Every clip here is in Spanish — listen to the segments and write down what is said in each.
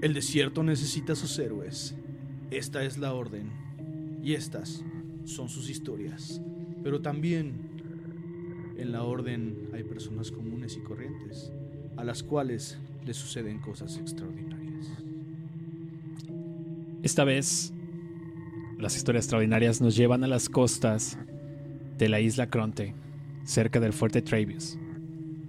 El desierto necesita sus héroes. Esta es la orden. Y estas son sus historias. Pero también en la orden hay personas comunes y corrientes, a las cuales les suceden cosas extraordinarias. Esta vez, las historias extraordinarias nos llevan a las costas de la isla Cronte, cerca del fuerte Travius.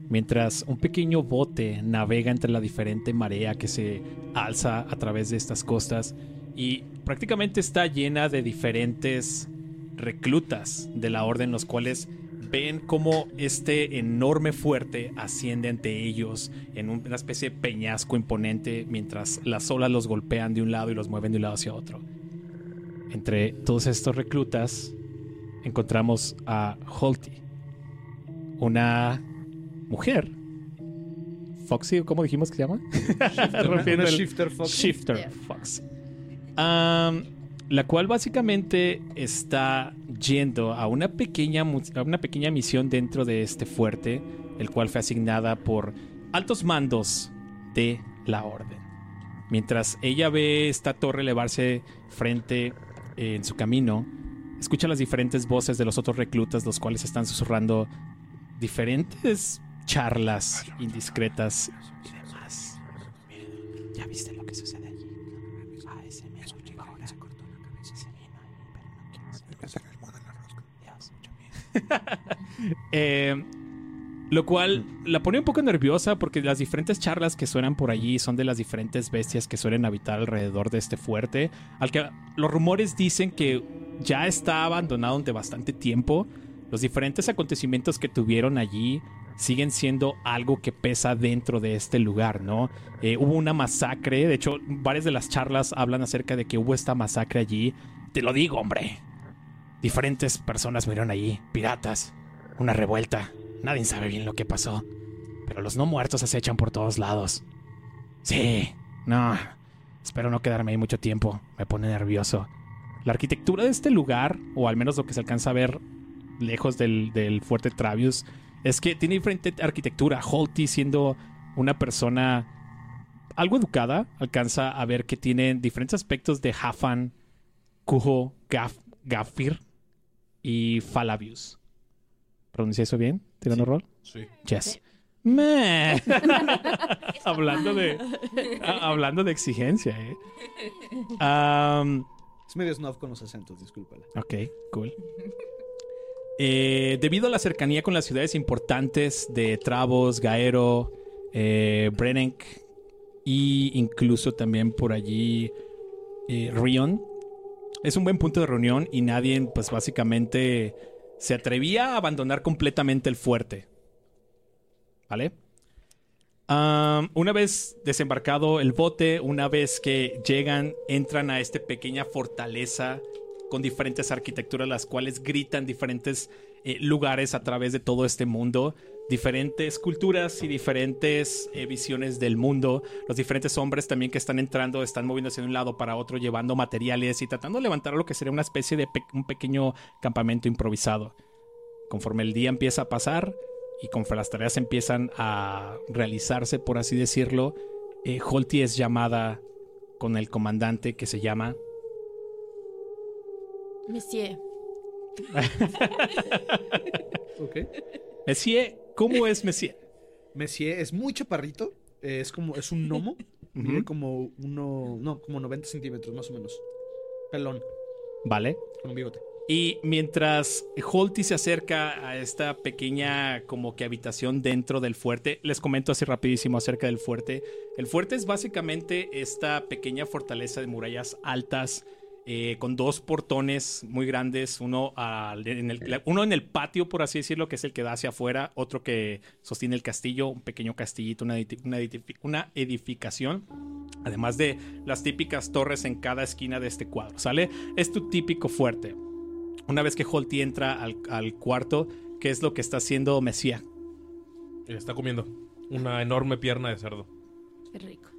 Mientras un pequeño bote navega entre la diferente marea que se alza a través de estas costas y prácticamente está llena de diferentes reclutas de la orden, los cuales ven cómo este enorme fuerte asciende ante ellos en una especie de peñasco imponente mientras las olas los golpean de un lado y los mueven de un lado hacia otro. Entre todos estos reclutas encontramos a Holty, una mujer. Foxy, ¿cómo dijimos que se llama? Rompiendo el- shifter Foxy. Shifter Foxy. La cual básicamente está yendo a una pequeña a una pequeña misión dentro de este fuerte, el cual fue asignada por altos mandos de la orden. Mientras ella ve esta torre elevarse frente eh, en su camino, escucha las diferentes voces de los otros reclutas, los cuales están susurrando diferentes charlas indiscretas y demás. ¿Ya viste lo que sucede allí? Ah, ese me llegó ahora. Se cortó la cabeza. Se vino ahí, pero no. Eh, lo cual la pone un poco nerviosa porque las diferentes charlas que suenan por allí son de las diferentes bestias que suelen habitar alrededor de este fuerte. Al que los rumores dicen que ya está abandonado de bastante tiempo. Los diferentes acontecimientos que tuvieron allí siguen siendo algo que pesa dentro de este lugar, ¿no? Eh, hubo una masacre, de hecho, varias de las charlas hablan acerca de que hubo esta masacre allí. Te lo digo, hombre. Diferentes personas murieron allí, piratas, una revuelta. Nadie sabe bien lo que pasó. Pero los no muertos acechan por todos lados. Sí, no. Espero no quedarme ahí mucho tiempo. Me pone nervioso. La arquitectura de este lugar, o al menos lo que se alcanza a ver lejos del, del fuerte Travius, es que tiene diferente arquitectura. Holty, siendo una persona algo educada, alcanza a ver que tiene diferentes aspectos de Hafan, Kujo, Gaf, Gafir y Falabius. ¿Pronuncié eso bien? ¿Tirando rol? Sí. Yes. Meh. hablando de a- hablando de exigencia, ¿eh? Am, Es medio snob con los acentos, discúlpala. ok, cool. Eh, debido a la cercanía con las ciudades importantes de Travos, Gaero, eh, Brenenk y incluso también por allí eh, Rion, es un buen punto de reunión y nadie, pues básicamente, se atrevía a abandonar completamente el fuerte. ¿Vale? Una vez desembarcado el bote, una vez que llegan, entran a esta pequeña fortaleza con diferentes arquitecturas, las cuales gritan diferentes eh, lugares a través de todo este mundo, diferentes culturas y diferentes eh, visiones del mundo. Los diferentes hombres también que están entrando están moviéndose de un lado para otro, llevando materiales y tratando de levantar lo que sería una especie de un pequeño campamento improvisado. Conforme el día empieza a pasar y conforme las tareas empiezan a realizarse, por así decirlo, eh, Holty es llamada con el comandante que se llama Monsieur. Ok. Monsieur. ¿Cómo es Monsieur? Messier es muy chaparrito. eh, Es como, es un gnomo. Mide como uno, no, como 90 centímetros más o menos. Pelón, Vale. con un bigote. Y mientras Holty se acerca a esta pequeña como que habitación dentro del fuerte, les comento así rapidísimo acerca del fuerte. El fuerte es básicamente esta pequeña fortaleza de murallas altas eh, con dos portones muy grandes, uno, al- en el, uno en el patio, por así decirlo, que es el que da hacia afuera, otro que sostiene el castillo, un pequeño castillito, una, edificación. Además de las típicas torres en cada esquina de este cuadro, ¿sale? Es tu típico fuerte. Una vez que Holty entra al, al cuarto, ¿qué es lo que está haciendo Mesía? Está comiendo una enorme pierna de cerdo. Qué rico.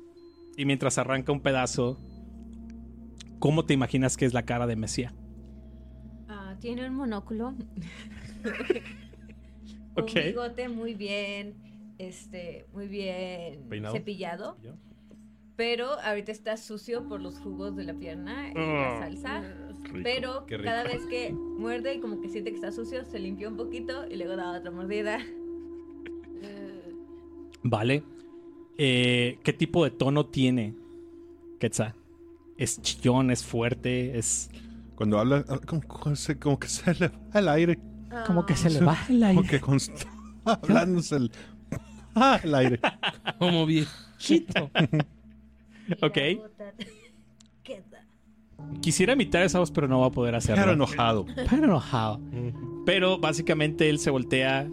Y mientras arranca un pedazo, ¿cómo te imaginas que es la cara de Mesía? Ah, tiene un monóculo. Ok. Un bigote muy bien, este, muy bien Peinado. cepillado. Pero ahorita está sucio por los jugos de la pierna y la salsa. Pero cada vez que muerde y como que siente que está sucio, se limpió un poquito y luego da otra mordida. Vale. Eh, ¿Qué tipo de tono tiene Quetzal? ¿Es chillón? ¿Es fuerte? ¿Es Cuando habla, ah, como, como se- como que se le va el aire. como que se le va el Como aire? que const- hablándose el, ah, el aire. Como viejito. Ok. Quisiera imitar esa voz, pero no va a poder hacerlo. Pero enojado. Pero enojado. Pero básicamente él se voltea,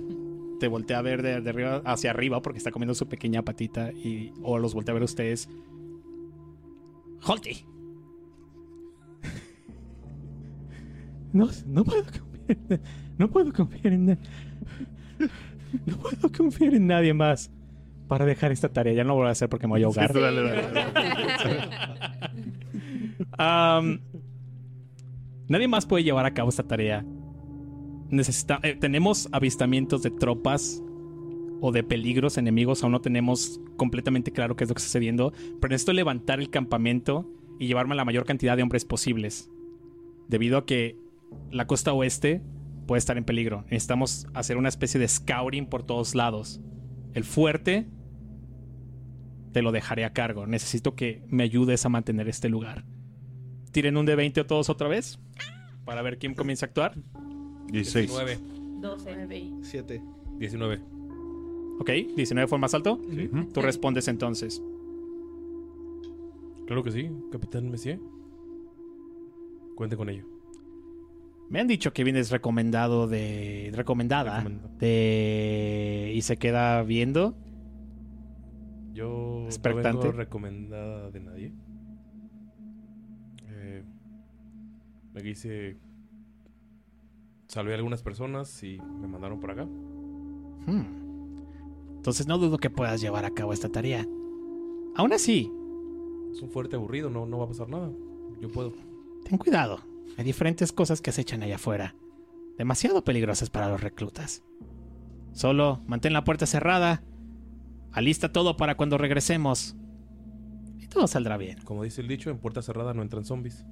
te voltea a ver de, de arriba hacia arriba porque está comiendo su pequeña patita y o los voltea a ver a ustedes. Holty. No, no puedo confiar, no puedo confiar en no puedo confiar en nadie más para dejar esta tarea. Ya no lo voy a hacer porque me voy a ahogar. Dale, dale. Am, nadie más puede llevar a cabo esta tarea. Necesita, eh, tenemos avistamientos de tropas o de peligros enemigos. Aún no tenemos completamente claro qué es lo que está sucediendo. Pero necesito levantar el campamento y llevarme a la mayor cantidad de hombres posibles. Debido a que la costa oeste puede estar en peligro. Necesitamos hacer una especie de scouting por todos lados. El fuerte te lo dejaré a cargo. Necesito que me ayudes a mantener este lugar. Tiren un de 20 todos otra vez. Para ver quién comienza a actuar. 16. 19. 12. Siete. 19. Ok, 19 fue más alto. Ujú. Tú respondes entonces. Claro que sí, Capitán Messier. Cuente con ello. Me han dicho que vienes recomendado de. recomendada. De. y se queda viendo. Yo no vengo recomendada de nadie. Eh, me quise... Salvé a algunas personas y me mandaron por acá. Hmm. Entonces no dudo que puedas llevar a cabo esta tarea. Aún así, Es un fuerte aburrido, no, no va a pasar nada. Yo puedo. ten cuidado. Hay diferentes cosas que acechan allá afuera. Demasiado peligrosas para los reclutas. Solo mantén la puerta cerrada. Alista todo para cuando regresemos. Y todo saldrá bien. Como dice el dicho, en puerta cerrada no entran zombies.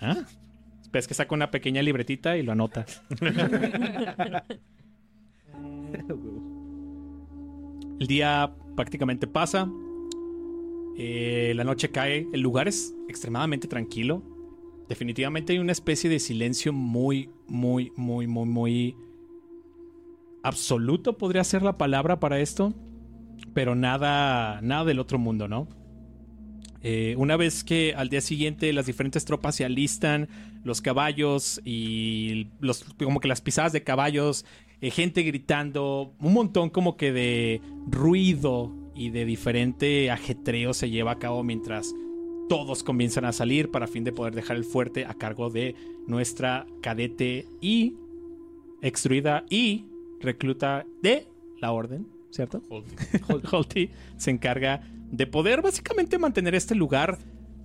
¿Ah? Ves que saca una pequeña libretita y lo anota. El día prácticamente pasa. Eh, la noche cae. El lugar es extremadamente tranquilo. Definitivamente hay una especie de silencio muy, muy, muy, muy, muy absoluto, podría ser la palabra para esto. Pero nada, nada del otro mundo, ¿no? Eh, una vez que al día siguiente las diferentes tropas se alistan, los caballos y los, como que las pisadas de caballos eh, gente gritando, un montón como que de ruido y de diferente ajetreo se lleva a cabo mientras todos comienzan a salir para fin de poder dejar el fuerte a cargo de nuestra cadete y extruida y recluta de la orden, ¿cierto? Holty se encarga de poder básicamente mantener este lugar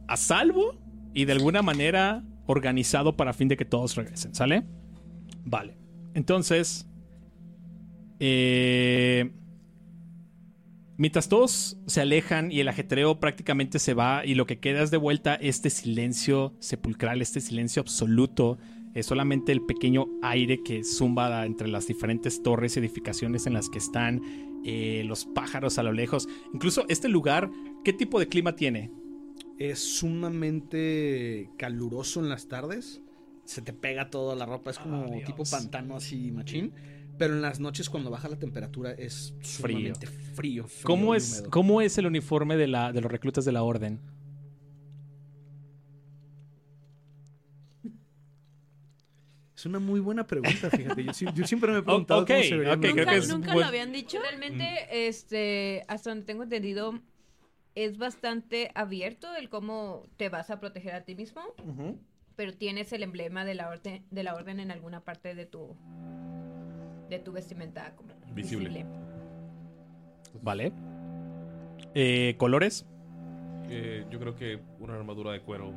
a salvo y de alguna manera organizado para fin de que todos regresen, ¿sale? Vale. Entonces, eh, mientras todos se alejan y el ajetreo prácticamente se va y lo que queda es de vuelta este silencio sepulcral, este silencio absoluto, es solamente el pequeño aire que zumba entre las diferentes torres y edificaciones en las que están, eh, los pájaros a lo lejos. Incluso este lugar, ¿qué tipo de clima tiene? Es sumamente caluroso en las tardes. Se te pega toda la ropa, es como Ah, tipo pantano así machín. Pero en las noches cuando baja la temperatura es Frío. sumamente frío. frío ¿Cómo es, húmedo. ¿Cómo es el uniforme de, la, de los reclutas de la orden? Es una muy buena pregunta, fíjate. Yo, siempre me he preguntado ok, cómo se vería ok, un creo uniforme. que es ¿Nunca buen- lo habían dicho? Realmente, este, hasta donde tengo entendido, es bastante abierto el cómo te vas a proteger a ti mismo, pero tienes el emblema de la orden, de la orden en alguna parte de tu, de tu vestimenta como Visible. Vale. Eh, ¿Colores? Eh, yo creo que una armadura de cuero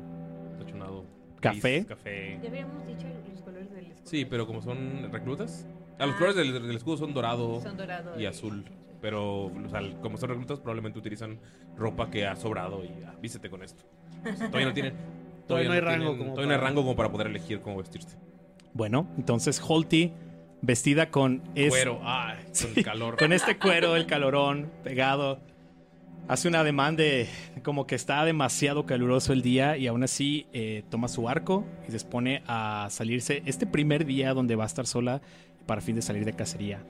tachonado. ¿Café? gris, café. Ya habíamos dicho los colores del escudo. Sí, pero como son reclutas. Ah, los Ah. colores del, del escudo son dorado, Son dorado y azul. Pero, o sea, como son reclutas, probablemente utilizan ropa que ha sobrado y ah, vístete con esto. O sea, todavía no tienen. Todavía no hay tienen- rango como Todavía no hay para- rango como para poder elegir cómo vestirse. Bueno, entonces Holty, vestida con... es- Cuero, ah, con Sí, calor. Con este cuero, el calorón pegado. Hace un ademán de como que está demasiado caluroso el día y aún así eh, toma su arco y se dispone a salirse este primer día donde va a estar sola para fin de salir de cacería.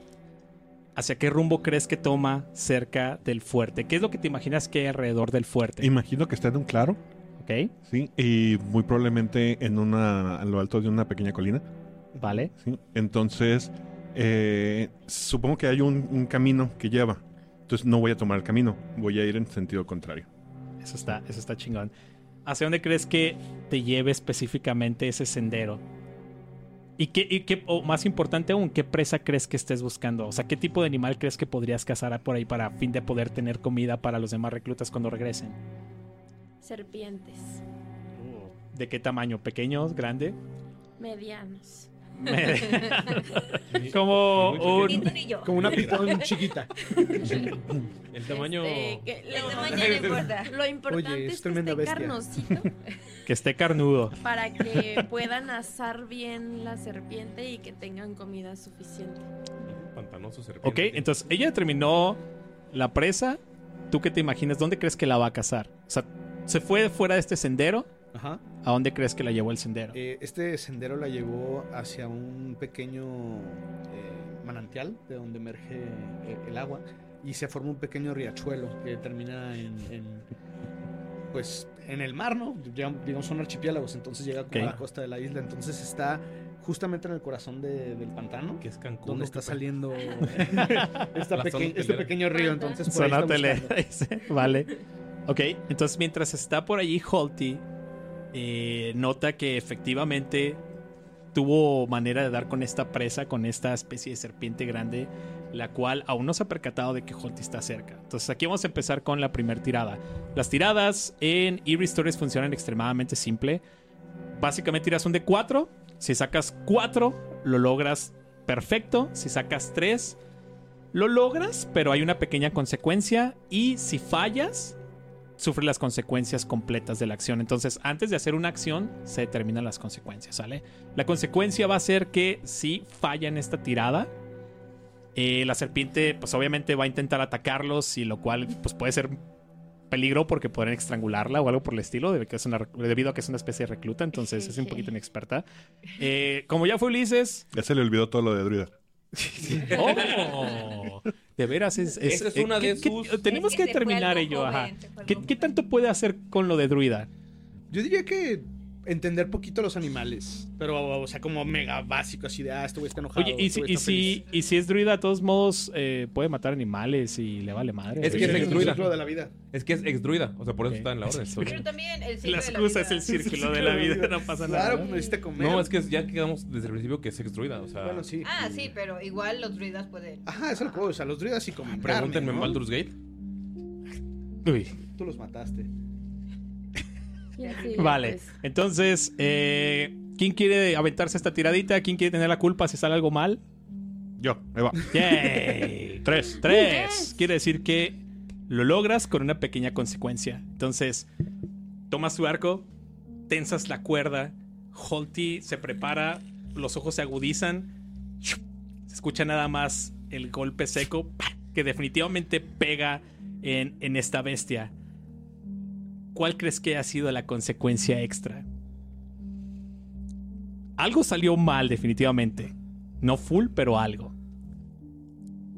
¿Hacia qué rumbo crees que toma cerca del fuerte? ¿Qué es lo que te imaginas que hay alrededor del fuerte? Imagino que está en un claro, ¿Ok? sí, y muy probablemente en una, en lo alto de una pequeña colina. Vale. ¿sí? Entonces, eh, supongo que hay un, un camino que lleva. Entonces no voy a tomar el camino, voy a ir en sentido contrario. Eso está, eso está chingón. ¿Hacia dónde crees que te lleve específicamente ese sendero? ¿Y qué, y qué- o más importante aún, qué presa crees que estés buscando? O sea, ¿qué tipo de animal crees que podrías cazar por ahí para fin de poder tener comida para los demás reclutas cuando regresen? Serpientes. ¿De qué tamaño? ¿Pequeños? ¿Grande? Medianos. Como un... Como una pitón chiquita. El tamaño. Este, que El lo, tamaño no importa. lo importante Oye, es es, que esté bestia. carnosito Que esté carnudo. para que puedan asar bien la serpiente y que tengan comida suficiente. Pantanoso serpiente. Ok, entonces ella terminó la presa. ¿Tú qué te imaginas? ¿Dónde crees que la va a cazar? O sea, se fue fuera de este sendero. Ajá. ¿A dónde crees que la llevó el sendero? Eh, este sendero la llevó hacia un pequeño eh, manantial de donde emerge eh, el agua y se forma un pequeño riachuelo que termina en, en, pues en el mar, ¿no? Ya, digamos son archipiélagos, entonces llega como Ok. a la costa de la isla, entonces está justamente en el corazón de- del pantano. Que es Cancún. Donde ¿o está saliendo esta La peque- este pequeño río, entonces por ahí está. Vale. Ok, entonces mientras está por allí Holty, eh, nota que efectivamente tuvo manera de dar con esta presa, con esta especie de serpiente grande, la cual aún no se ha percatado de que Holty está cerca. Entonces aquí vamos a empezar con la primera tirada. Las tiradas en Eerie Stories funcionan extremadamente simple. Básicamente tiras un de 4. Si sacas 4, lo logras perfecto. Si sacas 3, lo logras, pero hay una pequeña consecuencia. Y si fallas, sufres las consecuencias completas de la acción. Entonces, antes de hacer una acción, se determinan las consecuencias, ¿sale? La consecuencia va a ser que si falla en esta tirada, eh, la serpiente, pues obviamente va a intentar atacarlos, y lo cual, pues puede ser peligro porque podrían estrangularla o algo por el estilo, debido a que es una, debido a que es una especie de recluta, entonces es un poquito inexperta. Eh, como ya fue Ulises, Ya se le olvidó todo lo de druida. ¡Oh! De veras, es, es- Esa es eh, una ¿qué- de qué- sus- Tenemos Es que determinar ello, joven, ajá. ¿Qué, qué tanto puede hacer con lo de druida? Yo diría que entender poquito los animales. Pero, o sea, como mega básico, así de, ah, este güey está enojado. Oye, y este si, y, si, y si es druida, de todos modos, eh, puede matar animales y le vale madre. Es que es feliz. ex druida. el ciclo de la vida. Es que es ex druida, o sea, por eso está en la orden. Pero también el ciclo La de la excusa es vida. el círculo de la vida, no pasa Claro, nada. pues necesita comer. No, es que ya quedamos desde el principio que es ex druida, o sea. Bueno, sí. Ah, sí, pero igual los druidas pueden. Ajá, eso es lo que voy, O sea, los druidas sí comen Pregúntenme en ¿no? Baldur's Gate. Uy. Tú los mataste. Vale, pues. entonces, eh, ¿quién quiere aventarse esta tiradita? ¿Quién quiere tener la culpa si sale algo mal? Yo, ahí va. ¡Yay! Tres. Tres. Quiere decir que lo logras con una pequeña consecuencia. Entonces, tomas tu arco, tensas la cuerda, Holty se prepara, los ojos se agudizan, se escucha nada más el golpe seco que definitivamente pega en, en esta bestia. ¿Cuál crees que ha sido la consecuencia extra? Algo salió mal definitivamente. No full, pero algo.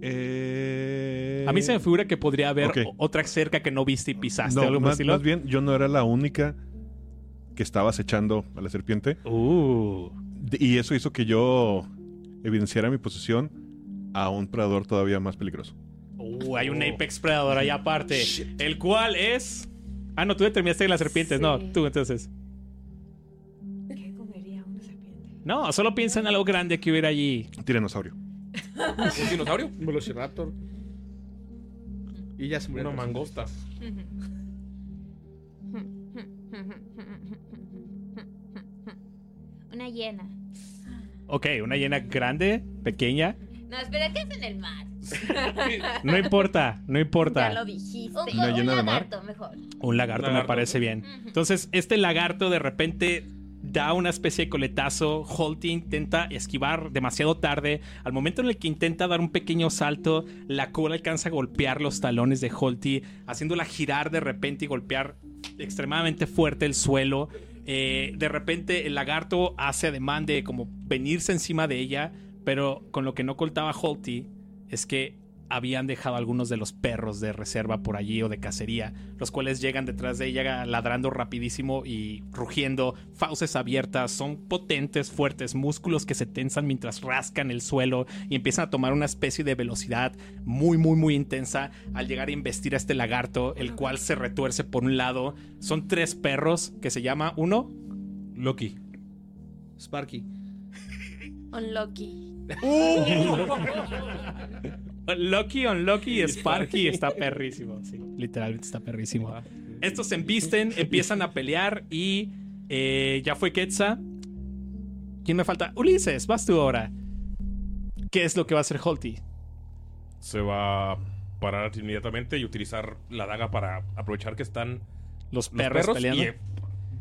Eh, A mí se me figura que podría haber otra cerca que no viste y pisaste. No, algo más, estilo. más bien, yo no era la única que estaba acechando a la serpiente. Uh. Y eso hizo que yo evidenciara mi posición a un predador todavía más peligroso. Uh, hay un Apex Predator allá aparte. El cual es. Ah, no, tú determinaste las serpientes. No, tú entonces. ¿Qué comería una serpiente? No, solo piensa en algo grande que hubiera allí. Tiranosaurio. ¿Un dinosaurio? Un velociraptor. Y ya se murió. Una mangosta. Una hiena. Ok, una hiena grande, pequeña. No, espera, ¿qué es en el mar? No importa, no Ya importa. lo dijiste. Un, Una un llena de mar. lagarto, mejor. Un lagarto me parece bien. Entonces, este lagarto de repente da una especie de coletazo. Holty intenta esquivar demasiado tarde. Al momento en el que intenta dar un pequeño salto, la cola alcanza a golpear los talones de Holty, haciéndola girar de repente y golpear extremadamente fuerte el suelo. Eh, de repente el lagarto hace ademán de como venirse encima de ella, pero con lo que no contaba Holty es que habían dejado algunos de los perros de reserva por allí o de cacería, los cuales llegan detrás de ella ladrando rapidísimo y rugiendo, fauces abiertas, son potentes, fuertes, músculos que se tensan mientras rascan el suelo y empiezan a tomar una especie de velocidad muy, muy, muy intensa al llegar a investir a este lagarto, el cual se retuerce por un lado. Son tres perros que se llama uno. Loki. Sparky. Unlucky. Lucky on Lucky y Sparky está perrísimo. Sí, literalmente está perrísimo. Estos se embisten, empiezan a pelear y eh, ya fue Quetza. ¿Quién me falta? Ulises, vas tú ahora. ¿Qué es lo que va a hacer Holty? Se va a parar inmediatamente y utilizar la daga para aprovechar que están Los los perros, perros, peleando. y eh,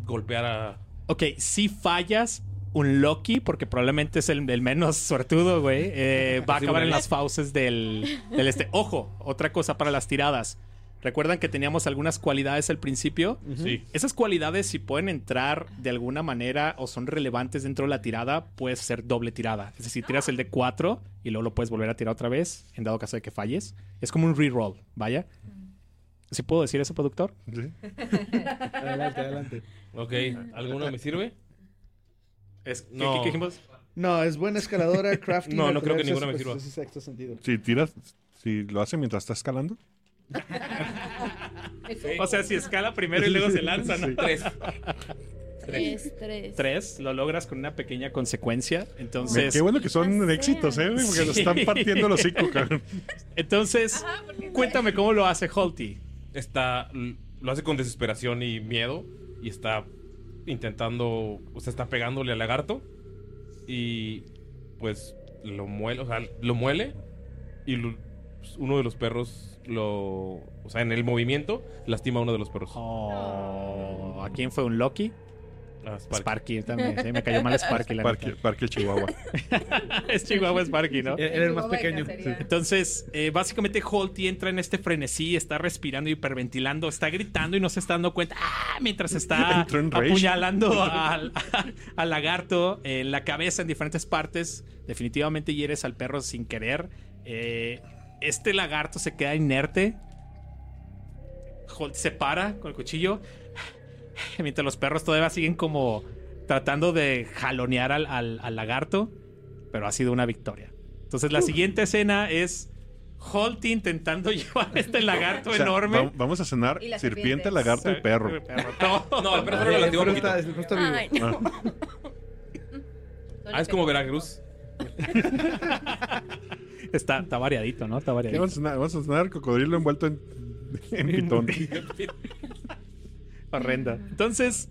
golpear a. Ok, si fallas un Loki, porque probablemente es el, el menos suertudo, güey, eh, va a acabar en las fauces del, del este. Ojo, otra cosa para las tiradas. ¿Recuerdan que teníamos algunas cualidades al principio? Sí. Esas cualidades, si pueden entrar de alguna manera o son relevantes dentro de la tirada, puedes hacer doble tirada. Es decir, tiras el de 4 y luego lo puedes volver a tirar otra vez, en dado caso de que falles. Es como un reroll, vaya. ¿Sí puedo decir eso, productor? ¿Sí? Adelante, adelante. Ok, ¿alguno me sirve? Es, ¿qué, No. qué- qué dijimos? No, es buena escaladora, crafting. No, no creo que ninguna me es- sirva. es- es sexto sentido. Si tiras, si lo hace mientras está escalando. O sea, si escala primero y luego se lanza, ¿no? Tres. Tres, tres. Tres, lo logras con una pequeña consecuencia. Entonces, Qué bueno que son éxitos, ¿eh? Porque nos Sí. están partiendo los hocico, cabrón. entonces cuéntame cómo lo hace Holty. Está. Lo hace con desesperación y miedo. Y está intentando. O sea, está pegándole al lagarto. Y. Pues. Lo muele. O sea, lo muele. Y lo- uno de los perros lo. O sea, en el movimiento. Lastima a uno de los perros. Oh, ¿A quién fue un Loki? Ah, Sparky. Sparky también. Sí, me cayó mal Sparky. La neta. parque el Chihuahua. es Chihuahua Sparky, ¿no? Era el más pequeño. Entonces, eh, básicamente Holty entra en este frenesí, está respirando, hiperventilando, está gritando y no se está dando cuenta. ¡Ah! Mientras está apuñalando al, al lagarto en la cabeza en diferentes partes. Definitivamente hieres al perro sin querer. Eh, este lagarto se queda inerte. Holty se para con el cuchillo. Mientras los perros todavía siguen como tratando de jalonear al, al- al lagarto, pero ha sido una victoria. Entonces la siguiente escena es Holty intentando llevar este lagarto O sea, enorme. va- vamos a cenar serpiente, lagarto y perro. No, No, el perro solo está, el perro está vivo. Ay, no. Ah, Ah, es como Veracruz. está, está variadito, ¿no? Está ¿Qué variadito. vamos a cenar? Vamos a cenar cocodrilo envuelto en, en pitón. Horrenda. Entonces,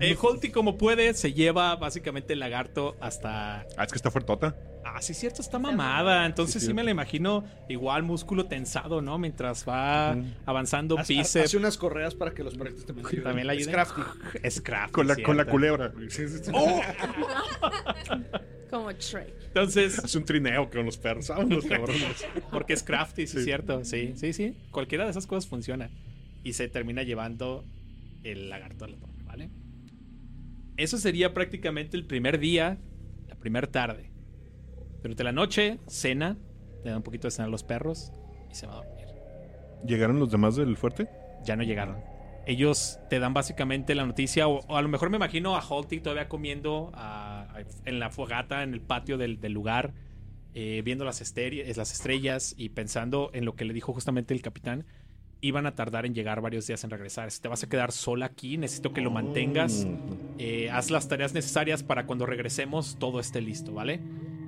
eh, Holty como puede se lleva básicamente el lagarto hasta... Ah, es que está fuertota. Ah, sí, cierto, está mamada. Entonces sí, Sí, me la imagino igual músculo tensado, ¿no? Mientras va avanzando Hace, bíceps. hace unas correas para que los perritos también ayuden. También la Es ayuden. crafty. Es crafty, Con la, con la cierto. culebra. Sí. Como Shrek. Entonces, Hace un trineo con los perros. Vámonos, cabrones. porque es crafty, sí, es Sí. cierto. Sí, sí, sí. Cualquiera de esas cosas funciona. Y se termina llevando el lagarto a la torre, ¿vale? Eso sería prácticamente el primer día, la primera tarde. Durante la noche, cena, le da un poquito de cena a los perros y se va a dormir. ¿Llegaron los demás del fuerte? Ya no llegaron. Ellos te dan básicamente la noticia, o, o a lo mejor me imagino a Holty todavía comiendo a- a- en la fogata, en el patio del, del lugar, eh, viendo las estrellas y pensando en lo que le dijo justamente el capitán. Iban a tardar en llegar varios días en regresar. Si te vas a quedar sola aquí, necesito que lo mantengas. Eh, haz las tareas necesarias para cuando regresemos todo esté listo, ¿vale?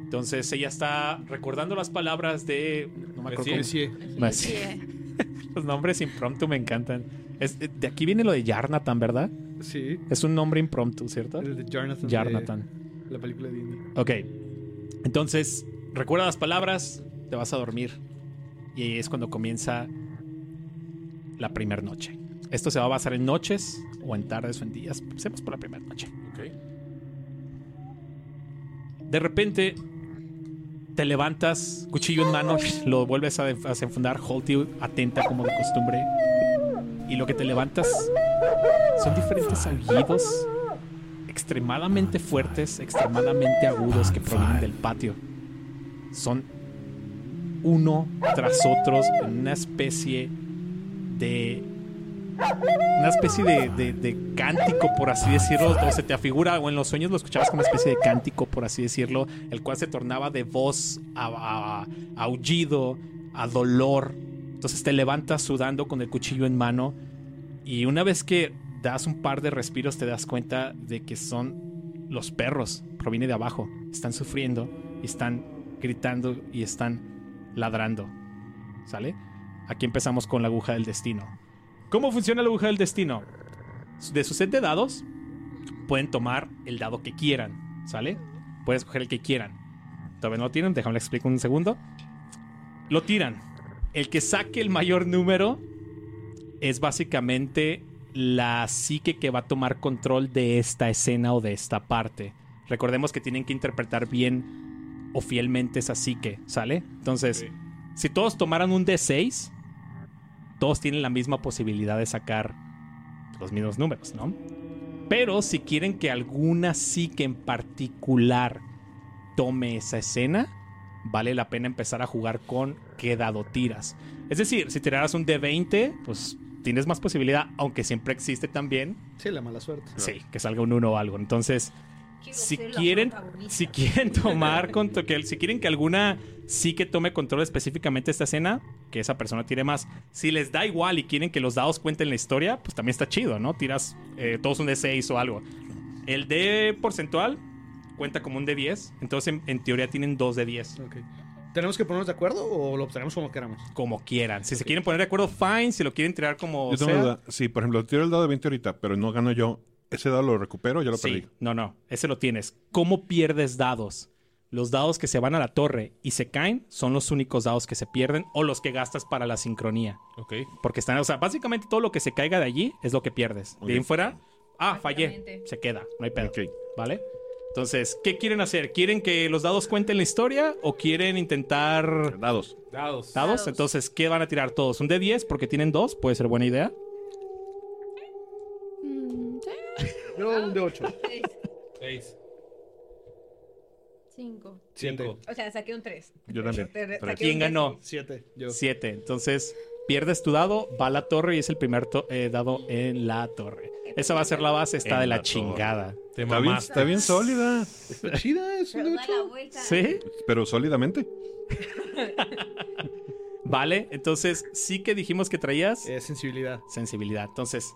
Entonces ella está recordando las palabras de... No me acuerdo Messier. cómo- Messier. Los nombres impromptu me encantan. Es- eh, de aquí viene lo de Yarnatan, ¿verdad? Sí. Es un nombre impromptu, ¿cierto? El de Jarnathan. Yarnatan. de La película de Disney. Ok. Entonces, recuerda las palabras, te vas a dormir. Y ahí es cuando comienza la primera noche. Esto se va a basar en noches o en tardes o en días. Empecemos por la primera noche. De repente te levantas, cuchillo en mano, lo vuelves a, desenfundar, Holty atenta como de costumbre. Y lo que te levantas son diferentes aullidos extremadamente fuertes, extremadamente agudos que provienen del patio. Son uno tras otros en una especie de una especie de, de- cántico, por así decirlo, o se te afigura, o en los sueños lo escuchabas como una especie de cántico, por así decirlo, el cual se tornaba de voz a, a- aullido, a dolor. Entonces te levantas sudando con el cuchillo en mano y una vez que das un par de respiros te das cuenta de que son los perros, proviene de abajo, están sufriendo, están gritando y están ladrando. ¿Sale? Aquí empezamos con la aguja del destino. ¿Cómo funciona la aguja del destino? De su set de dados, pueden tomar el dado que quieran, ¿sale? Pueden escoger el que quieran. Todavía no lo tienen, déjame le explico un segundo. Lo tiran. El que saque el mayor número es básicamente la psique que va a tomar control de esta escena o de esta parte. Recordemos que tienen que interpretar bien o fielmente esa psique, ¿sale? Entonces, si todos tomaran un D6, todos tienen la misma posibilidad de sacar los mismos números, ¿no? Pero si quieren que alguna psique en particular tome esa escena, vale la pena empezar a jugar con qué dado tiras. Es decir, si tiraras un D20, pues tienes más posibilidad, aunque siempre existe también, Sí, la mala suerte. sí, que salga un 1 o algo. Entonces, si quieren, si quieren tomar control, que, si quieren que alguna sí que tome control específicamente esta escena, que esa persona tire más. Si les da igual y quieren que los dados cuenten la historia, pues también está chido, ¿no? Tiras eh, todos un D6 o algo. El D porcentual cuenta como un D10, entonces en, en teoría tienen dos D10, Ok. ¿Tenemos que ponernos de acuerdo o lo obtenemos como queramos? como quieran. Si se quieren poner de acuerdo, fine. Si lo quieren tirar como Yo tengo sea, duda. Si, por ejemplo, tiro el dado de 20 ahorita, pero no gano yo, ¿ese dado lo recupero ya lo Sí, perdí? no, no, ese lo tienes. ¿Cómo pierdes dados? Los dados que se van a la torre y se caen son los únicos dados que se pierden o los que gastas para la sincronía. Ok. Porque están, o sea, básicamente todo lo que se caiga de allí es lo que pierdes. De ahí en fuera, ah, fallé, se queda, no hay pedo. Ok. ¿Vale? Entonces, ¿qué quieren hacer? ¿Quieren que los dados cuenten la historia o quieren intentar Dados. Dados. dados? Dados. Entonces, ¿qué van a tirar todos? ¿Un D10? Porque tienen dos, puede ser buena idea. Yo un de 8. Seis. Cinco. Cinco. O sea, saqué un 3. Yo también. ¿Quién ganó? 7. Yo. Siete. Entonces, pierdes tu dado, va a la torre y es el primer to- eh, dado en la torre. Esa va a ser la base, está En de la la torre. chingada. Te Está bien, mamaste. está bien sólida. Está chida, es Pero de da hecho. la vuelta. ¿Sí? Pero sólidamente. Vale, entonces sí que dijimos que traías Es sensibilidad. sensibilidad. Entonces,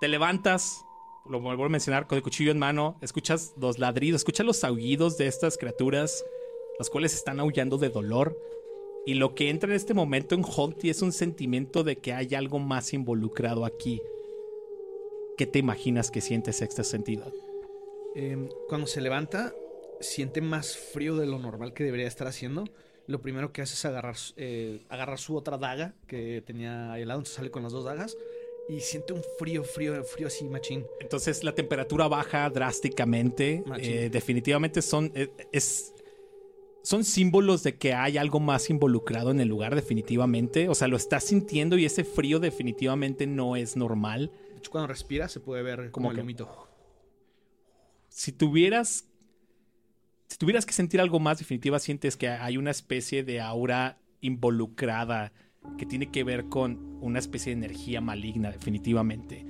te levantas, lo vuelvo a mencionar, con el cuchillo en mano, escuchas los ladridos, escuchas los aullidos de estas criaturas, las cuales están aullando de dolor. Y lo que entra en este momento en Holty es un sentimiento de que hay algo más involucrado aquí. ¿Qué te imaginas que sientes sexto sentido? Eh, cuando se levanta, siente más frío de lo normal que debería estar haciendo. Lo primero que hace es agarrar, eh, agarrar su otra daga que tenía ahí al lado, entonces sale con las dos dagas. Y siente un frío, frío, frío así, machín. Entonces la temperatura baja drásticamente. Eh, definitivamente son, eh, es, son símbolos de que hay algo más involucrado en el lugar, definitivamente. O sea, lo estás sintiendo y ese frío definitivamente no es normal. De hecho, cuando respira se puede ver ¿Cómo como el humito. Si tuvieras, si tuvieras que sentir algo más, definitiva sientes que hay una especie de aura involucrada que tiene que ver con una especie de energía maligna, definitivamente.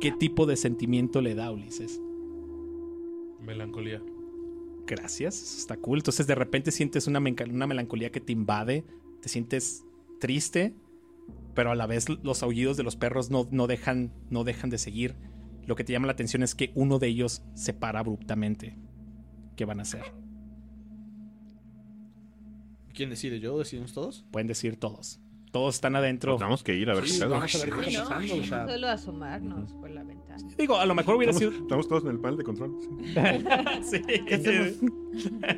¿Qué tipo de sentimiento le da Ulises? Melancolía. Gracias, eso está cool. Entonces de repente sientes una, una melancolía que te invade, te sientes triste, pero a la vez los aullidos de los perros no, no dejan, no dejan de seguir. Lo que te llama la atención es que uno de ellos se para abruptamente. ¿Qué van a hacer? ¿Quién decide? ¿Yo? ¿Decidimos todos? Pueden decir todos. Todos están adentro. Tenemos que ir a ver Sí, qué pedo. vamos a ver qué Sí, está ¿no? pasando. O sea, Solo asomarnos por la ventana. Digo, a lo mejor hubiera Estamos, sido. estamos todos en el panel de control. sí. Sí.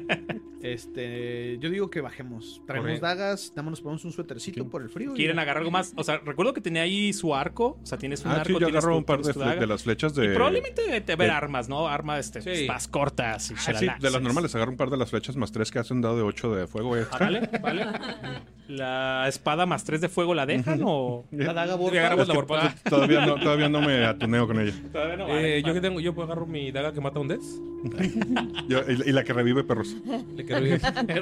este, yo digo que bajemos. Traemos dagas, nada más nos ponemos un suétercito por el frío. y ¿Quieren agarrar algo más? O sea, recuerdo que tenía ahí su arco. O sea, tienes un Ah, arco. sí, yo agarro tu- un par de, de las flechas Y de. probablemente te ver de- armas, ¿no? Armas este, Sí. más cortas y Ah, sí, de las normales, agarro un par de las flechas más tres que hacen dado de 8 de fuego. güey. Ah, vale, vale. ¿La espada más tres de fuego la dejan o...? La daga la borpada. todavía, no, todavía no me atuneo con ella. Todavía no. Eh, yo que tengo, yo puedo agarrar mi daga que mata a un. Yo- y, y la que revive perros.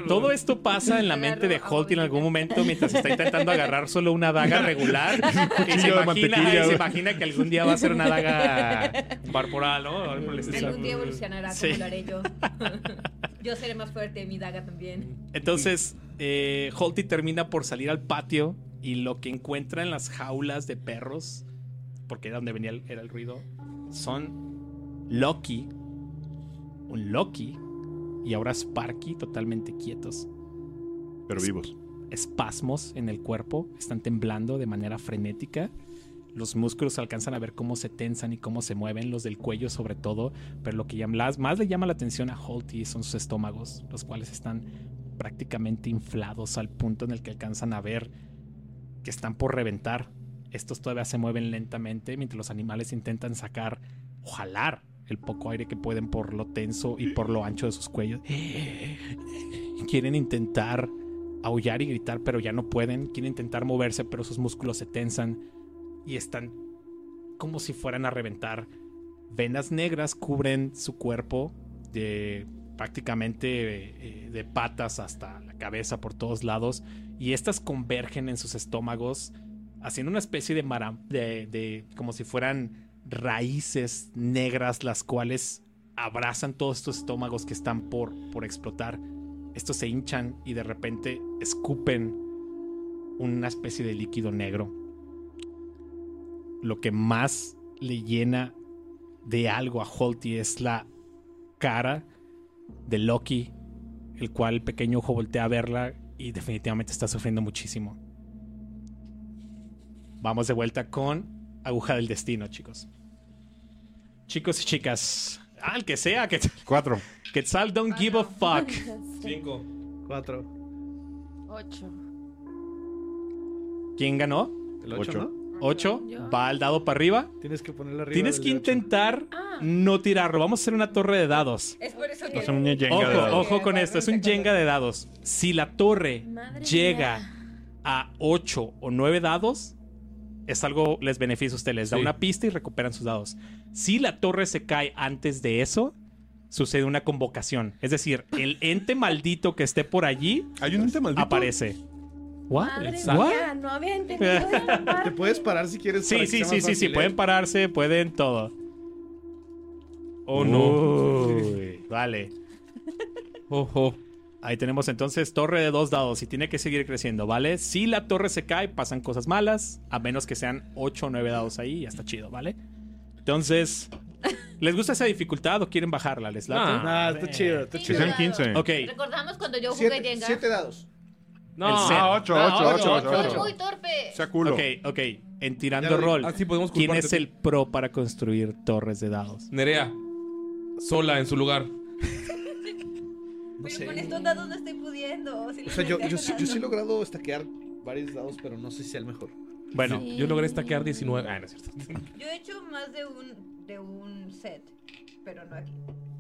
Todo esto pasa en la mente de Holt en algún momento mientras está intentando agarrar solo una daga regular y se imagina, y se imagina que algún día va a ser una daga corporal, ¿no? Algún día evolucionará como Sí. lo haré yo. Yo seré más fuerte, mi daga también. Entonces, eh, Holty termina por salir al patio y lo que encuentra en las jaulas de perros, porque era donde venía el, era el ruido, son Loki, un Loki y ahora Sparky totalmente quietos. Pero vivos. Espasmos en el cuerpo, están temblando de manera frenética. Los músculos alcanzan a ver cómo se tensan y cómo se mueven, los del cuello sobre todo, pero lo que las- más le llama la atención a Holty son sus estómagos, los cuales están prácticamente inflados al punto en el que alcanzan a ver que están por reventar. Estos todavía se mueven lentamente mientras los animales intentan sacar o jalar el poco aire que pueden por lo tenso y por lo ancho de sus cuellos. Quieren intentar aullar y gritar, pero ya no pueden. Quieren intentar moverse, pero sus músculos se tensan y están como si fueran a reventar. Venas negras cubren su cuerpo de prácticamente eh, de patas hasta la cabeza por todos lados y estas convergen en sus estómagos haciendo una especie de, mara- de, de como si fueran raíces negras las cuales abrazan todos estos estómagos que están por, por explotar. Estos se hinchan y de repente escupen una especie de líquido negro. Lo que más le llena de algo a Holty es la cara de Loki, el cual el pequeño ojo voltea a verla y definitivamente está sufriendo muchísimo. Vamos de vuelta con Aguja del Destino, chicos. Chicos y chicas, ah, el que sea, que Cuatro. Quetzal don't give a fuck. Cinco. Cuatro. Ocho. ¿Quién ganó? El ocho, Ocho. ¿no? ¿Ocho? Yo. Va al dado para arriba. Tienes que arriba. Tienes intentar Ah. no tirarlo. Vamos a hacer una torre de dados. Es por eso que... Es un Jenga Ojo, de dados. ojo con esto. Es un Jenga de dados. Si la torre Madre llega mía. a 8 o 9 dados, es algo les beneficia a ustedes. Les da Sí. una pista y recuperan sus dados. Si la torre se cae antes de eso, sucede una convocación. Es decir, el ente maldito que esté por allí Hay un ente maldito. aparece. What? Madre mía, no había entendido. Te puedes parar si quieres. Sí, que sí, sí, sí, sí, fácil, ¿eh? pueden pararse, pueden todo. Oh, no. Uy, vale. Ojo. Ahí tenemos entonces torre de dos dados y tiene que seguir creciendo, ¿vale? Si la torre se cae, pasan cosas malas, a menos que sean 8 o 9 dados ahí, ya está chido, ¿vale? Entonces, ¿les gusta esa dificultad o quieren bajarla? ¿Les late? Ah, está chido, está chido. sean 15. Ok, Recordamos cuando yo jugué Jenga. siete dados. No. Ah, 8, Ah, 8, 8, ocho, 8, Soy muy torpe. Sea culo. ok, ok. En tirando rol, Ah, sí, podemos ¿quién culparte es el pro para construir torres de dados? Nerea. Sola en su lugar. No Pero sé. con estos dados no estoy pudiendo. si O los sea, yo, yo, sí, yo sí he logrado estaquear varios dados, pero no sé si sea el mejor. Bueno, Sí. Yo logré stackear 19. Ah, no es cierto. Yo he hecho más de un, de un set, pero no aquí.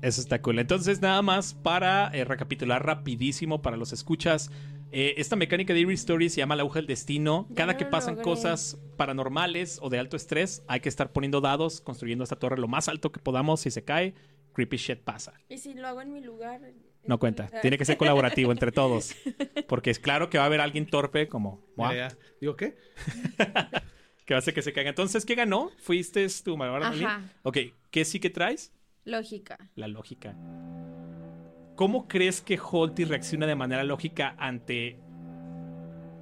Eso está cool. Entonces, nada más para eh, recapitular rapidísimo para los escuchas. Eh, esta mecánica de Eerie Story se llama la aguja del destino. Ya Cada lo que pasan logré. cosas paranormales o de alto estrés, hay que estar poniendo dados, construyendo esta torre lo más alto que podamos. Si se cae, creepy shit pasa. Y si lo hago en mi lugar. No cuenta. Tiene que ser colaborativo entre todos. Porque es claro que va a haber alguien torpe como. Digo, ¿qué? que hace que se caiga. Entonces, ¿qué ganó? ¿Fuiste tú? Ajá. Ok, ¿qué sí que traes? Lógica. la lógica. ¿Cómo crees que Holty reacciona de manera lógica ante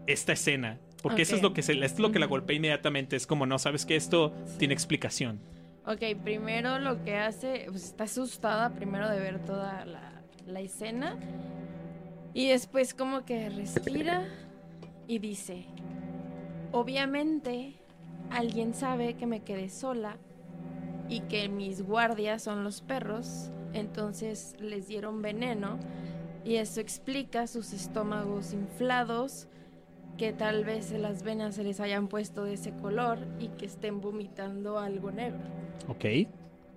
esta escena? Porque eso es lo que se, esto es lo que la golpea inmediatamente. Es como, no, sabes que esto tiene explicación. Ok, primero lo que hace, pues está asustada primero de ver toda la, la escena. Y después como que respira y dice, obviamente alguien sabe que me quedé sola y que mis guardias son los perros, entonces les dieron veneno y eso explica sus estómagos inflados, que tal vez las venas se les hayan puesto de ese color y que estén vomitando algo negro. Ok.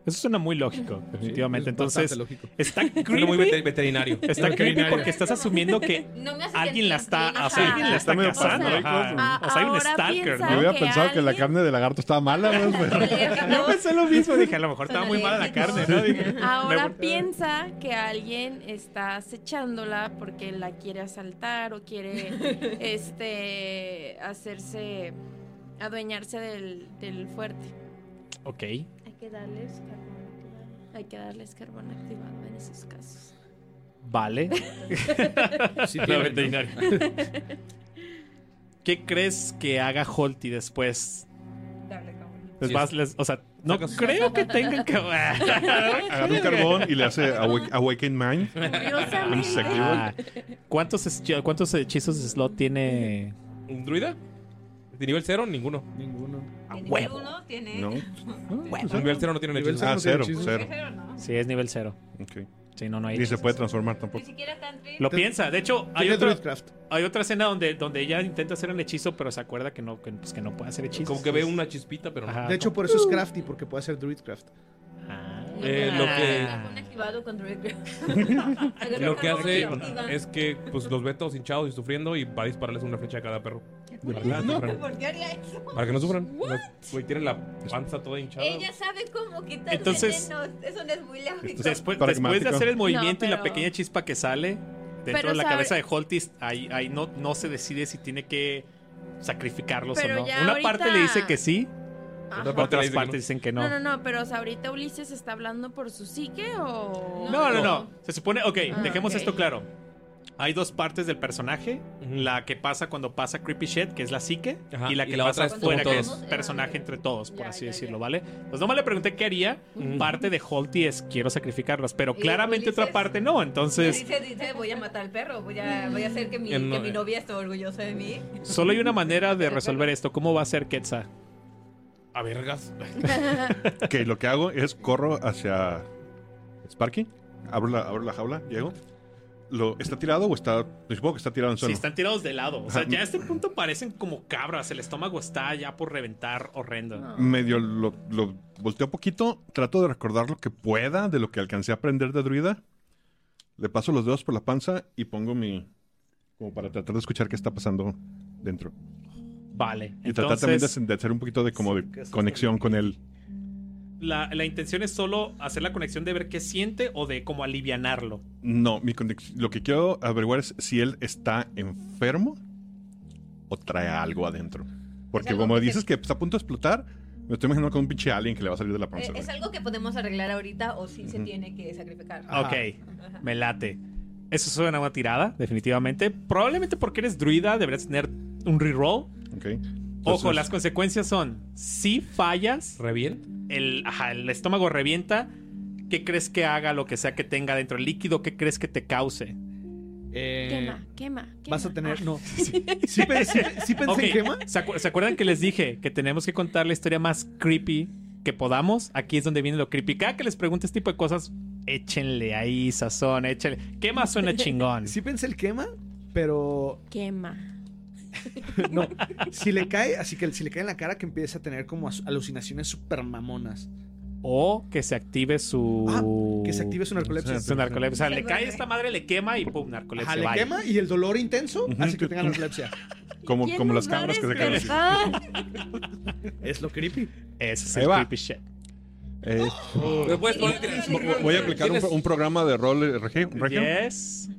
Eso suena muy lógico, definitivamente. es Entonces, lógico. está muy creepy. veter- veterinario. Está creepy porque estás asumiendo que No alguien la está, o sea, alguien la está cazando. O sea, hay un stalker, Yo que pensado que la carne de lagarto estaba mala, ¿no? Yo pensé lo mismo. Dije, a lo mejor estaba muy mala la carne, ¿no? Dije, Ahora me- piensa que alguien está acechándola porque la quiere asaltar o quiere este hacerse adueñarse del, del fuerte. Ok. Hay que darles carbón activado. Hay que darles carbón activado en esos casos. Vale. Sí, La veterinaria. ¿Qué crees que haga Holty después? Les Sí, vas- les- o sea, no creo que tengan que. Agarra un carbón y le hace awake- Awaken Mind. Ah, ¿Cuántos, ¿Cuántos hechizos de slot tiene? ¿Un druida? ¿De nivel 0? Ninguno. Ninguno. A Tiene huevo. uno, tiene... ¿No? Un nivel 0 no tiene Nivel hechizo. Ah, cero cero, cero. Sí, es nivel cero. Ok. Sí, no, no hay. Ni se hechizos. puede transformar Ni tampoco. siquiera country. Lo piensa. De hecho, hay Tiene otra, Druidcraft. hay otra escena donde, donde ella intenta hacer el hechizo, pero se acuerda que no, que, pues, que no puede hacer hechizos. Como que ve una chispita, pero no. Ajá, De hecho, por eso es crafty, porque puede hacer Druidcraft. Ah. Eh, lo que- activado con Lo que hace es que pues los ve todos hinchados y sufriendo y va a dispararles una flecha a cada perro. Para que no sufran. ¿Por qué haría eso? Para que no sufran. Los- Güey, tienen la panza toda hinchada. Ella sabe cómo quitar Entonces- venenos. Eso no es muy lógico. Después, Pragmático. después de hacer el movimiento No, y la pero- pequeña chispa que sale dentro Pero de la sabe- cabeza de Holtis, ahí, ahí no, no se decide si tiene que sacrificarlos Pero o no. ya Una ahorita- parte le dice que sí, Ajá. Otra parte le otras dice que partes no. dicen que no. No, no, no, pero o sea, ahorita Ulises está hablando por su psique o... No, no, no. No. Se supone, ok, Ah, dejemos ok. esto claro. Hay dos partes del personaje. La que pasa cuando pasa Creepy Shit, que es la psique. Ajá, Y la y que la pasa fuera, que es personaje entre todos, por Ya, así ya, decirlo, ya. ¿vale? Pues nomás le pregunté qué haría. Parte de Holty es quiero sacrificarlos, pero claramente otra parte no. Entonces, Dice, dice, voy a matar al perro, voy a, voy a hacer que mi, Que no- que mi novia esté orgullosa de mí. solo hay una manera de resolver esto. ¿Cómo va a ser Quetzal? A vergas. Ok, lo que hago es corro hacia Sparky. Abro la, abro la jaula, llego. Lo, ¿Está tirado o está.? Supongo que está tirado en Sí, suelo. están tirados de lado. O sea, Ajá. ya a este punto parecen como cabras. El estómago está ya por reventar horrendo. Medio lo, lo volteo poquito. Trato de recordar lo que pueda de lo que alcancé a aprender de druida. Le paso los dedos por la panza y pongo mi. Como para tratar de escuchar qué está pasando dentro. Vale. Y tratar también de, hacer un poquito de como de Sí, conexión con él. La, la intención es solo hacer la conexión de ver qué siente o de como alivianarlo. No, mi lo que quiero averiguar es si él está enfermo o trae algo adentro. Porque algo como que dices se- que está a punto de explotar, me estoy imaginando con un pinche alien que le va a salir de la Eh, panza. ¿Es güey. algo que podemos arreglar ahorita o sí se tiene que sacrificar? Ajá. Ok, me late. Eso suena a una tirada, definitivamente. Probablemente porque eres druida deberías tener un reroll. Ok. Ojo, las consecuencias son, si fallas, ¿Revienta? el, ajá, el estómago revienta, ¿qué crees que haga lo que sea que tenga dentro el líquido? ¿Qué crees que te cause? Eh, Quema, quema, quema. Vas a tener. Ah. No. Sí, sí pe- sí- sí pensé Ok, en quema. ¿Se, acu- se acuerdan que les dije que tenemos que contar la historia más creepy que podamos? Aquí es donde viene lo creepy. Cada que les pregunte este tipo de cosas, échenle ahí sazón, échenle. ¿Qué más suena chingón? Sí pensé el quema, pero Quema. no. Si le cae, así que si le cae en la cara que empieza a tener como alucinaciones super mamonas. O que se active su. Ah, que se active su narcolepsia. su narcolepsia. O sea, Se le cae esta madre, le quema y pum, narcolepsia. Ajá, le quema y el dolor intenso hace que tenga narcolepsia. Como, ¿Quién como las cabras que se caen así. Es lo creepy. Ese es el va. creepy shit. Eh, ¿Me puedes poner- voy a aplicar un, ¿Tienes- un programa de rol eh, regio. Yes.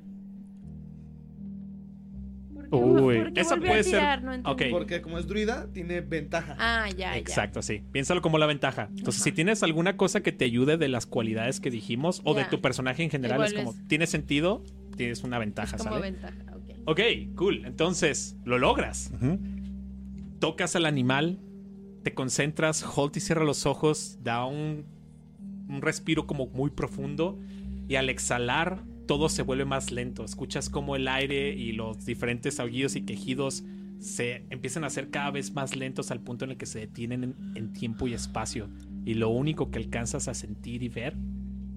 ¿Por qué- Uy, esa puede ser- tirar? No entendí. ok. Porque como es druida, tiene ventaja. Ah, ya, ya. Exacto, sí. Piénsalo como la ventaja. Entonces, si tienes alguna cosa que te ayude de las cualidades que dijimos o de Ya. tu personaje en general, Igual es como, es- tiene sentido, tienes una Es ventaja, como ¿sale? ventaja, ok. Ok, cool. Entonces, lo logras. Tocas al animal, te concentras, Holt y cierra los ojos, da un, un respiro como muy profundo y al exhalar todo se vuelve más lento. Escuchas como el aire y los diferentes aullidos y quejidos se empiezan a hacer cada vez más lentos al punto en el que se detienen en, tiempo y espacio. Y lo único que alcanzas a sentir y ver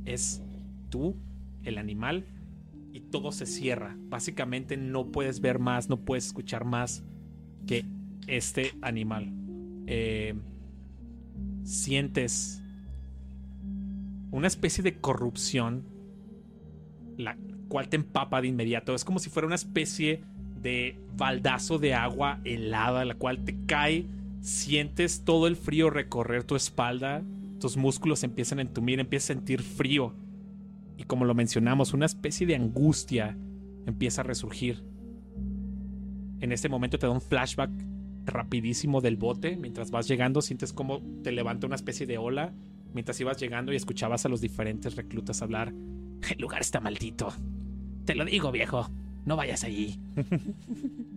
es tú, el animal, y todo se cierra. Básicamente no puedes ver más, no puedes escuchar más que este animal. Eh, sientes una especie de corrupción, la cual te empapa de inmediato. Es como si fuera una especie de baldazo de agua helada, la cual te cae, sientes todo el frío recorrer tu espalda, tus músculos empiezan a entumir, empiezas a sentir frío. Y como lo mencionamos, una especie de angustia empieza a resurgir. En este momento te da un flashback rapidísimo del bote. Mientras vas llegando, sientes como te levanta una especie de ola. Mientras ibas llegando y escuchabas a los diferentes reclutas hablar. El lugar está maldito. Te lo digo, viejo. No vayas allí.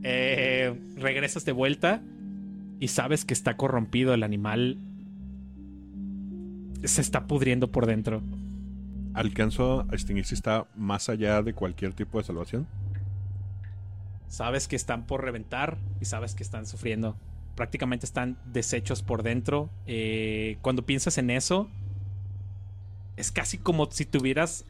Eh, regresas de vuelta y sabes que está corrompido el animal. Se está pudriendo por dentro. Alcanzo a distinguir si está más allá de cualquier tipo de salvación. Sabes que están por reventar y sabes que están sufriendo. Prácticamente están deshechos por dentro. Eh, cuando piensas en eso, es casi como si tuvieras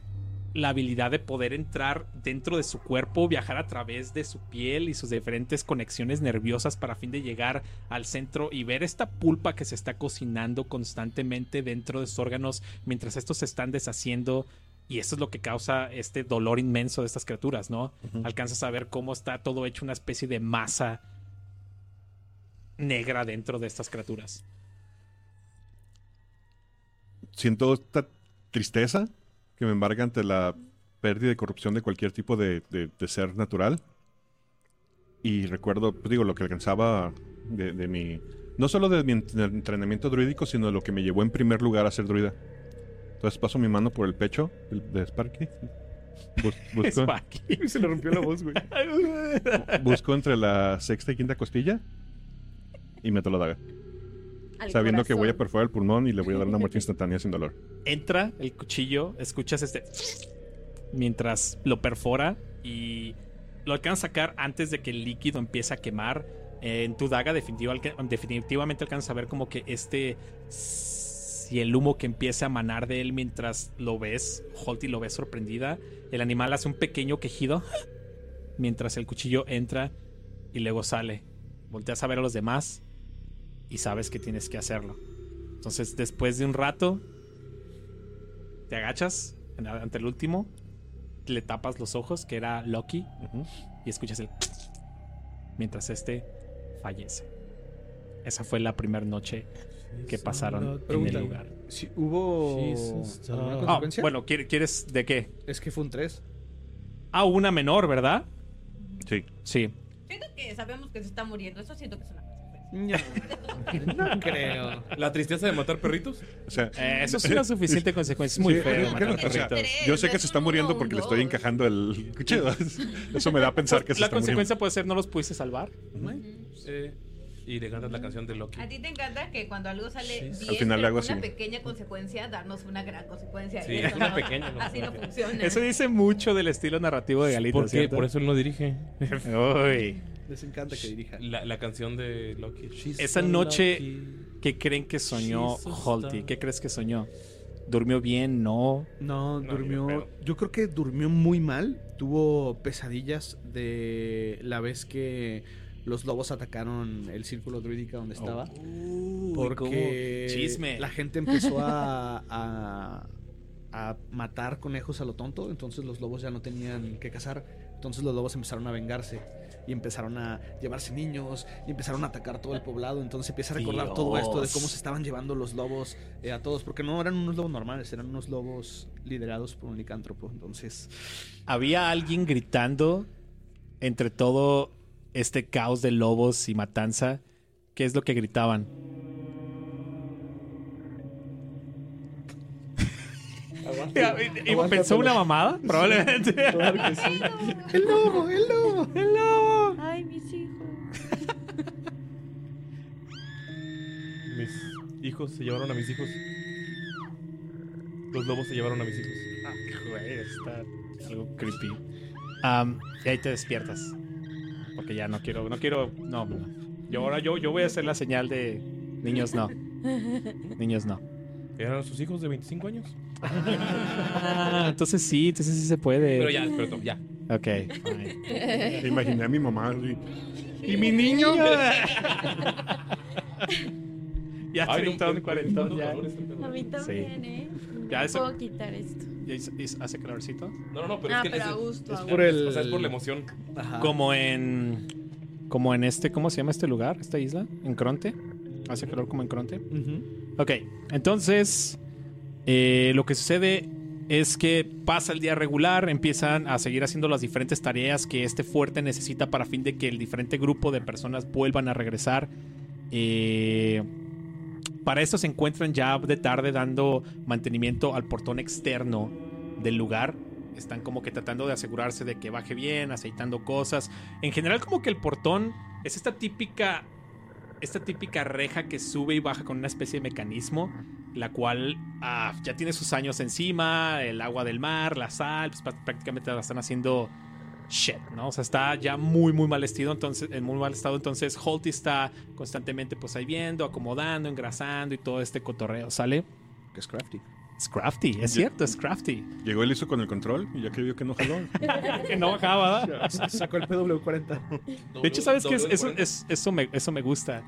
la habilidad de poder entrar dentro de su cuerpo, viajar a través de su piel y sus diferentes conexiones nerviosas para fin de llegar al centro y ver esta pulpa que se está cocinando constantemente dentro de sus órganos mientras estos se están deshaciendo y eso es lo que causa este dolor inmenso de estas criaturas, ¿no? Alcanzas a ver cómo está todo hecho una especie de masa negra dentro de estas criaturas. Siento esta tristeza que me embarga ante la pérdida y corrupción de cualquier tipo de, de- de ser natural. Y recuerdo, pues, digo, lo que alcanzaba de, de mi... No solo de mi ent- entrenamiento druídico, sino de lo que me llevó en primer lugar a ser druida. Entonces paso mi mano por el pecho de Sparky. Bus- busco, Sparky. Se le rompió la voz, güey. busco entre la sexta y quinta costilla y meto la daga. Sabiendo que voy a perforar el pulmón y le voy a dar una muerte instantánea sin dolor. Entra el cuchillo, escuchas este mientras lo perfora y lo alcanzas a sacar antes de que el líquido empiece a quemar. Eh, en tu daga definitiva- definitivamente alcanzas a ver como que este y el humo que empieza a manar de él mientras lo ves, Holty lo ves sorprendida. El animal hace un pequeño quejido mientras el cuchillo entra y luego sale. Volteas a ver a los demás y sabes que tienes que hacerlo. Entonces, después de un rato, te agachas ante el último, le tapas los ojos, que era Loki, y escuchas el mientras este fallece. Esa fue la primera noche que pasaron en el lugar. Si hubo Jesus, alguna ah. Ah, consecuencia. bueno, ¿quiere- ¿quieres de qué? Es que fue un 3. Ah, una menor, ¿verdad? Sí. Sí. Siento que sabemos que se está muriendo. Eso siento que es una No creo. La tristeza de matar perritos. O sea, Eh, eso es una suficiente consecuencia. Es muy Sí, feo. matar que- o sea, perritos. yo sé que se está muriendo porque le estoy encajando el cuchillo. Eso me da a pensar que se La está consecuencia puede ser no los pudiste salvar. Eh, y le cantas la canción de Loki. A ti te encanta que cuando algo sale bien, Al final le hago una así. pequeña consecuencia, darnos una gran consecuencia. Sí, eso una no- pequeña Así no funciona. Eso dice mucho del estilo narrativo de Galito. ¿Por qué? ¿cierto? Por eso él no dirige. Uy. Les encanta que dirija. La, la canción de Loki. She's Esa so noche, lucky. ¿qué creen que soñó so Holty? ¿Qué crees que soñó? ¿Durmió bien? ¿No? No, No, durmió. Yo creo que durmió muy mal. Tuvo pesadillas de la vez que los lobos atacaron el círculo druídica donde estaba. porque Chisme. la gente empezó a, a, a matar conejos a lo tonto. Entonces los lobos ya no tenían que cazar. Entonces los lobos empezaron a vengarse. Y empezaron a llevarse niños. Y empezaron a atacar todo el poblado. Entonces empieza a recordar todo esto de cómo se estaban llevando los lobos eh, a todos. Porque no eran unos lobos normales. Eran unos lobos liderados por un licántropo. Entonces... Había alguien gritando entre todo este caos de lobos y matanza. ¿Qué es lo que gritaban? ¿Pensó una mamada? Probablemente. ¡El lobo! ¡El lobo! ¡El lobo! Ay, mis hijos. Mis hijos se llevaron a mis hijos. Los lobos se llevaron a mis hijos. Ah, güey, está algo creepy. Am, y ahí te despiertas. Porque ya no quiero, no quiero, no, no. Yo ahora yo, yo voy a hacer la señal de niños no. Niños no. ¿Eran sus hijos de 25 años? Ah, entonces sí, entonces sí se puede. Pero ya, pero ya. Ok. fine. Me imaginé a mi mamá. así. ¿Y mi niño? ya Ay, no, cuarentón, ya. no, A mí también, ¿eh? Ya eso- puedo quitar esto. ¿Ya hizo- hizo- ¿Hace calorcito? No, no, no, pero Ah, es que pero es, a gusto, es a por gusto. el, o sea, es por la emoción. Ajá. Como en. Como en este, ¿cómo se llama este lugar? ¿Esta isla? ¿En Cronte? ¿Hace calor como en Cronte? Ok, entonces eh, lo que sucede es que pasa el día regular, empiezan a seguir haciendo las diferentes tareas que este fuerte necesita para fin de que el diferente grupo de personas vuelvan a regresar. Eh, para esto se encuentran ya de tarde dando mantenimiento al portón externo del lugar. Están como que tratando de asegurarse de que baje bien, aceitando cosas. En general como que el portón es esta típica esta típica reja que sube y baja con una especie de mecanismo, la cual ah, ya tiene sus años encima, el agua del mar, la sal, pues, prá- prácticamente la están haciendo shit, ¿no? O sea, está ya muy, muy mal estado, entonces, en muy mal estado, entonces Holty está constantemente pues ahí viendo, acomodando, engrasando y todo este cotorreo, ¿sale? Que es crafty. Es crafty, es cierto, es crafty. Llegó el hizo con el control y ya que vio que no jaló. que no bajaba, ¿verdad? Sacó el PW40. De hecho, ¿sabes qué? Es- Eso, cuarenta. es- eso, me, eso me gusta.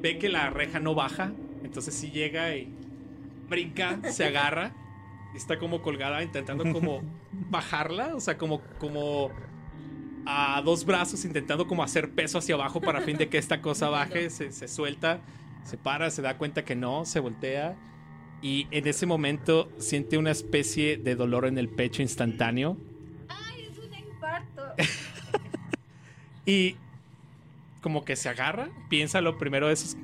Ve que la reja no baja, entonces sí llega y brinca, se agarra y está como colgada intentando como bajarla, o sea, como, como a dos brazos intentando como hacer peso hacia abajo para fin de que esta cosa baje, se, se suelta, se para, se da cuenta que no, se voltea y en ese momento siente una especie de dolor en el pecho instantáneo. Ay, es un infarto. Y como que se agarra, piensa lo primero es,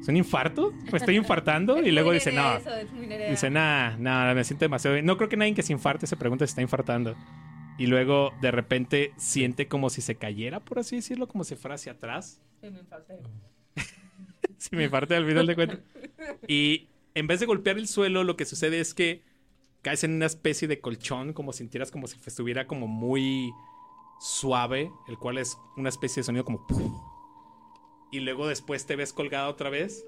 ¿es un infarto? ¿Me estoy infartando? Y luego dice, no. eso, es muy. Dice, nah, nah, me siento demasiado bien. No creo que nadie que se infarte se pregunte si está infartando. Y luego de repente siente como si se cayera, por así decirlo, como si fuera hacia atrás. Sí, me infarté. Si me infarte al final de cuentas. Y en vez de golpear el suelo, lo que sucede es que caes en una especie de colchón, como sintieras como si estuviera como muy suave, el cual es una especie de sonido como... Y luego después te ves colgada otra vez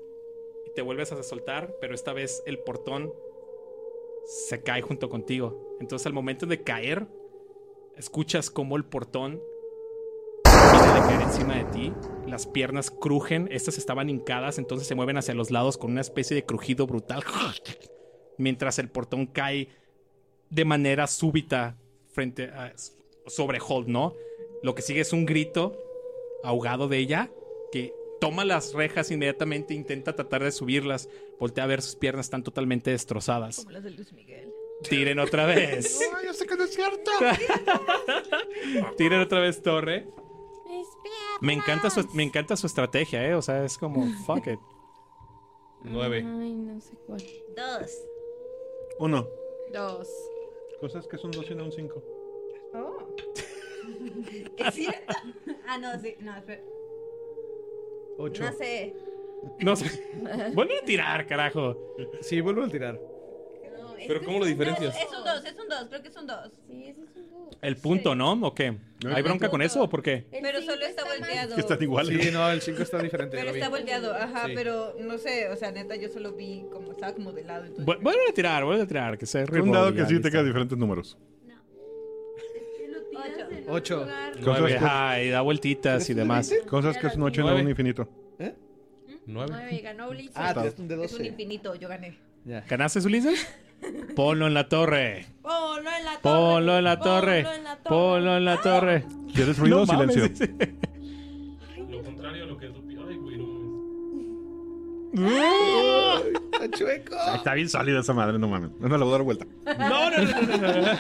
y te vuelves a soltar, pero esta vez el portón se cae junto contigo. Entonces al momento de caer, escuchas como el portón de caer encima de ti. Las piernas crujen, estas estaban hincadas, entonces se mueven hacia los lados con una especie de crujido brutal. Mientras el portón cae de manera súbita frente a, sobre Holt, ¿no? Lo que sigue es un grito ahogado de ella que toma las rejas inmediatamente, intenta tratar de subirlas, voltea a ver sus piernas están totalmente destrozadas. Como las de Luis Miguel. Tiren otra vez. ¡Ay, ya sé que no es cierto! Tiren otra vez torre. Me encanta su, me encanta su estrategia, ¿eh? O sea, es como, fuck it. Nueve. Ay, no sé cuál. Dos. Uno. Dos. Cosas que son dos y no un cinco. Oh. ¿Es cierto? Ah, no, sí. No, espera. Ocho. No sé. No sé. Vuelve a tirar, carajo. Sí, vuelvo a tirar. No, Pero ¿cómo lo es diferencias? Es un dos, es un dos, creo que es un dos. Sí, ese es un dos. El punto, ¿no? ¿O qué? ¿Hay bronca con eso o por qué? Pero solo está volteado. Que están iguales. Sí, no, el 5 está diferente. Pero está volteado, ajá, Sí. pero no sé, o sea, neta, yo solo vi como estaba como de lado. Vuelve a tirar, vuelve a tirar, que sea Un dado que sí listo. tenga diferentes números. Que lo tiras Ocho. en un Ocho. lugar. Cosas que, Ajá, y da vueltitas y demás. cosas que es un ocho y no Nueve. un infinito. Nueve. Nueve, ganó Ulises. Ah, tiraste un de Es un 12. infinito, yo gané. ¿Ganaste, Ulises? Ponlo en la torre. Ponlo en la torre. Ponlo en la torre. Ponlo en la torre. Ponlo en la torre. ¿Quieres ruido o No mames, silencio? Lo contrario a lo que es Ay, güey, no ¡Está chueco! Está bien sólida esa madre, no mames. No me la voy a dar vuelta. No, no, no, no, no, no.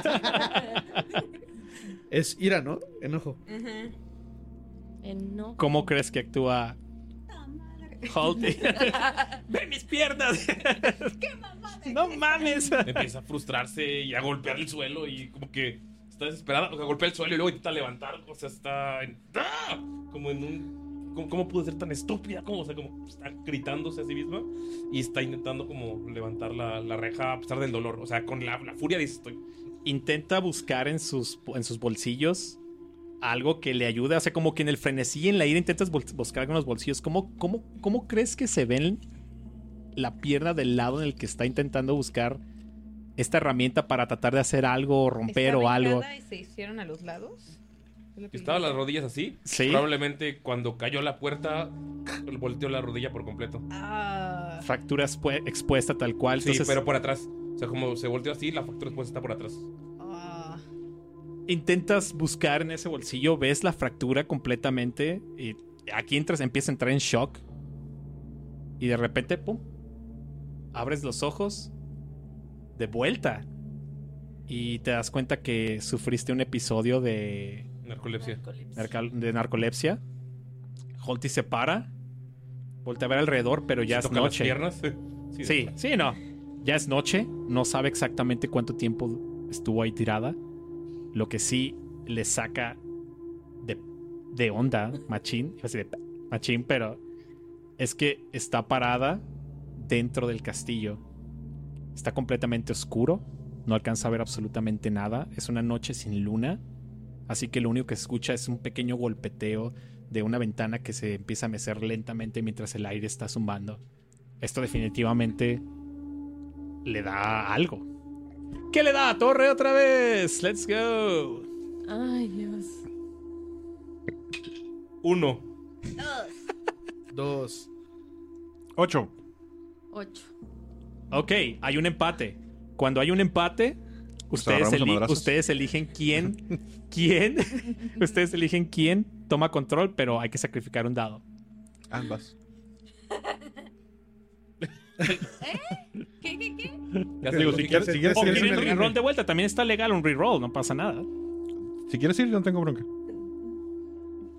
Es ira, ¿no? Enojo. En no. ¿Cómo crees que actúa Holty? ¡Ve mis piernas! ¡No mames! Empieza a frustrarse y a golpear el suelo y como que está desesperada. O sea, golpea el suelo y luego intenta levantar. O sea, está en- ¡Ah! como en un... ¿Cómo, cómo pudo ser tan estúpida? Como, o sea, como está gritándose a sí misma y está intentando como levantar la, la reja a pesar del dolor. O sea, con la, la furia dice, estoy... Intenta buscar en sus, en sus bolsillos algo que le ayude. O sea, como que en el frenesí en la ira intentas buscar algo en los bolsillos. ¿Cómo, cómo, ¿Cómo crees que se ven la pierna del lado en el que está intentando buscar esta herramienta para tratar de hacer algo o romper ¿Está o algo? y se hicieron a los lados? ¿Es lo que Estaba las rodillas así. Sí. Probablemente cuando cayó la puerta, volteó la rodilla por completo. Ah, Fractura expue- expuesta tal cual. Sí, Entonces, pero por atrás. O sea, como se volteó así, la fractura después está por atrás. Intentas buscar en ese bolsillo, ves la fractura completamente y aquí entras, empieza a entrar en shock y de repente, pum, abres los ojos de vuelta y te das cuenta que sufriste un episodio de, Narcolepsia. narcal- de narcolepsia. Holty se para, voltea a ver alrededor, pero ya Se es toca las noche. piernas. Sí, sí, no. Ya es noche, no sabe exactamente cuánto tiempo estuvo ahí tirada. Lo que sí le saca de, onda, machín, iba a decir de machín, pero es que está parada dentro del castillo. Está completamente oscuro, no alcanza a ver absolutamente nada. Es una noche sin luna, así que lo único que escucha es un pequeño golpeteo de una ventana que se empieza a mecer lentamente mientras el aire está zumbando. Esto definitivamente le da algo. ¿Qué le da? Torre otra vez. Let's go. Ay, Dios. Uno. Dos. Ocho. Ocho. Ok, hay un empate. Cuando hay un empate, ustedes, a eli- ustedes eligen quién, quién, ustedes eligen quién toma control, pero hay que sacrificar un dado. Ambas. ¿Qué, qué, qué? Ya Digo, si lógica. quieres, si quieres O ir, quieren sí, reroll de vuelta, también está legal un reroll, no pasa nada. si quieres ir, yo no tengo bronca.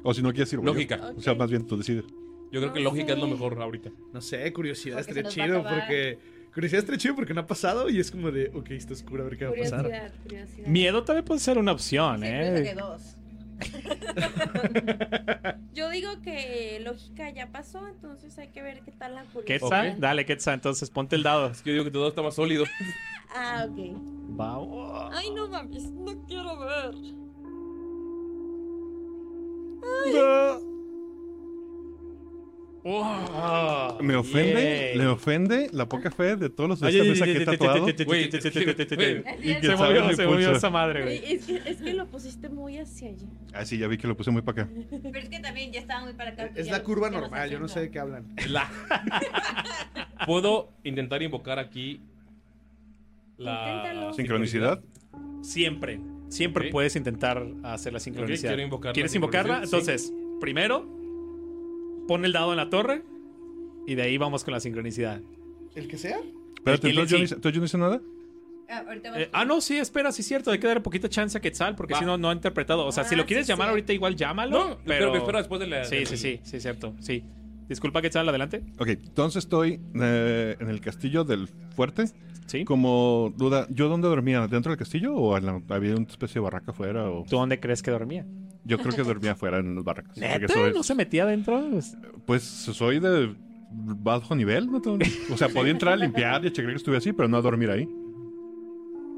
O si no quieres ir, voy yo. Lógica. O sea, más bien tú decides. Yo creo que lógica es lo mejor ahorita. No sé, curiosidad Porque se estaría nos va a chido acabar. porque... Curiosidad estaría chido porque no ha pasado y es como de, ok, está oscuro, a ver qué va a pasar. Curiosidad, curiosidad. Miedo también puede ser una opción, Sí, pero saqué ¿eh? dos. Yo digo que lógica ya pasó, entonces hay que ver qué tal la curiosidad. Quetzal, Ok. dale, Quetzal, entonces ponte el dado. Es que yo digo que todo está más sólido. Ah, ok. Va. Ay, no mames, no quiero ver. Oh, Me ofende, le ofende la poca fe de todos los de esta mesa que ay, tatuado. Se movió, se movió esa madre, güey. Es que, es que lo pusiste muy hacia allá. Ah, sí, ya vi que lo puse muy para acá. Pero es que también ya estaba muy para acá. Es la curva normal, yo no sé de qué hablan. La... Puedo intentar invocar aquí la Inténtalo. Sincronicidad. Siempre, siempre puedes intentar hacer la sincronicidad. quiero invocar la ¿Quieres invocarla? Entonces, primero, pon el dado en la torre y de ahí vamos con la sincronicidad. ¿El que sea? Espérate, ¿Quién le- entonces yo, no yo no hice nada. Ah, Eh, tú. ah, no, sí, espera, sí es cierto. Hay que darle poquita chance a Quetzal porque si no, no ha interpretado. O sea, si Ah, lo quieres sí, llamar sí. ahorita, igual llámalo. No, pero me espero después de la. Sí, del- sí, sí, sí, es cierto. Sí. Disculpa, Quetzal, adelante. Ok, entonces estoy eh, en el castillo del fuerte. Sí. Como duda, ¿yo dónde dormía? ¿Dentro del castillo o en la- había una especie de barraca afuera? O... ¿Tú dónde crees que dormía? Yo creo que dormía afuera en las barracas. porque ¿Neta? soy- ¿No se metía adentro? Pues, soy de bajo nivel. ¿no? O sea, podía entrar a limpiar y a checar que estuve así, pero no a dormir ahí.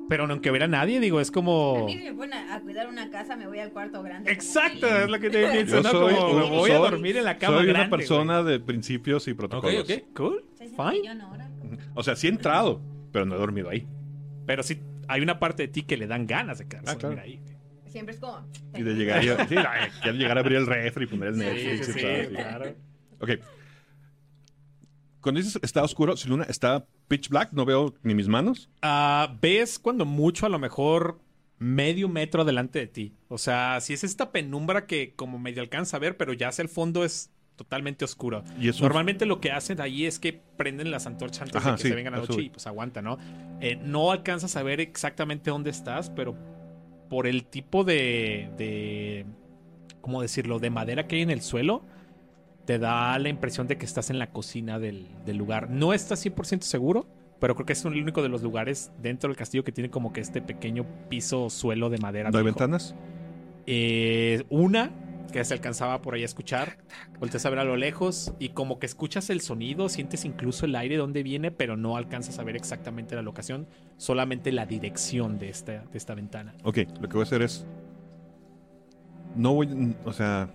Pero aunque hubiera nadie, digo, es A como... mí si me ponen a, a cuidar una casa, me voy al cuarto grande. Exacto, es lo que te pienso, Yo ¿no? soy, Como me voy a soy- dormir en la cama soy grande, una persona de principios y Ok, protocolos. ok. Cool, fine. O sea, sí he entrado, pero no he dormido ahí. Pero sí, hay una parte de ti que le dan ganas de quedarse Ah, a dormir claro. ahí. Siempre es como. Y de llegar, y, sí, ay, quiero llegar a abrir el refri y poner el Netflix. sí, y todo claro. Ok. Cuando dices está oscuro, si Luna está pitch black, no veo ni mis manos. Ah, ves cuando mucho a lo mejor medio metro delante de ti. O sea, si es esta penumbra que como medio alcanza a ver, pero ya hacia el fondo es totalmente oscuro. Y Normalmente lo que hacen ahí es que prenden las antorchas antes Ajá, de que sí, se vengan a la noche y pues aguanta, ¿no? Eh, no alcanzas a ver exactamente dónde estás, pero por el tipo de, de ¿cómo decirlo? De madera que hay en el suelo, te da la impresión de que estás en la cocina del, del lugar. No estás 100% seguro, pero creo que es el único de los lugares dentro del castillo que tiene como que este pequeño piso suelo de madera. ¿No hay viejo. ventanas? Eh, una que se alcanzaba por ahí a escuchar. Volteas a ver a lo lejos y como que escuchas el sonido, sientes incluso el aire de donde viene, pero no alcanzas a ver exactamente la locación, solamente la dirección de esta, de esta ventana. Ok, lo que voy a hacer es. No voy. O sea.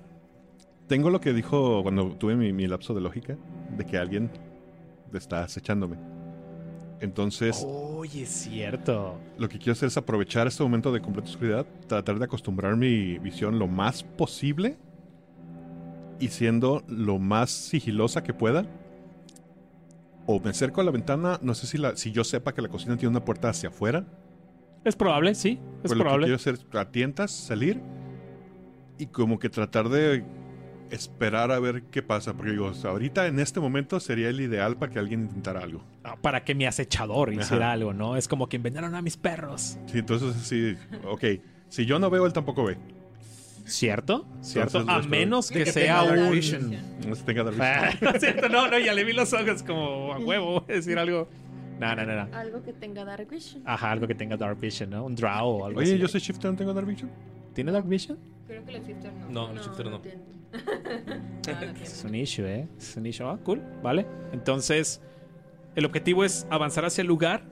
Tengo lo que dijo cuando tuve mi, mi lapso de lógica: de que alguien está acechándome. Entonces, Oye, es cierto. lo que quiero hacer es aprovechar este momento de completa oscuridad, tratar de acostumbrar mi visión lo más posible y siendo lo más sigilosa que pueda. O me acerco a la ventana, no sé si, la, si yo sepa que la cocina tiene una puerta hacia afuera. Es probable, sí, es Pues lo que probable. quiero hacer es a tientas, salir y como que tratar de esperar a ver qué pasa. Porque digo, ahorita en este momento sería el ideal para que alguien intentara algo. Ah, Para que mi acechador hiciera Ajá. algo, ¿no? Es como que envenenaron a mis perros. Sí, entonces sí, ok. Si yo no veo, él tampoco ve. ¿Cierto? ¿Cierto? Entonces, A menos que que sea un... vision. No se tenga Dark Ah, Vision. ¿cierto? No, no, ya le vi los ojos como a huevo, decir algo. No, no, no, no. Algo que tenga Dark Vision. Ajá, algo que tenga Dark Vision, ¿no? Un Drow o algo Oye, así. yo soy Shifter, ¿no tengo Dark Vision? ¿Tiene Dark Vision? Creo que los shifter no. No, el shifter no. No Es un issue, ¿eh? Es un issue. Ah, cool, vale. Entonces, el objetivo es avanzar hacia el lugar,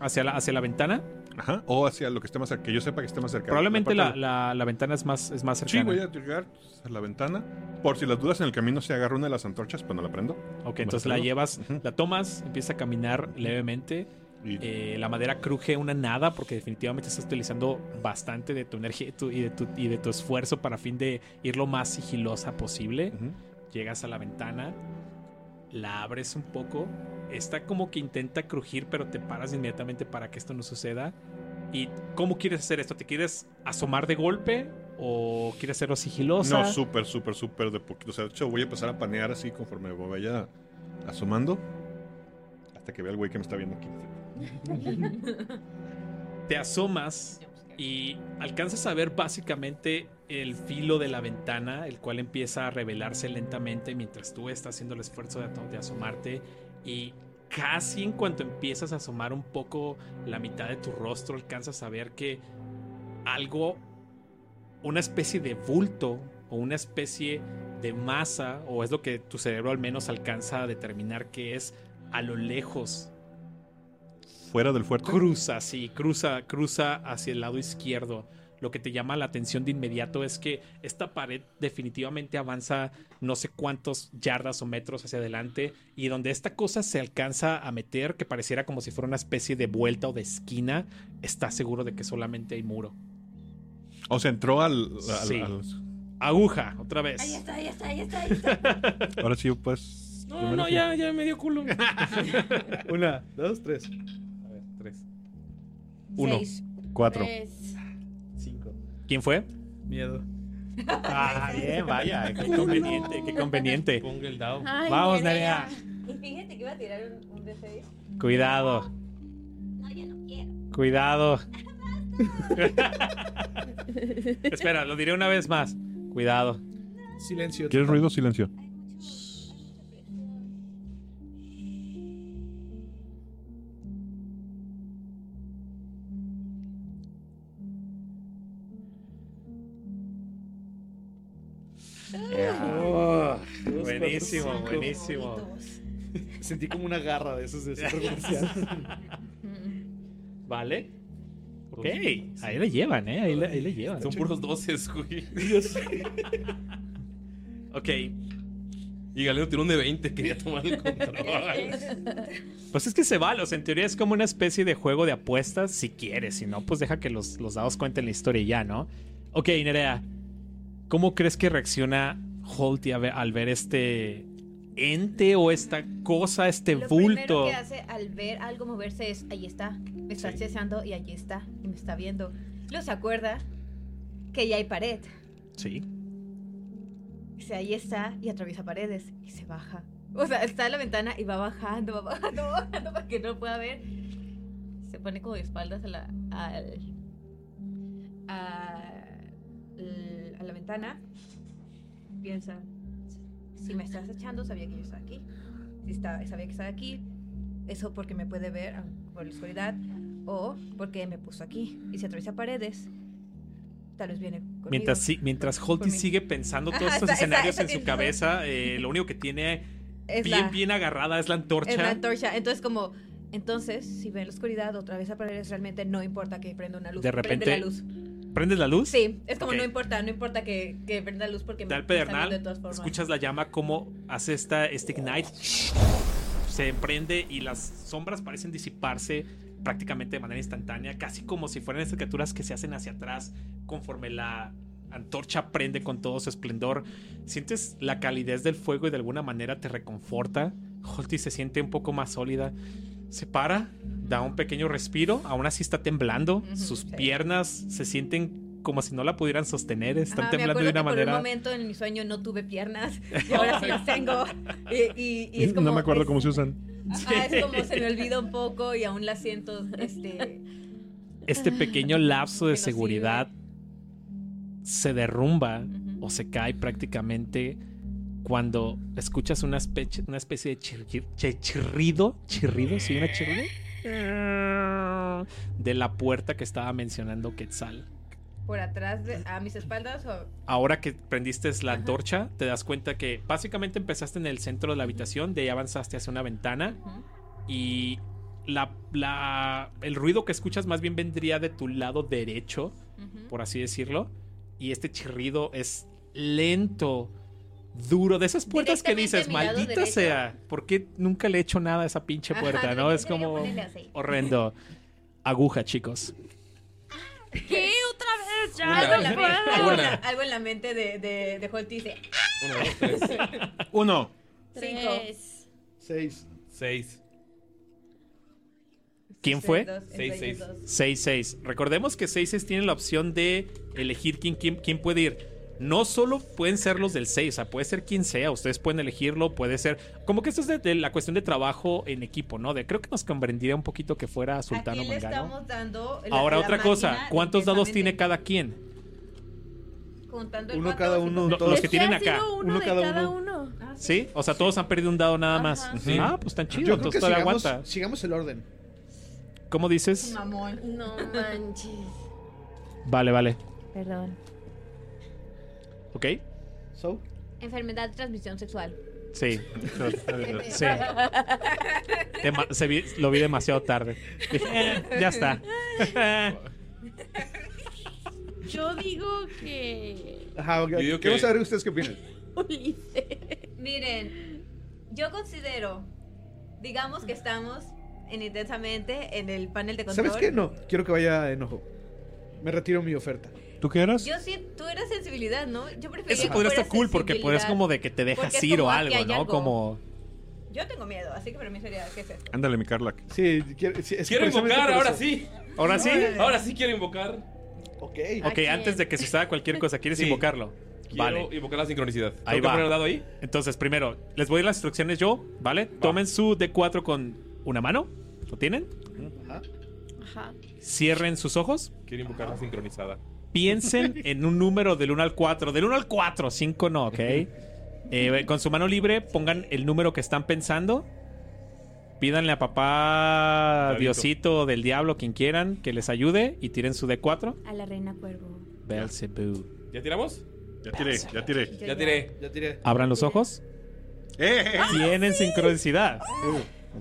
hacia la, hacia la ventana. Ajá. O hacia lo que esté más cerca, que yo sepa que esté más cerca. Probablemente la, la, la ventana es más, es más de- Sí, cercana. voy a llegar a la ventana. Por si las dudas en el camino se agarra una de las antorchas, pues no la prendo. Ok, entonces ¿Me la llevas, la tomas, empieza a caminar levemente. Y Eh, la madera cruje una nada porque definitivamente estás utilizando bastante de tu energía y, tu- y de tu, y de tu esfuerzo para fin de ir lo más sigilosa posible. Llegas a la ventana, la abres un poco, está como que intenta crujir, pero te paras inmediatamente para que esto no suceda. ¿Y cómo quieres hacer esto? ¿Te quieres asomar de golpe o quieres hacerlo sigilosa? No, súper, súper, súper de poquito. O sea, de hecho, voy a empezar a panear así conforme me vaya asomando. Hasta que vea el güey que me está viendo aquí. Te asomas y alcanzas a ver básicamente el filo de la ventana, el cual empieza a revelarse lentamente mientras tú estás haciendo el esfuerzo de, asomarte. Y casi en cuanto empiezas a asomar un poco la mitad de tu rostro, alcanzas a ver que algo, una especie de bulto o una especie de masa, o es lo que tu cerebro al menos alcanza a determinar que es a lo lejos Fuera del fuerte. Cruza, sí, cruza, cruza hacia el lado izquierdo. Lo que te llama la atención de inmediato es que esta pared definitivamente avanza no sé cuántos yardas o metros hacia adelante y donde esta cosa se alcanza a meter, que pareciera como si fuera una especie de vuelta o de esquina, está seguro de que solamente hay muro. O sea, entró al. al- Sí. al- Aguja, otra vez. Ahí está, ahí está, ahí está, ahí está. ahora sí, pues. No, no, ya, ya me dio culo. Una, dos, tres. Tres. Uno. Seis. Cuatro. Tres. Cinco. ¿Quién fue? Miedo. Ah, bien, vaya, qué conveniente, qué conveniente. Ponga el dado. Ay, Vamos, Nerea. Y fíjate que iba a tirar un, un D6. Cuidado. No, ya no quiero. Cuidado. Espera, lo diré una vez más. Cuidado. Silencio. ¿Quieres ruido? Silencio. Buenísimo, buenísimo. Sentí como una garra de esos de centro comercial. Vale. Ok, ahí le llevan, ¿eh? Ahí le, ahí le llevan. Son puros doces, güey. Ok, Y Galeno tiró un de 20, quería tomar el control. pues es que se vale. O sea, en teoría es como una especie de juego de apuestas si quieres. Si no, pues deja que los, los dados cuenten la historia y ya, ¿no? Ok, Nerea. ¿Cómo crees que reacciona Holty a ver- al ver este ente o esta cosa, este Lo primero bulto? que hace al ver algo moverse es, ahí está, me está cesando y allí está, y me está viendo. Se acuerda que ya hay pared. Sí. Dice, ahí está, y atraviesa paredes, y se baja. O sea, está en la ventana y va bajando, va bajando, va bajando para que no pueda ver. Se pone como de espaldas a la, al, a, a la ventana. Piensa, si me estás echando, sabía que yo estaba aquí. Si está, sabía que estaba aquí, eso porque me puede ver por la oscuridad o porque me puso aquí. Y si atraviesa paredes, tal vez viene conmigo. Mientras, sí- mientras Holty sigue pensando todos Ajá, estos está- escenarios está en su cabeza, eh, lo único que tiene Es bien, la- bien agarrada es la antorcha. Es la antorcha. Entonces, como, entonces, si ve la oscuridad otra vez a paredes, realmente no importa que prenda una luz. De Prende repente, la luz. ¿Prendes la luz? Sí, es como no importa, no importa que, que prenda luz porque me, viendo pedernal, de todas formas. escuchas la llama como hace esta, este ignite, se prende y las sombras parecen disiparse prácticamente de manera instantánea, casi como si fueran estas criaturas que se hacen hacia atrás conforme la antorcha prende con todo su esplendor. Sientes la calidez del fuego y de alguna manera te reconforta. Holty se siente un poco más sólida. Se para, da un pequeño respiro, aún así está temblando. Sus sí. piernas se sienten como si no la pudieran sostener, están Ajá, temblando de una que por manera... un momento en mi sueño no tuve piernas y ahora sí las tengo. Y, y- y es como, no me acuerdo es- cómo se usan. Ajá, es como se me olvida un poco y aún las siento, este... este pequeño lapso de sirve. seguridad se derrumba o se cae prácticamente cuando escuchas una especie, una especie de chirri- chi- chirrido, chirrido, sí, una chirrido de la puerta que estaba mencionando Quetzal. Por atrás, de, a mis espaldas o... Ahora que prendiste la antorcha, te das cuenta que básicamente empezaste en el centro de la habitación, de ahí avanzaste hacia una ventana y la, la- el ruido que escuchas más bien vendría de tu lado derecho, por así decirlo. Y este chirrido es lento, duro, de esas puertas que dices, maldita derecho". sea, ¿por qué nunca le he hecho nada a esa pinche puerta? no, Es como horrendo. Aguja, chicos. ¿Qué? ¿Otra vez? Ya Una. Algo en la mente, algo en la- Una. algo en la mente de, de, de Holty dice, Uno, dos, tres, Uno. cinco. Tres. Seis. seis. ¿Quién fue? dos, Seis, entre seis. ellos dos. 6-6. Recordemos que 6 tienen la opción de elegir quién, quién, quién puede ir. No solo pueden ser los del 6, o sea, puede ser quien sea. Ustedes pueden elegirlo, puede ser. Como que esto es de, de la cuestión de trabajo en equipo, ¿no? De creo que nos convendría un poquito que fuera Sultano Aquí le Mangano. estamos dando la- Ahora, la otra cosa. ¿Cuántos dados tiene cada quien? Contando el Uno cuatro, cada uno, seis. Los todos. que tienen acá. uno, Uno de cada cada uno. uno. Ah, ¿Sí? O sea, todos han perdido un dado nada más. Sí. Ah, pues tan chido. Yo creo que Entonces todavía sigamos, aguanta. sigamos el orden. ¿Cómo dices? Mamón. No manches. Vale, vale. Perdón. ¿Ok? So, Enfermedad de transmisión sexual. Sí. sí. Dema- se vi- lo vi demasiado tarde. Dije, "Eh, ya está. Yo digo que. ajá. Yo digo que- saber ustedes qué opinan. Miren, yo considero, digamos que estamos en intensamente en el panel de control. ¿Sabes qué? No, quiero que vaya enojo. Me retiro mi oferta. ¿Tú qué eras? Yo sí, tú eras sensibilidad, ¿no? Yo prefería Eso que podría estar cool porque podrías sensibilidad. como de que te dejas ir o aquí algo, ¿no? algo. Como... Yo tengo miedo, así que para mí sería, ¿qué es esto? Ándale, mi Carla. Sí, quiero, sí, es Quiero precisamente invocar, ahora sí. ¿Ahora sí? Ahora sí quiero invocar. Ok. Ok, quién? antes de que suceda cualquier cosa, ¿quieres Sí. invocarlo? Quiero Vale. invocar la sincronicidad. Ahí ¿Tengo que va. poner el dado ahí? Entonces, primero, les voy a ir las instrucciones yo, ¿vale? Tomen su D4 con una mano. ¿Lo tienen? Ajá. Ajá. Cierren sus ojos. Quiero invocar la sincronizada. Piensen en un número del 1 al 4. Del 1 al 4, 5 no, ¿ok? Eh, con su mano libre, pongan el número que están pensando. Pídanle a papá. Diosito del diablo, quien quieran, que les ayude y tiren su D4. A la reina cuervo. Belzebú. ¿Ya tiramos? Ya tiré, ya tiré. Ya tiré. Ya tiré. Abran los ojos. ¡Eh, eh, eh! Tienen sincronicidad.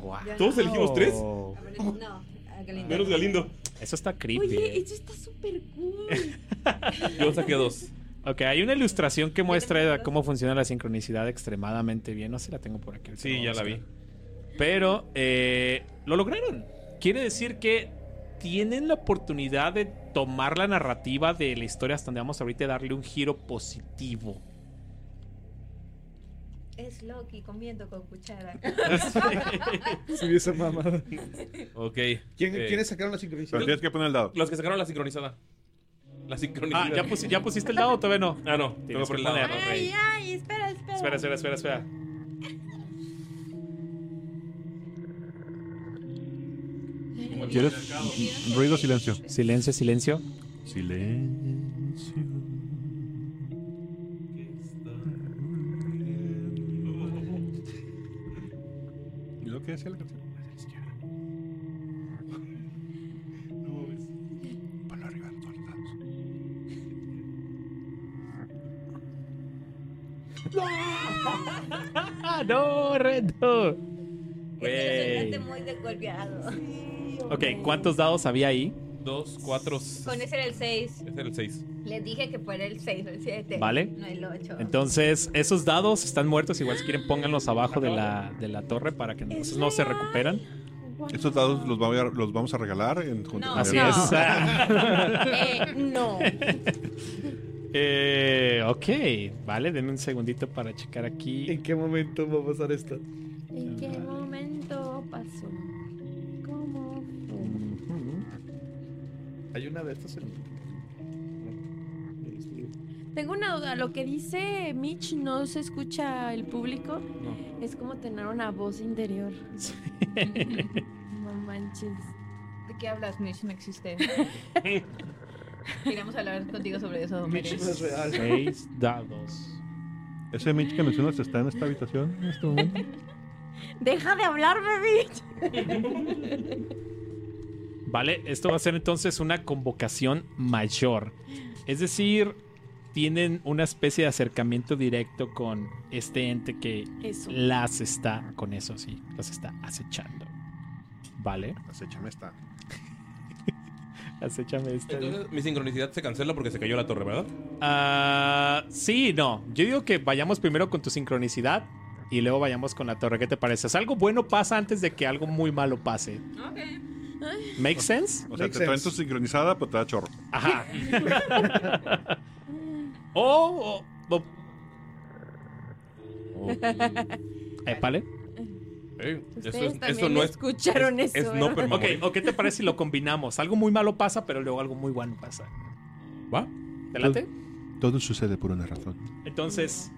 Guau. ¿Todos elegimos tres? No, Galindo. Menos Galindo. Eso está creepy. Oye, eso está súper cool. Yo saqué dos. Ok, hay una ilustración que muestra cómo funciona la sincronicidad extremadamente bien. No sé si la tengo por aquí. Sí, ya la vi. Pero eh, lo lograron. Quiere decir que tienen la oportunidad de tomar la narrativa de la historia hasta donde vamos ahorita y darle un giro positivo. Es Loki comiendo con cuchara. Sí, esa mamada. Ok. ¿Quién, Eh, ¿Quiénes sacaron la Pero sincronización? tienes que poner el dado. Los que sacaron la sincronizada. La sincronizada. Ah, ¿ya, pusi- ya pusiste el dado o todavía no? Ah, no. Tengo por el lado. ponerlo. Ay, ay, espera, espera. Espera, espera, espera, espera. ¿Quieres? Ruido, silencio. Silencio, silencio. Silencio. ¿Y lo que decía la canción? Ponlo arriba, todos los dados. ¡Ah, no, reto! Muy. Ok, ¿cuántos dados había ahí? Dos, cuatro. Con ese era el 6. Ese era el seis. Les dije que fuera el 6 o el 7. Vale. No el 8. Entonces, esos dados están muertos. Igual si quieren, pónganlos abajo de la, de la torre para que no, no se recuperan. Estos dados los, vamos a, los vamos a regalar en, junto No. con Así el- es. Eh, no. Eh, ok, vale, denme un segundito para checar aquí. ¿En qué momento va a pasar esto? ¿En qué momento pasó? Hay una de estas en... Tengo una duda. Lo que dice Mitch no se escucha el público. Es como tener una voz interior. No manches. ¿De qué hablas, Mitch? No existe. Queríamos hablar contigo sobre eso, Mitch no es real. Seis dados. ¿Ese Mitch que mencionas está en esta habitación en este momento? Deja de hablarme, Mitch. Vale, esto va a ser entonces una convocación mayor. Es decir, tienen una especie de acercamiento directo con este ente que Eso. las está, con eso sí, las está acechando. Vale, Acéchame esta. acéchame esta. Entonces, mi sincronicidad se cancela porque se cayó la torre, ¿verdad? Ah, sí, no. Yo digo que vayamos primero con tu sincronicidad y luego vayamos con la torre. ¿Qué te parece? ¿Algo bueno pasa antes de que algo muy malo pase? Ok. ¿Make sense? O sea, Makes te traen tu sincronizada, pero te da chorro. Ajá. o. o, o- Épale. Eh, Ustedes eso, es- eso no es. escucharon es, eso, es no ¿verdad? perma Ok, ¿o qué te parece si lo combinamos? Algo muy malo pasa, pero luego algo muy bueno pasa. ¿Va? ¿Te late? Todo sucede por una razón. Entonces,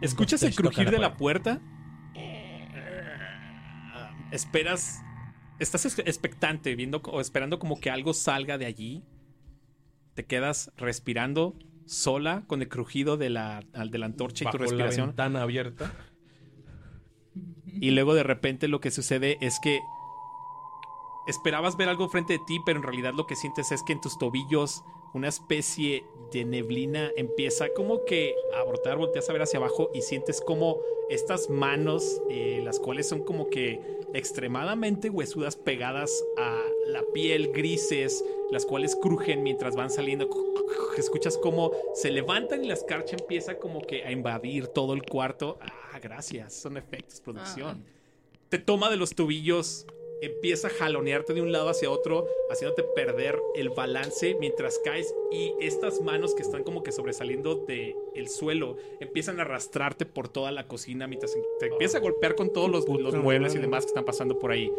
escuchas el crujir de la puerta. Esperas. Estás es- expectante, viendo o esperando como que algo salga de allí. Te quedas respirando sola con el crujido de la, de la antorcha y tu respiración. ventana abierta. Y luego de repente lo que sucede es que esperabas ver algo frente de ti, pero en realidad lo que sientes es que en tus tobillos una especie de neblina empieza como que a brotar, volteas a ver hacia abajo y sientes como estas manos, eh, las cuales son como que extremadamente huesudas pegadas a la piel, grises, las cuales crujen mientras van saliendo. Escuchas como se levantan y la escarcha empieza como que a invadir todo el cuarto. Ah, gracias, son efectos, producción. Te toma de los tobillos, empieza a jalonearte de un lado hacia otro, haciéndote perder el balance mientras caes y estas manos que están como que sobresaliendo del el suelo empiezan a arrastrarte por toda la cocina mientras te empieza a golpear con todos los, los muebles y demás que están pasando por ahí.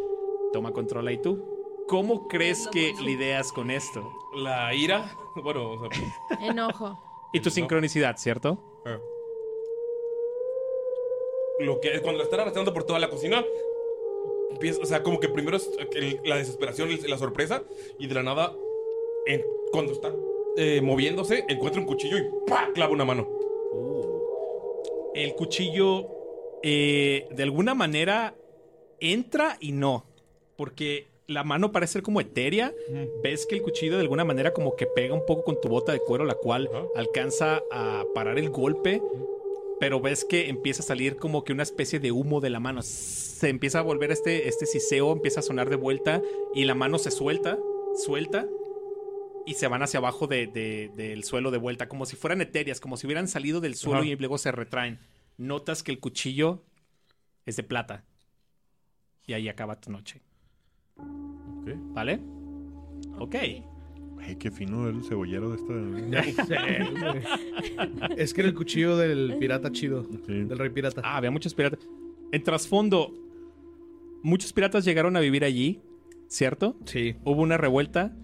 Toma control ahí tú. ¿Cómo crees que lidias con esto? La ira. Bueno, o sea. Enojo. Y tu sincronicidad, ¿cierto? eh. Lo que cuando la están arrastrando por toda la cocina. Empieza, o sea, como que primero es el- la desesperación, el- la sorpresa, y de la nada, en- cuando está eh, moviéndose, encuentra un cuchillo y ¡pa! clava una mano. El cuchillo, eh, de alguna manera, entra y no. Porque la mano parece ser como etérea. Ves que el cuchillo de alguna manera como que pega un poco con tu bota de cuero, la cual alcanza a parar el golpe. Pero ves que empieza a salir como que una especie de humo de la mano. Se empieza a volver este, este siseo, empieza a sonar de vuelta y la mano se suelta, suelta y se van hacia abajo de- de- del suelo de vuelta, como si fueran etéreas, como si hubieran salido del suelo Ajá. y luego se retraen. Notas que el cuchillo es de plata. Y ahí acaba tu noche. ¿Vale? Ok. Ay, qué fino el cebollero de esta. Es que era el cuchillo del pirata chido. Sí. Del rey pirata. Ah, había muchos piratas. En trasfondo, muchos piratas llegaron a vivir allí, ¿cierto? Sí. Hubo una revuelta.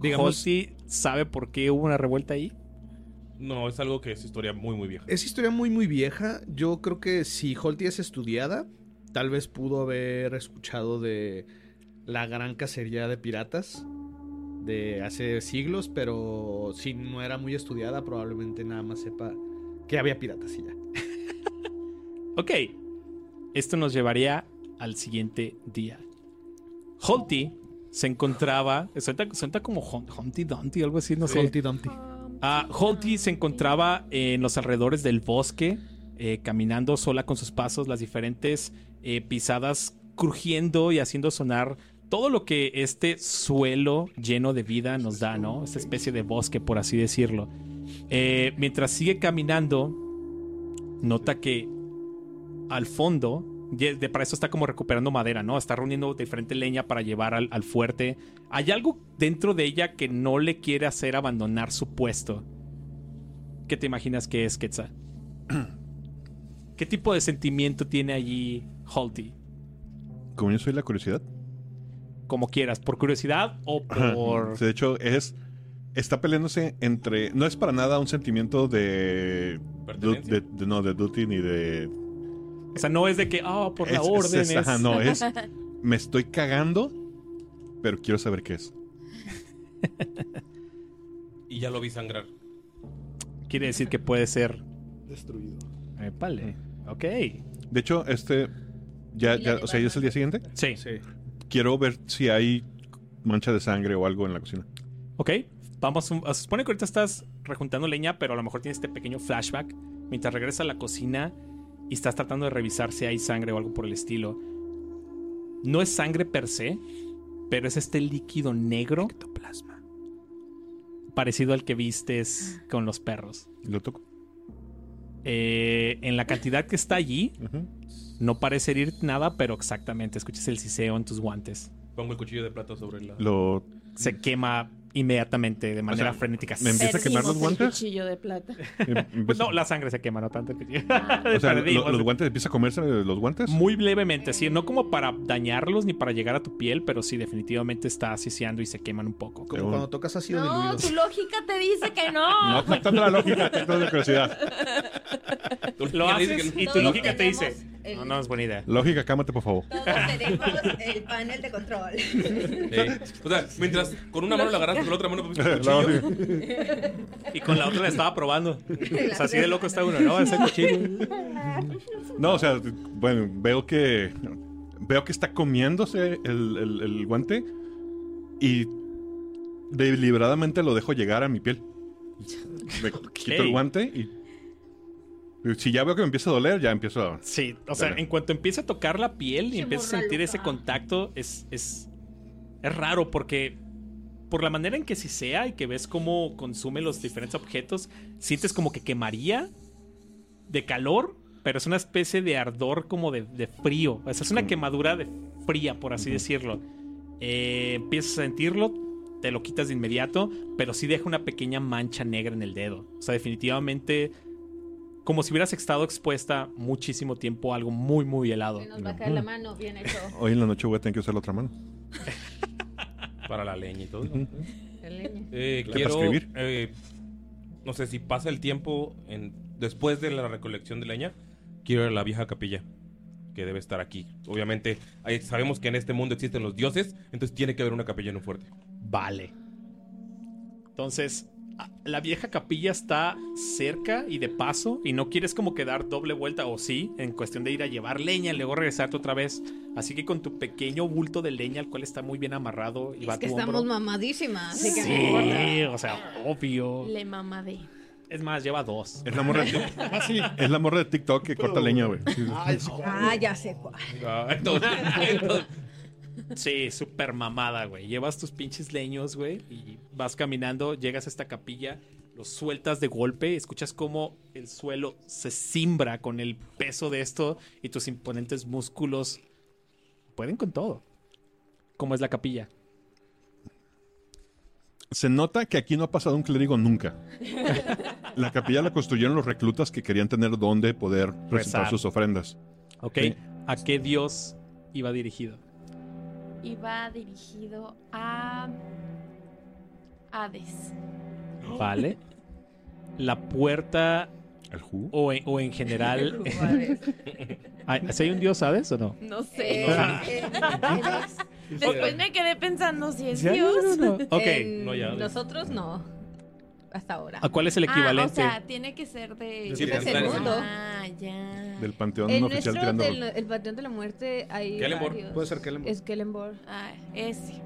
Digamos- Halsey sabe por qué hubo una revuelta ahí. No, es algo que es historia muy, muy vieja. Es historia muy, muy vieja. Yo creo que si Holty es estudiada, tal vez pudo haber escuchado de la gran cacería de piratas de hace siglos, pero si no era muy estudiada, probablemente nada más sepa que había piratas y ya. Ok. Esto nos llevaría al siguiente día. Holty se encontraba. Suena como Humpty Dumpty, algo así, no sé. Humpty Dumpty. Ah, Holty se encontraba en los alrededores del bosque, eh, caminando sola con sus pasos, las diferentes eh, pisadas crujiendo y haciendo sonar todo lo que este suelo lleno de vida nos da, ¿no? Esta especie de bosque, por así decirlo. Eh, mientras sigue caminando, nota que al fondo, de, para eso está como recuperando madera, ¿no? Está reuniendo diferente leña para llevar al, al fuerte. Hay algo dentro de ella que no le quiere hacer abandonar su puesto. ¿Qué te imaginas que es, Quetzal? ¿Qué tipo de sentimiento tiene allí Holty? Como yo soy la curiosidad. Como quieras, por curiosidad o Ajá. por... De hecho, es. Está peleándose entre. No es para nada un sentimiento de. ¿Pertenencia? de- de- no, de duty ni de. O sea, no es de que, ah, por la es- orden es- es... ajá, no, es. Me estoy cagando, pero quiero saber qué es. Y ya lo vi sangrar. Quiere decir que puede ser... Destruido. Vale. Ok. De hecho, este. Ya, ya, o sea, ya es el día siguiente. Sí. Sí. Quiero ver si hay mancha de sangre o algo en la cocina. Ok, vamos. a- Se supone que ahorita estás rejuntando leña, pero a lo mejor tienes este pequeño flashback mientras regresa a la cocina y estás tratando de revisar si hay sangre o algo por el estilo. No es sangre per se, pero es este líquido negro parecido al que vistes con los perros. Lo toco. Eh, en la cantidad que está allí, no parece herir nada, pero exactamente, escuchas el siseo en tus guantes. Pongo el cuchillo de plata sobre la. Lo. Se quema inmediatamente de manera sea, frenética. me empieza a quemar los Perdimos el guantes. cuchillo de plata. em- Pues no, la sangre se quema, no tanto el cuchillo. o sea, lo- los guantes empieza a comerse los guantes. Muy levemente, sí, no como para dañarlos ni para llegar a tu piel, pero sí, definitivamente está asociando y se queman un poco. Como cuando tocas ácido No, diluido. tu lógica te dice que no. No, contando la lógica, contando la curiosidad. Lo haces y tu lógica te dice, el- no, no es buena idea. Lógica, cámate, por favor. Todos tenemos el panel de control. O sea, mientras con una mano la agarraste, con la otra mano pusiste el La cuchillo. Y con la otra la estaba probando. O sea, así de loco está uno, ¿no? Ese cuchillo. No, o sea, bueno, veo que. Veo que está comiéndose el, el- el guante y deliberadamente lo dejo llegar a mi piel. Me quito el guante y. Si ya veo que me empieza a doler, ya empiezo a. Sí, o sea, Dale. en cuanto empieza a tocar la piel y empieza a sentir loca. ese contacto, es, es, es raro porque por la manera en que si sea y que ves cómo consume los diferentes objetos, sientes como que quemaría de calor, pero es una especie de ardor como de, de frío. O sea, es una quemadura de fría, por así decirlo. Eh, empiezas a sentirlo, te lo quitas de inmediato, pero sí deja una pequeña mancha negra en el dedo. O sea, definitivamente como si hubieras estado expuesta muchísimo tiempo a algo muy, muy helado. Se nos va a caer la mano, bien hecho. Hoy en la noche voy a tener que usar la otra mano. Para la leña y todo. La leña. Eh, quiero. escribir. eh, no sé si pasa el tiempo en, después de la recolección de leña. Quiero ir a la vieja capilla. que debe estar aquí. Obviamente, ahí sabemos que en este mundo existen los dioses, entonces tiene que haber una capilla en un fuerte. Vale. Entonces, la vieja capilla está cerca y de paso, y no quieres como que dar doble vuelta, o sí, en cuestión de ir a llevar leña y luego regresarte otra vez. Así que con tu pequeño bulto de leña, el cual está muy bien amarrado y va Es a que tu estamos hombro. mamadísimas, así que no importa. Sí, o sea, obvio. Le mamadé. Es más, lleva dos. Es la morra de, Ah, es la morra de TikTok que corta leña, güey. Sí. Ah, ya sé cuál. Ah, entonces- entonces- Sí, súper mamada, güey. Llevas tus pinches leños, güey, y vas caminando, llegas a esta capilla, los sueltas de golpe, escuchas cómo el suelo se cimbra con el peso de esto y tus imponentes músculos pueden con todo. ¿Cómo es la capilla? Se nota que aquí no ha pasado un clérigo nunca. La capilla la construyeron los reclutas que querían tener donde poder presentar Rezar. sus ofrendas. ¿Ok? Sí. ¿A qué dios iba dirigido? Iba dirigido a Hades. Vale. La puerta o en, o en general... ¿Si hay un dios, sabes o no? No sé. Después me quedé pensando si es ¿Sí hay Dios. no? En No, ya. Nosotros no. Hasta ahora. ¿A cuál es el Ah, o equivalente? sea, tiene que ser de... Sí, es de- el mundo. Ah, ya. Del panteón El oficial nuestro, tirando. del, el Panteón de la Muerte, hay Kellenborg. varios. Puede ser Kellenborg. Es Kellenborg. Ah, ese.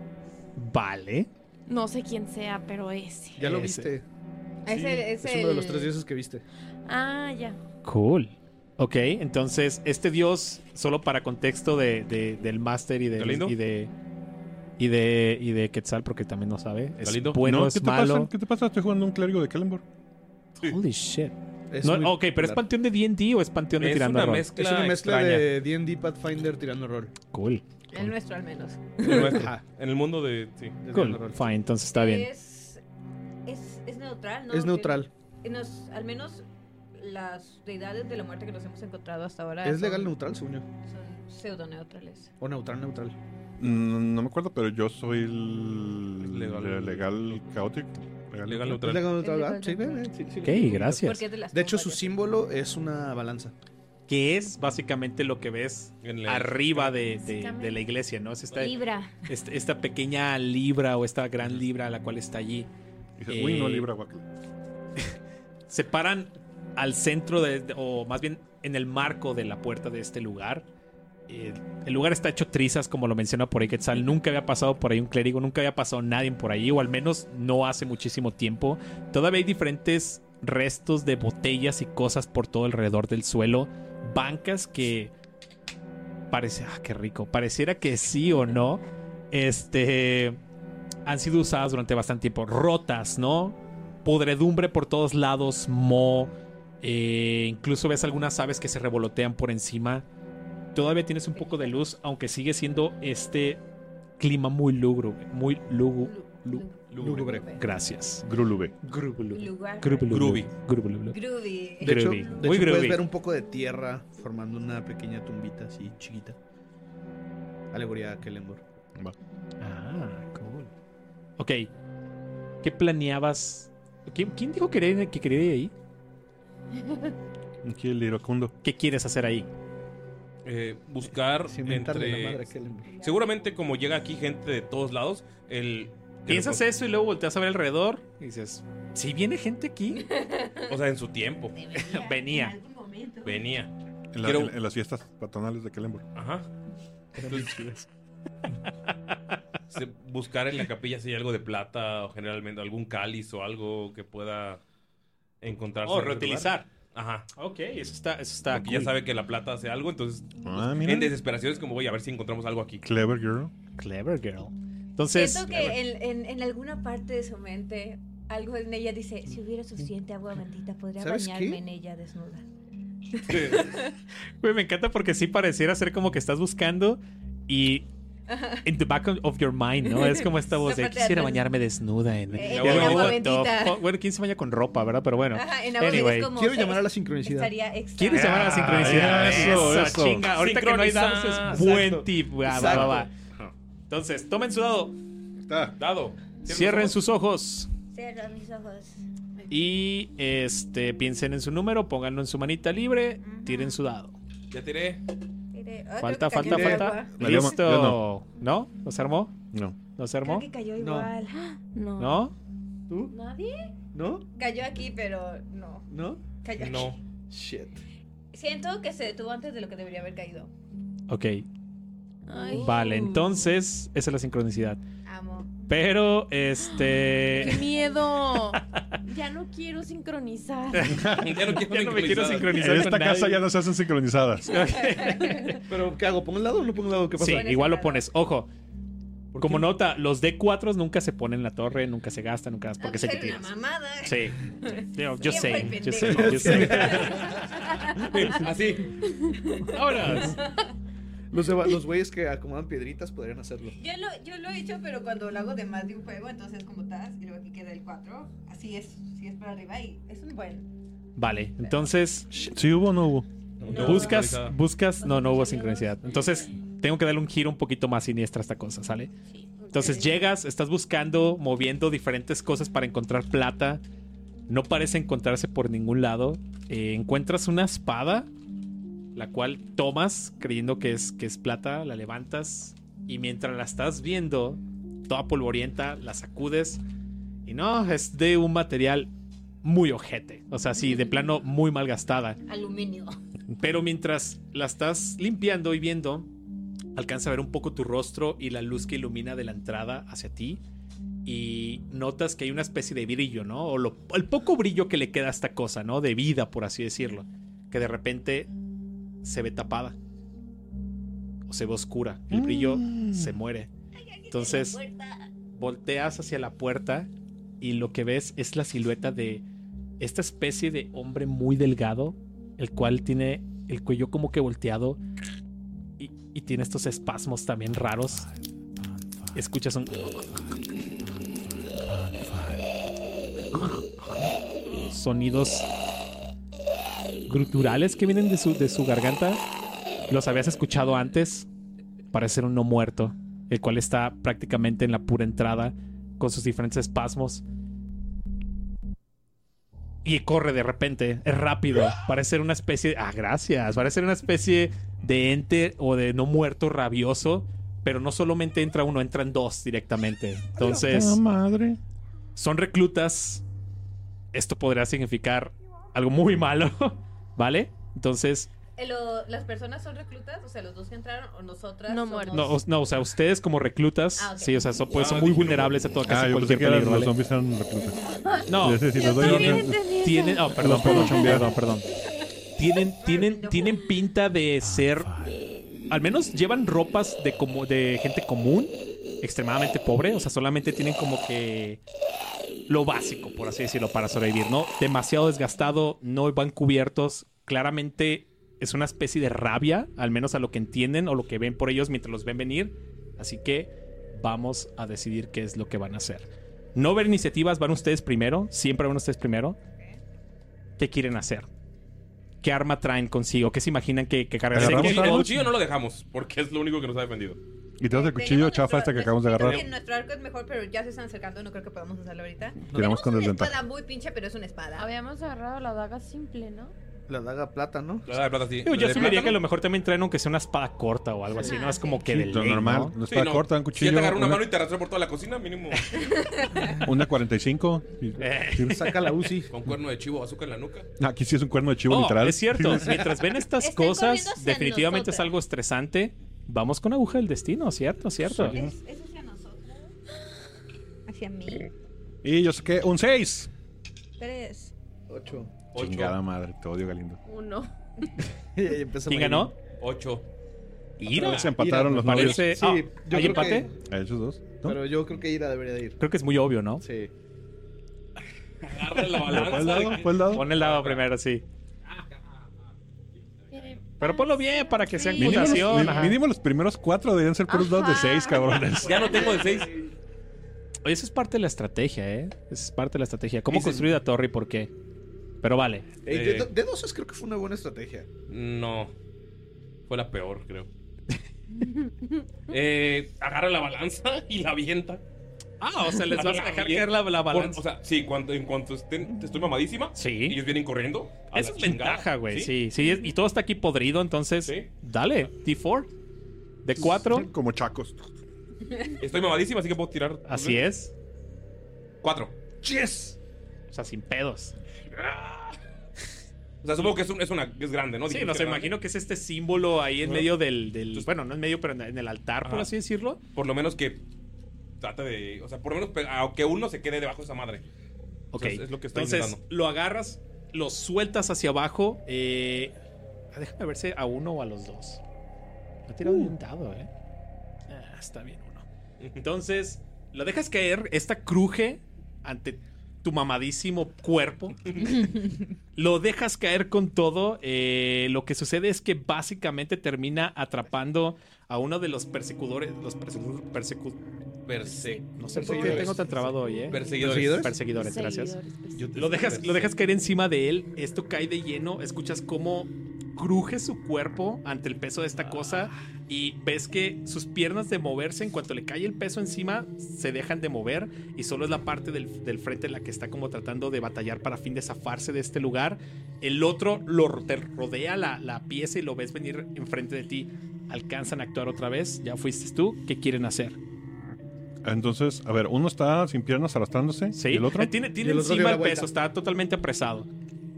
Vale. No sé quién sea, pero ese. Ya lo Ese. viste. Ese Es es, uno de los tres dioses que viste. Ah, ya. Cool. Ok, entonces este dios, solo para contexto de, de- del máster y de, y de y de y de Quetzal, porque también no sabe. Es ¿Galindo? bueno, No, es ¿qué te malo. pasa? ¿Qué te pasa? Estoy jugando un clérigo de Kellenborg. Holy shit. Es No, muy ok, pero ¿es panteón de D&D o es panteón de Es tirando una rol? mezcla, Es una mezcla extraña. de D&D Pathfinder tirando rol. Cool. el nuestro al menos. En el nuestro. Ajá. En el mundo de... Sí. Cool. rol. Fine, entonces está bien. Es, es, es neutral, ¿no? Es neutral. Nos- al menos las deidades de la muerte que nos hemos encontrado hasta ahora. Es son- legal neutral, yo. Son pseudo-neutrales. O neutral, neutral. Mm, No me acuerdo, pero yo soy el Legal. legal, legal chaotic. Legal ¿Es neutral. legal neutral? Ah? legal Sí, sí, sí. Ok, gracias. De, hecho, su símbolo es una balanza. Que es básicamente lo que ves En la- arriba de, de- la iglesia, ¿no? Es esta, Libra. esta pequeña libra o esta gran libra la cual está allí. Dice, uy, no, Eh, libra se paran al centro de, de- o más bien en el marco de la puerta de este lugar. Eh, el lugar está hecho trizas, como lo menciona por ahí Quetzal. Nunca había pasado por ahí un clérigo, nunca había pasado nadie por ahí, o al menos no hace muchísimo tiempo. Todavía hay diferentes restos de botellas y cosas por todo alrededor del suelo. Bancas que parece, ah, qué rico. Pareciera que sí o no. Este han sido usadas durante bastante tiempo. Rotas, ¿no? Podredumbre por todos lados, mo. eh, incluso ves algunas aves que se revolotean por encima. Todavía tienes un poco de luz, aunque sigue siendo este clima muy lúgubre. Muy lugu, lu- Lúgubre. Gracias. Grulube. Lugar. Groovy. Groovy. De hecho, Groovy. de Muy hecho puedes ver un poco de tierra formando una pequeña tumbita así chiquita. Alegoría a Kellenborg. Va. Ah, cool. Ok. ¿Qué planeabas? ¿Quién, quién dijo que quería, que quería ir ahí? Aquí el iracundo. ¿Qué quieres hacer ahí? Eh, buscar Sin inventarle la madre entre... Kellenborg. Seguramente como llega aquí gente de todos lados, el... Piensas eso y luego volteas a ver alrededor y dices, si viene gente aquí, O sea, en su tiempo. venía. Venía. En, la- Quiero- en- en las fiestas patronales de Kellenborg. Ajá. Entonces, buscar en la capilla si hay algo de plata o generalmente algún cáliz o algo que pueda encontrarse. Oh, en ese reutilizar. lugar. Ajá. Ok, eso está, eso está Porque ya sabe que la plata hace algo, entonces Ah, mira. en desesperación es como voy a ver si encontramos algo aquí. Clever girl. Clever girl. Entonces, Siento que en, en, en alguna parte de su mente, algo en ella dice: si hubiera suficiente agua bendita, podría ¿Sabes bañarme qué? en ella desnuda. güey, me encanta porque sí pareciera ser como que estás buscando y in the back of your mind, ¿no? Es como esta voz de quisiera bañarme desnuda en, Eh, en bendita. fuck? Bueno, ¿quién se baña con ropa, verdad? Pero bueno. Ajá, en Anyway. como, Quiero llamar a la sincronicidad. ¿Quieres llamar a la sincronicidad? Ah, eso, Eso, eso. chinga. Ahorita que no hay dados es buen tip. Va, va, va, va. Entonces, tomen su dado. Está. Dado. Cierren sus ojos. Cierra mis ojos. Y este piensen en su número, pónganlo en su manita libre, tiren su dado. Ya tiré. Ah, Falta, creo falta, falta. agua. No, no- Listo. no. ¿No se armó? No. ¿No se Creo armó? que cayó No. igual. No. ¿No? ¿Tú? ¿Nadie? ¿No? Cayó aquí, pero no. ¿No? Cayó aquí. No. Shit. Siento que se detuvo antes de lo que debería haber caído. Ok. Ay. Vale, entonces, esa es la sincronicidad. Amo. Pero, ¡Qué este. miedo! Ya no quiero sincronizar. ya no quiero Ya no me quiero sincronizar. En con esta casa nadie. ya no se hacen sincronizadas. ¿Pero qué hago? ¿Pongo un lado o no pongo un lado? ¿Qué pasa? Sí, igual lo pones. Ojo. Como nota, los D4 nunca se ponen en la torre, nunca se gastan, nunca porque sé que Era tienes. una mamada. Sí. Yo, yo sé, yo sé, yo sé. Así. Vámonos. Los, de- los güeyes que acomodan piedritas podrían hacerlo. Yo lo, yo lo he hecho, pero cuando lo hago de más de un juego, entonces como estás, y luego aquí queda el 4. Así es, si es para arriba y es un buen. Vale, entonces ¿Sí hubo o no hubo? No, buscas, buscas, no, no hubo sincronicidad. Entonces tengo que darle un giro un poquito más siniestra a esta cosa, ¿sale? Entonces llegas, estás buscando, moviendo diferentes cosas para encontrar plata. No parece encontrarse por ningún lado. Eh, encuentras una espada, la cual tomas creyendo que es, que es plata, la levantas y mientras la estás viendo, toda polvorienta, la sacudes y no, es de un material muy ojete. O sea, sí, de plano muy mal gastada. Aluminio. Pero mientras la estás limpiando y viendo, alcanza a ver un poco tu rostro y la luz que ilumina de la entrada hacia ti. Y notas que hay una especie de brillo, ¿no? O lo- el poco brillo que le queda a esta cosa, ¿no? De vida, por así decirlo. Que de repente se ve tapada. O se ve oscura. El brillo se muere. Entonces, volteas hacia la puerta y lo que ves es la silueta de esta especie de hombre muy delgado, el cual tiene el cuello como que volteado y, y tiene estos espasmos también raros. Escuchas un... Sonidos gruturales que vienen de su, de su garganta. Los habías escuchado antes. Parece ser un no muerto, el cual está prácticamente en la pura entrada con sus diferentes espasmos. Y corre de repente, es rápido. Parece ser una especie. Ah, gracias. Parece ser una especie de ente o de no muerto rabioso. Pero no solamente entra uno, entran dos directamente. Entonces, madre. son reclutas. Esto podría significar algo muy malo. ¿Vale? Entonces, Eh, ¿Las personas son reclutas? O sea, los dos que entraron o nosotras. No somos- muertos. no, o- no, o sea, ustedes como reclutas, Ah, sí, o sea, son, pues, son Ah, muy dije, no. vulnerables a todo casi Ah, yo pensé cualquier peligro. los ¿vale? zombies eran reclutas. No, Es decir, les doy orden. tienen, oh, perdón, perdón, perdón, perdón. Tienen, tienen, tienen pinta de ser, al menos llevan ropas de como de gente común, extremadamente pobre, o sea, solamente tienen como que lo básico, por así decirlo, para sobrevivir, ¿no? Demasiado desgastado, no van cubiertos, claramente es una especie de rabia, al menos a lo que entienden o lo que ven por ellos mientras los ven venir, así que vamos a decidir qué es lo que van a hacer. No ver iniciativas, van ustedes primero, siempre van ustedes primero. ¿Qué quieren hacer? ¿Qué arma traen consigo? ¿Qué se imaginan que, que cargan? El, que- algo. cuchillo no lo dejamos, porque es lo único que nos ha defendido. Y tenemos el Tenemos cuchillo chafa nuestro- este que acabamos de agarrar. que nuestro arco es mejor, pero ya se están acercando, no creo que podamos usarlo ahorita. Tiramos con una desventaja. espada muy pinche, pero es una espada. Habíamos agarrado la daga simple, ¿no? La daga plata, ¿no? La de plata sí. Digo, yo asumiría plátano, que a lo mejor también traen aunque sea una espada corta o algo así, ¿no? Es como que de Lo ley, normal. ¿no? No sí, está no. corta, un Si cuchillo. ya te agarra una una, mano y te arrastra por toda la cocina, mínimo. una 45. y- Eh. sí. Saca la UCI. Con cuerno de chivo, azúcar en la nuca. Aquí sí es un cuerno de chivo, Oh, literal. es cierto. Mientras ven estas Están cosas, definitivamente es nosotras. algo estresante. Vamos con aguja del destino, ¿cierto? ¿Cierto? Es, es hacia nosotros. Hacia mí. Y yo saqué un 6. Tres. Ocho. Ocho. Chingada madre, te odio, Galindo. Uno. ¿Quién ganó? Ocho. Ira. Se empataron los novios. Parece... Sí, Ah, yo ¿Hay creo que- empate? A esos dos. ¿no? Pero yo creo que Ira debería de ir. Creo que es muy obvio, ¿no? Sí. Agarra la ¿Fue el balanza. dado? ¿Fue el dado? Pon el dado primero, sí. Pero ponlo bien para que sea acusación. ajá. mínimo los primeros cuatro deberían ser puros dados de. 6, cabrones. Ya no tengo de seis. Oye, eso es parte de la estrategia, ¿eh? Eso es parte de la estrategia. ¿Cómo Dicen- construir la torre y por qué? Pero vale. Ey, Eh. de, dosos creo que fue una buena estrategia. No. Fue la peor, creo. eh, agarra la balanza y la avienta. Ah, o sea, les vas a dejar caer la, la Por- balanza. o sea, sí, cuando, en cuanto estén, estoy mamadísima, Sí. ellos vienen corriendo. es chingada, ventaja, güey. Sí, sí. y todo está aquí podrido, entonces. Sí. Dale, D4. De 4. Como chacos. Estoy mamadísima, así que puedo tirar. Así es. Cuatro. Yes. O sea, sin pedos. O sea, supongo que es, un- es una es grande, ¿no? Sí, no era imagino que es este símbolo ahí en medio del. del- Entonces- bueno, no en medio, pero en, en el altar, por así decirlo. Por lo menos que trate de. O sea, por lo menos aunque uno se quede debajo de esa madre. O Ok. sea, es- es lo que estoy Entonces, intentando. lo agarras, lo sueltas hacia abajo. Eh, ah, déjame ver si a uno o a los dos. Ha tirado Uh. un dado, ¿eh? Ah, está bien uno. Entonces, lo dejas caer, esta cruje ante tu mamadísimo cuerpo. lo dejas caer con todo. eh, lo que sucede es que básicamente termina atrapando a uno de los persecutores. Los persecu- persecu- Perse- no sé por qué tengo tan trabado hoy, ¿eh? Perseguidores. Perseguidores, gracias. Lo dejas, lo dejas caer encima de él, esto cae de lleno, escuchas cómo cruje su cuerpo ante el peso de esta cosa y ves que sus piernas de moverse, en cuanto le cae el peso encima, se dejan de mover y solo es la parte del, del frente la que está como tratando de batallar para fin de zafarse de este lugar. El otro lo, te rodea la, la pieza y lo ves venir enfrente de ti. Alcanzan a actuar otra vez, ya fuiste tú, ¿qué quieren hacer? Entonces, a ver, uno está sin piernas arrastrándose. Sí, ¿Y el otro? Eh, tiene, tiene Y el otro encima peso, está totalmente apresado.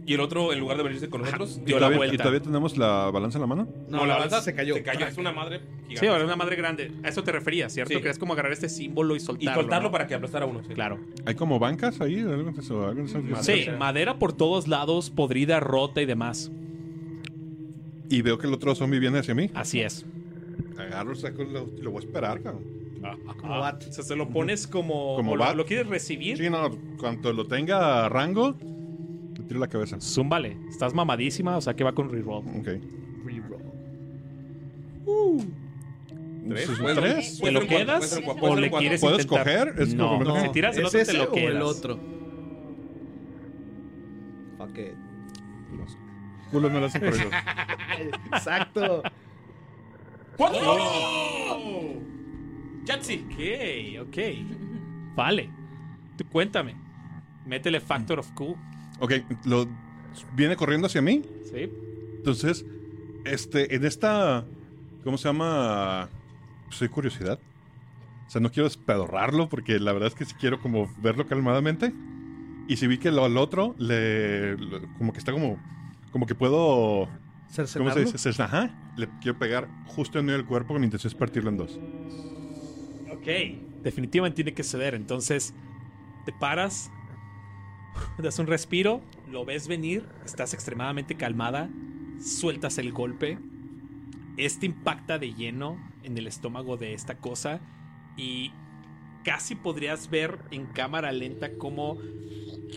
Y el otro, en lugar de venirse con nosotros, ¿Y dio la todavía, vuelta. ¿Y todavía tenemos la balanza en la mano? No, la balanza se cayó. Se cayó. Es una madre gigante. Sí, ahora una madre grande. A eso te referías, ¿cierto? Sí. Que es como agarrar este símbolo y Y soltarlo. soltarlo ¿no? para que aplastara a uno. sí. Claro. ¿Hay como bancas ahí? ¿Algo de eso? ¿Algo de eso? Sí, madera por todos lados, podrida, rota y demás. Y veo que el otro zombie viene hacia mí. Así es. Agarro, saco, lo, lo voy a esperar, cabrón. Como bat. O sea, se lo pones como. Como lo, lo quieres recibir. Sí, no, cuando lo tenga a rango, tiro la cabeza. Zúmbale. Estás mamadísima, o sea que va con reroll. Ok. ¿Tres? Entonces, Puede- ¿tres? ¿Te lo quedas o le quieres ¿Puedo intentar? escoger? Es no, como- no. Si tiras el ¿Es otro, ese te lo o quedas. el otro? Fuck it. Los culos no lo hacen por eso. Exacto. ¡Cuatro! ¡Yahtzee! Ok, ok. Vale. Tú cuéntame. Métele Factor of Cool. Ok, lo viene corriendo hacia mí. ¿Sí? Entonces, este, en esta, ¿cómo se llama? Soy curiosidad. O sea, no quiero despedorrarlo porque la verdad es que sí quiero como verlo calmadamente. Y si vi que lo al otro le, lo- como que está como, como que puedo, ¿cómo se dice? Ajá. Le quiero pegar justo en medio del cuerpo con mi intención es partirlo en dos. Ok. Definitivamente tiene que ceder. Entonces, te paras, das un respiro, lo ves venir, estás extremadamente calmada, sueltas el golpe. Este impacta de lleno en el estómago de esta cosa y casi podrías ver en cámara lenta cómo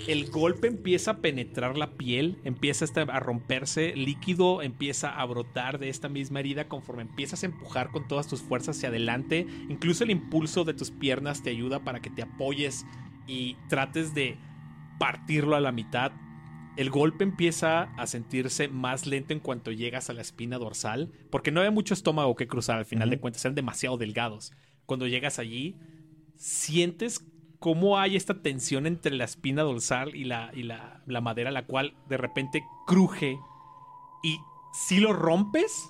el golpe empieza a penetrar la piel, empieza a romperse, líquido empieza a brotar de esta misma herida conforme empiezas a empujar con todas tus fuerzas hacia adelante. Incluso el impulso de tus piernas te ayuda para que te apoyes y trates de partirlo a la mitad. El golpe empieza a sentirse más lento en cuanto llegas a la espina dorsal, porque no había mucho estómago que cruzar al final de cuentas, eran demasiado delgados. Cuando llegas allí, sientes cómo hay esta tensión entre la espina dorsal y la, y la, la madera, la cual de repente cruje. Y si lo rompes,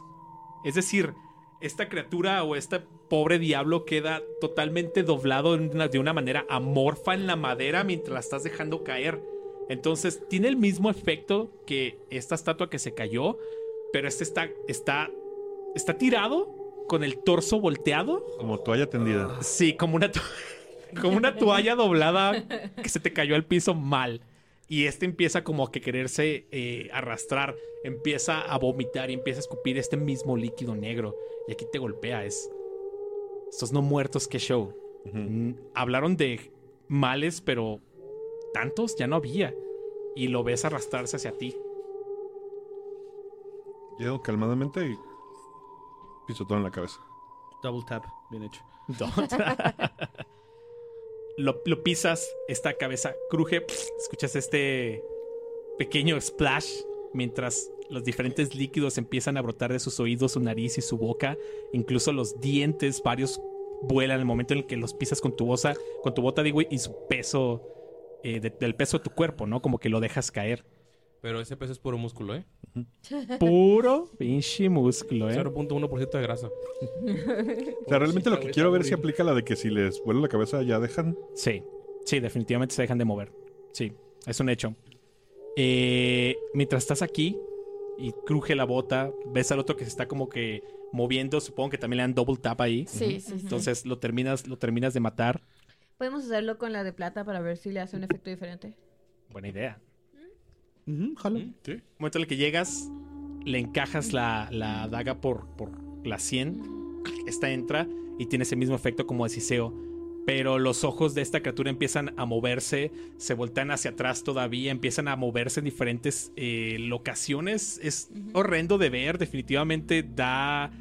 es decir, esta criatura o este pobre diablo queda totalmente doblado de una, manera amorfa en la madera mientras la estás dejando caer. Entonces tiene el mismo efecto que esta estatua que se cayó, pero este está, está, está tirado con el torso volteado. Como toalla tendida. Sí, como una, to- como una toalla doblada que se te cayó al piso mal. Y este empieza como a que quererse eh, arrastrar, empieza a vomitar y empieza a escupir este mismo líquido negro. Y aquí te golpea, es... Estos no muertos, qué show. Hablaron de males, pero tantos ya no había. Y lo ves arrastrarse hacia ti. Llego calmadamente y piso todo en la cabeza. Double tap. Bien hecho. lo, lo pisas, esta cabeza cruje, escuchas este pequeño splash mientras los diferentes líquidos empiezan a brotar de sus oídos, su nariz y su boca, incluso los dientes, varios vuelan en el momento en el que los pisas con tu bosa, con tu bota, digo, y su peso, eh, de- del peso de tu cuerpo, ¿no? Como que lo dejas caer. Pero ese peso es puro músculo, ¿eh? Puro pinche músculo, ¿eh? 0.1% de grasa. O sea, realmente lo que quiero ver si aplica la de que si les vuela la cabeza ya dejan. Sí, sí, definitivamente se dejan de mover. Sí, es un hecho. Eh, mientras estás aquí y cruje la bota, ves al otro que se está como que moviendo. Supongo que también le dan double tap ahí. Sí, sí, sí. Entonces lo terminas, lo terminas de matar. Podemos hacerlo con la de plata para ver si le hace un efecto diferente. Buena idea. Ujú, jalo. Sí. momento en el que llegas, le encajas la, la daga por, por la 100. Esta entra y tiene ese mismo efecto como de siseo. Pero los ojos de esta criatura empiezan a moverse, se voltean hacia atrás todavía, empiezan a moverse en diferentes eh, locaciones. Es horrendo de ver, definitivamente da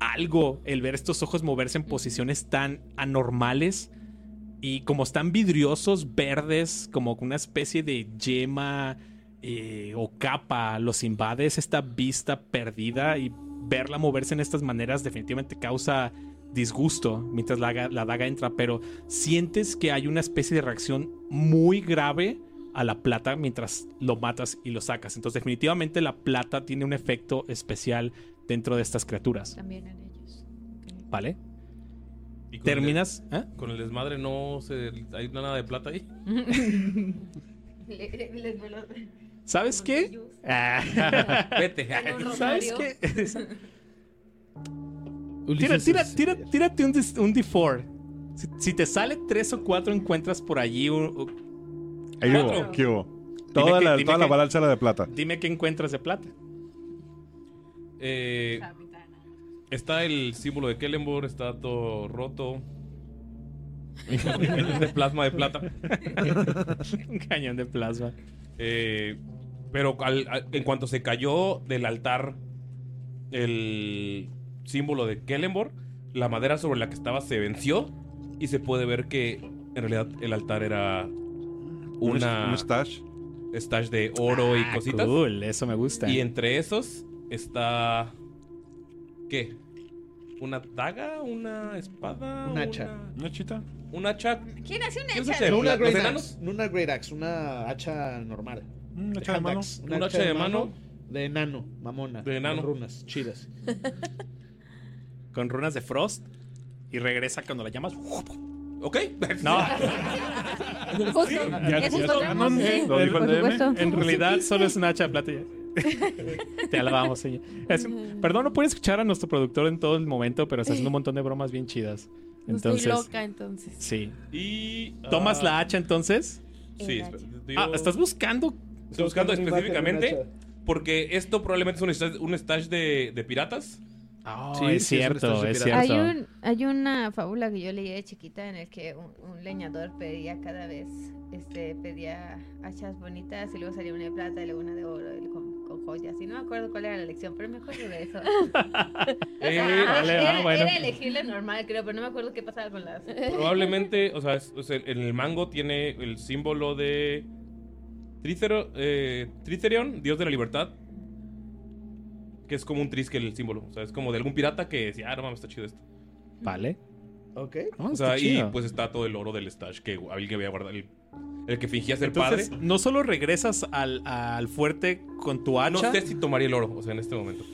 algo el ver estos ojos moverse en posiciones tan anormales. Y como están vidriosos, verdes, como una especie de yema eh, o capa, los invade, es esta vista perdida y verla moverse en estas maneras definitivamente causa disgusto mientras la, la daga entra, pero sientes que hay una especie de reacción muy grave a la plata mientras lo matas y lo sacas. Entonces definitivamente la plata tiene un efecto especial dentro de estas criaturas, También en ellos. ¿vale? Y con Terminas... ¿eh? el- con el desmadre no se, hay nada de plata ahí. ¿Sabes qué? Ah. ¿Sabes qué? Tira, Ulises tira, es- tira, tírate un, un D4. Si, si te sale tres o cuatro, encuentras por allí un- un- Ahí hubo, ¿qué hubo? Toda, que- la, toda la que- balanza era de plata. Dime qué encuentras de plata. Eh, está el símbolo de Kellenborg, está todo roto. de plasma de plata. un cañón de plasma. Eh, pero al- al- en cuanto se cayó del altar el símbolo de Kellenborg, la madera sobre la que estaba se venció y se puede ver que en realidad el altar era Un, una un stash. stash de oro y Ah, cositas. Cool, eso me gusta. Y entre esos está. ¿Qué? ¿Una daga? ¿Una espada? Un hacha. ¿Una chita? ¿Un hacha? ¿Quién hace una ¿Qué es hacha? No una ¿Los Great? Axe. No una Great Axe, una hacha normal. ¿Un De hacha de mano? hand axe, Un hacha de mano. De enano, mamona. De enano. con runas, chidas. Con runas de Frost. Y regresa cuando la llamas. ¿Ok? No, Justo. Ya- Eso ya- podemos, sí. Lo dijo el Por DM. supuesto. en realidad solo es un hacha de plata. Te alabamos, señor. Es- perdón, no puede escuchar a nuestro productor en todo el momento, pero está haciendo un montón de bromas bien chidas. Entonces, estoy loca, entonces. sí. Y. ¿Tomas ah, la hacha entonces? Sí, digo- Ah, ¿estás buscando? Estoy buscando una específicamente porque esto probablemente es un stash, un stash de, de piratas. Oh, Sí, es sí, cierto, es cierto. Hay, un, hay una fábula que yo leí de chiquita en el que un, un leñador pedía cada vez, este, pedía hachas bonitas y luego salía una de plata y luego una de oro y con, con joyas. Y no me acuerdo cuál era la lección, pero me acuerdo de eso. Eh, Ah, vale, era, ah, bueno. era elegible normal, creo, pero no me acuerdo qué pasaba con las... Probablemente, o sea, es- o sea, en el mango tiene el símbolo de Trícero, eh, Tricerion, dios de la libertad. Que es como un trisque el símbolo. O sea, es como de algún pirata que decía, ah, no mames, está chido esto. Vale. Ok. Oh, O está sea, y chido. pues está todo el oro del stash que alguien había guardado. El, el que fingía ser Entonces, padre. no solo regresas al, al fuerte con tu hacha. No sé si tomaría el oro, o sea, en este momento.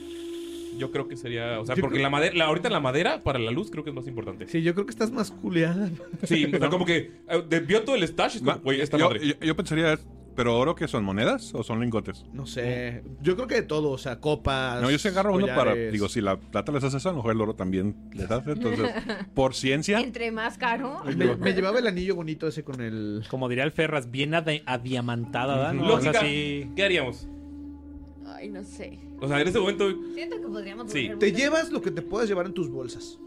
Yo creo que sería. O sea, Yo porque creo- la madera, la, ahorita la madera para la luz creo que es más importante. Sí, yo creo que estás más culeada. Sí, o sea, como que eh, de- vio todo el stash. Es como, Ma- güey, esta yo, madre. yo- yo pensaría, ¿pero oro que son monedas o son lingotes? No sé. Yo creo que de todo, o sea, copas. No, yo se agarro uno para, digo, si la plata les hace eso, a lo mejor el oro también les hace. Entonces, por ciencia, Entre más caro... Me, me llevaba el anillo bonito ese con el. Como diría el Ferras, bien adi- adiamantada, ¿verdad? No, Lógica, es así. ¿qué haríamos? Ay, no sé. O sea, en ese momento. Siento que podríamos... Sí. Te llevas lo que te puedas llevar en tus bolsas.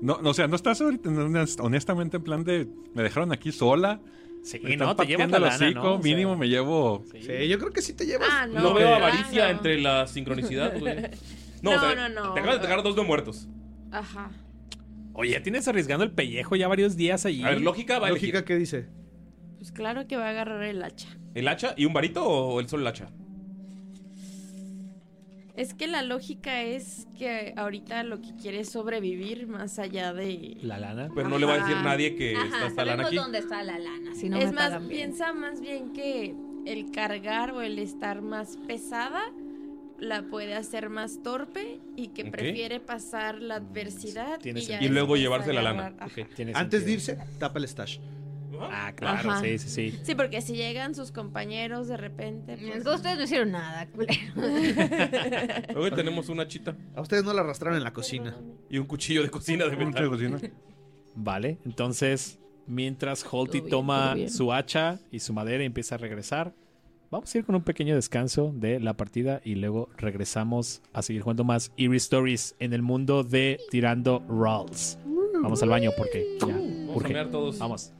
no, no, o sea, no estás ahorita, honest- honestamente en plan de, me dejaron aquí sola. Sí, me no, te llevas la lana, hocico, ¿no? O sea, mínimo me llevo... Sí, yo creo que sí te llevas. Ah, No, No, veo avaricia entre la sincronicidad, güey. No, No, o sea, no, no. Te acabas de pegar dos de muertos. Ajá. Oye, ya tienes arriesgando el pellejo ya varios días allí. A ver, lógica va Lógica. ¿qué dice? Pues claro que va a agarrar el hacha. ¿El hacha y un varito o el solo el hacha? Es que la lógica es que ahorita lo que quiere es sobrevivir más allá de... La lana. Pero no le va a decir nadie que Ajá, está esta lana sabemos aquí. dónde está la lana, si no es me más, pagan bien. piensa más bien que el cargar o el estar más pesada la puede hacer más torpe y que prefiere pasar la adversidad Tiene y, ya sentido. Y luego llevarse la lana. Antes de irse, tapa el stash. Ah, claro, Ajá. sí, sí, sí. Sí, porque si llegan sus compañeros de repente... pues- Entonces ustedes no hicieron nada, culero. Luego tenemos una chita A ustedes no la arrastraron en la cocina. y un cuchillo de cocina de metal. cocina. Vale, entonces, mientras Holty bien, toma su hacha y su madera y empieza a regresar, vamos a ir con un pequeño descanso de la partida y luego regresamos a seguir jugando más Eerie Stories en el mundo de Tirando Rolls. Vamos al baño porque ya Vamos a todos. Vamos.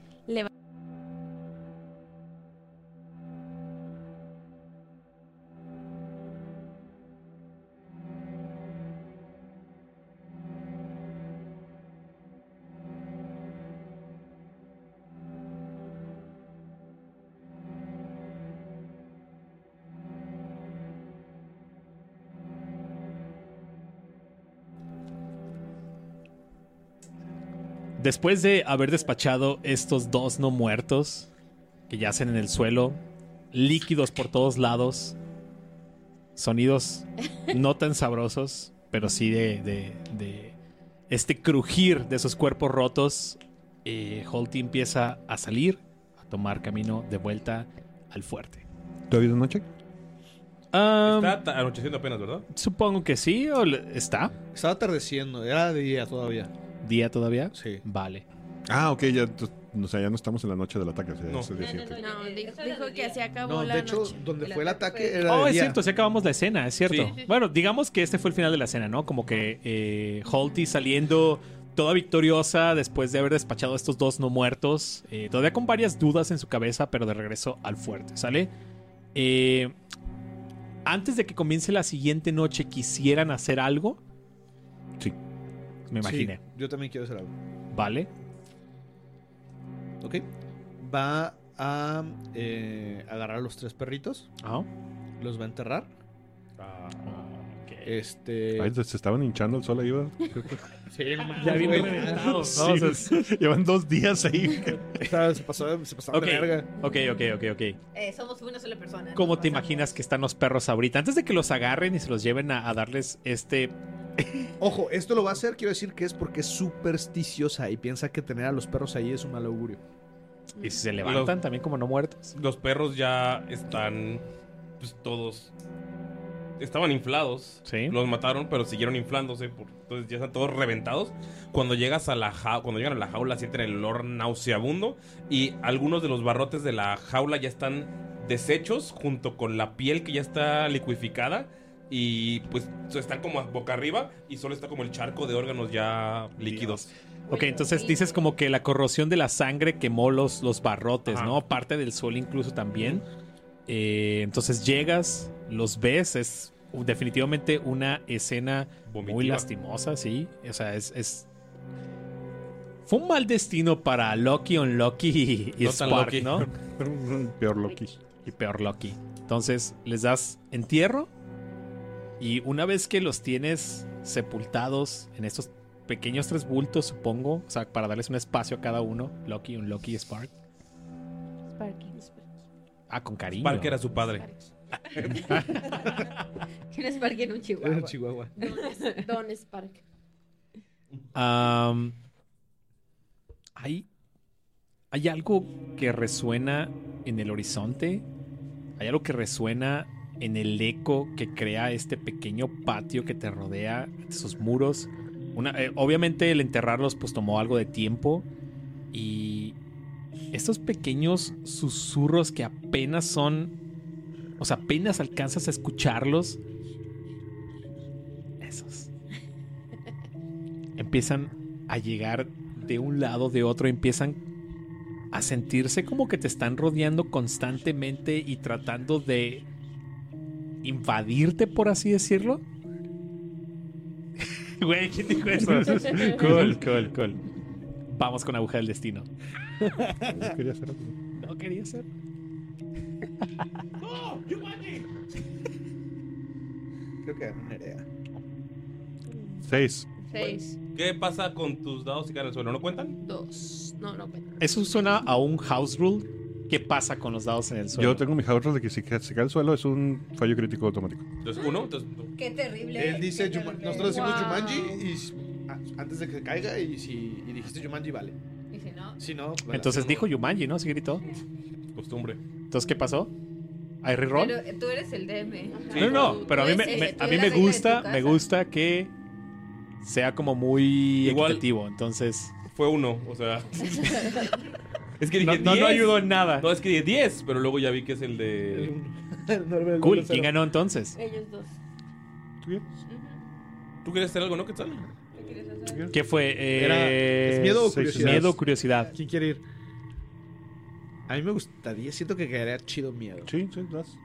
Después de haber despachado estos dos no muertos que yacen en el suelo, líquidos por todos lados, sonidos no tan sabrosos, pero sí de, de- de este crujir de sus cuerpos rotos, eh, Holty empieza a salir, a tomar camino de vuelta al fuerte. ¿Todavía de noche? Está anocheciendo apenas, ¿verdad? supongo que sí, o está. Estaba atardeciendo, era de día todavía. ¿Día todavía? Sí. Vale. Ah, ok, ya, o sea, ya no estamos en la noche del ataque. o sea, No. es el día siguiente. No, dijo, dijo que se acabó No, la de hecho, noche. donde El fue el ataque fue- era Oh, de es día. cierto, sí acabamos la escena, es cierto. Sí. Bueno, digamos que este fue el final de la escena, ¿no? Como que eh, Holty saliendo toda victoriosa después de haber despachado a estos dos no muertos, eh, todavía con varias dudas en su cabeza, pero de regreso al fuerte, ¿sale? Eh, antes de que comience la siguiente noche, ¿quisieran hacer algo? Sí. Me imaginé. Sí, yo también quiero hacer algo. ¿Vale? Ok. Va a eh, agarrar a los tres perritos. Ajá. Los va a enterrar. Ah, Este. Ay, se estaban hinchando el sol ahí, ¿verdad? Sí, Ya sea, Llevan dos días ahí. Se pasó, se pasaron Ok, de verga. ok, ok, ok, ok. Eh, somos una sola persona. ¿Cómo te pasamos. imaginas que están los perros ahorita? Antes de que los agarren y se los lleven a, a darles este Ojo, esto lo va a hacer, quiero decir que es porque es supersticiosa y piensa que tener a los perros ahí es un mal augurio. Y si se levantan también como no muertos. Los perros ya están pues todos estaban inflados. Sí. Los mataron, pero siguieron inflándose, por- entonces ya están todos reventados. Cuando llegas a la ja- cuando llegan a la jaula sienten el olor nauseabundo y algunos de los barrotes de la jaula ya están deshechos junto con la piel que ya está liquificada y pues están como boca arriba y solo está como el charco de órganos ya líquidos. Ok, entonces dices como que la corrosión de la sangre quemó los, los barrotes, Ajá. ¿no? Parte del sol incluso también. Eh, entonces llegas, los ves, es definitivamente una escena muy lastimosa, sí. O sea, es, es- Fue un mal destino para Loki, Unlucky y, y No Spark, Loki. ¿no? Peor Loki. y peor Loki. Entonces les das entierro y una vez que los tienes sepultados en estos pequeños tres bultos, supongo, o sea, para darles un espacio a cada uno, Loki, un Loki y Spark. Sparky. Ah, con cariño. Park era su padre. ¿Quién es Parque en un Era chihuahua? en Chihuahua. Don, Don Spark. Am, hay, hay algo que resuena en el horizonte. Hay algo que resuena en el eco que crea este pequeño patio que te rodea, sus muros. Eh, obviamente el enterrarlos pues tomó algo de tiempo y estos pequeños susurros que apenas son, o sea, apenas alcanzas a escucharlos. Esos empiezan a llegar de un lado, de otro, empiezan a sentirse como que te están rodeando constantemente y tratando de invadirte, por así decirlo. Güey, ¿quién dijo eso? cool, cool, cool. Vamos con aguja del destino. Quería hacer algo. No quería ser. Creo que ganó Nerea. Seis. Seis. ¿Qué pasa con tus dados si caen al suelo? ¿No cuentan? Dos. No, no cuenta. Eso suena a un house rule. ¿Qué pasa con los dados en el suelo? Yo tengo mi house rule de que si se cae al suelo es un fallo crítico automático. Entonces, uno. Entonces, Qué terrible. Él dice, Yuma- terrible. nosotros decimos Wow. Jumanji y a- antes de que caiga y si y dijiste Jumanji vale. Y si no, Si no, Entonces dijo Yumanji, ¿no? Sí gritó. costumbre. Entonces, ¿qué pasó? ¿Hay reroll? pero eh, tú eres el DM. No, no, no, pero a mí me, a mí me gusta, me gusta que sea como muy Igual- equitativo. Entonces, Fue uno, o sea. es que no, dije no, 10. no ayudó en nada. No, es que dije 10, pero luego ya vi que es el de. Cool, ¿quién ganó entonces? Ellos dos. ¿Tú quieres hacer algo, no, Quetzal? ¿Qué fue? Eh, Era- ¿es miedo o curiosidad? Miedo o curiosidad. ¿Quién quiere ir? A mí me gustaría, siento que quedaría chido miedo. Sí, sí, vas.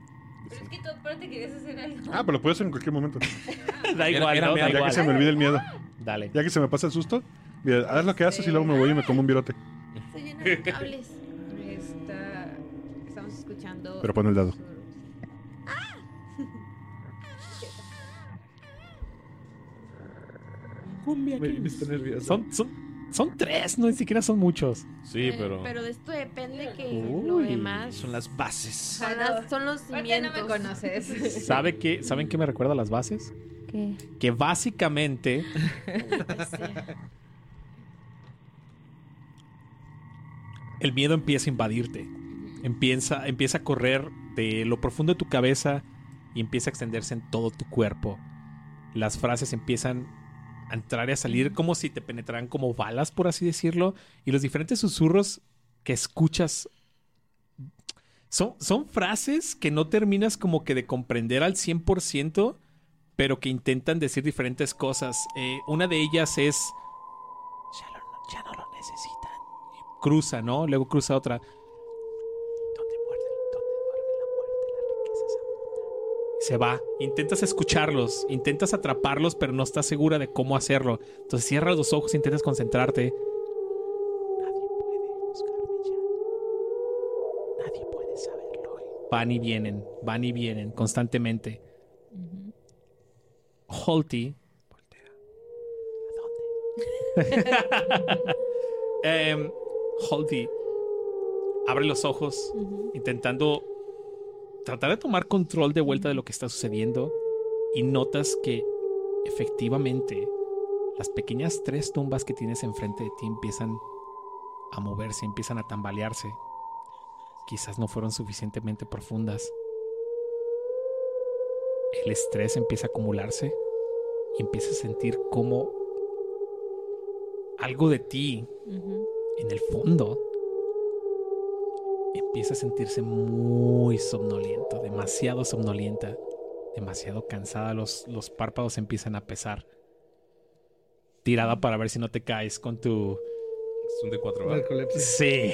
Pero es que tú aparte querías hacer algo. Ah, pero lo puedo hacer en cualquier momento. Da igual, era ¿no? meado. Da Ya igual. que se me olvide el miedo. Dale. Ya que se me pasa el susto. Mira, haz lo que haces y luego me voy y me como un virote. Cables. Está... Estamos escuchando... Pero pon el dado. Me, me está nervioso. Son, son, son tres, no ni siquiera son muchos. Sí, Eh, pero. Pero de esto depende que Uy. lo demás Son las bases. son, las- son los no cimientos. me conoces. ¿Sabe qué, ¿Saben qué me recuerda a las bases? ¿Qué? Que básicamente el miedo empieza a invadirte. Empieza, empieza a correr de lo profundo de tu cabeza y empieza a extenderse en todo tu cuerpo. Las frases empiezan a entrar y a salir como si te penetraran como balas, por así decirlo. Y los diferentes susurros que escuchas son, son frases que no terminas como que de comprender al 100%, pero que intentan decir diferentes cosas. Eh, una de ellas es... Ya, no lo necesitan. Cruza, ¿no? Luego cruza otra. ¿Dónde muerde, dónde duerme la muerte? Abundan. Y Se va. Intentas escucharlos, intentas atraparlos, pero no estás segura de cómo hacerlo. Entonces cierras los ojos, intentas concentrarte. Nadie puede buscarme ya. Nadie puede saberlo. Van y vienen, van y vienen constantemente. Holty. Voltea. ¿A dónde? Em, Holty abre los ojos, intentando tratar de tomar control de vuelta de lo que está sucediendo. Y notas que efectivamente las pequeñas tres tumbas que tienes enfrente de ti empiezan a moverse, empiezan a tambalearse. Quizás no fueron suficientemente profundas. El estrés empieza a acumularse y empiezas a sentir como algo de ti en el fondo empieza a sentirse muy somnoliento, demasiado somnolienta, demasiado cansada, los, los párpados empiezan a pesar. Tirada para ver si no te caes con tu... Es un de 4, ¿verdad? Narcolepsia. Sí.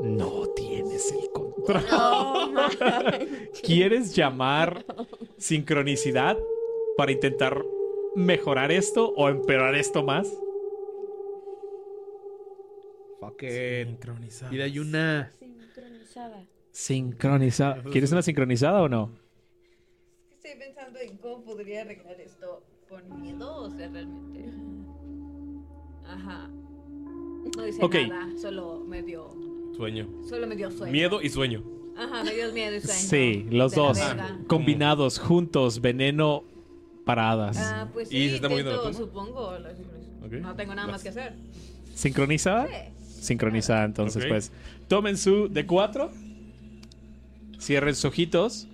No tienes el control. ¿Quieres llamar sincronicidad para intentar mejorar esto o empeorar esto más? Fuck it. Mira, hay una. Sincronizada. Sincronizada. ¿Quieres una sincronizada o no? Estoy pensando en cómo podría arreglar esto con miedo, o sea, realmente. Ajá. No dice Ok. nada, solo me dio, Sueño. solo me dio sueño. Miedo y sueño. Ajá, me dio miedo y sueño. Sí, los De dos. Combinados, juntos, veneno paradas. Ah, pues ¿Y sí, se está moviendo intento, supongo. la sincronización. Ok. No tengo nada más que hacer. ¿Sincronizada? Sí. Sincronizada, entonces, pues. Tomen su de 4 Cierren sus ojitos.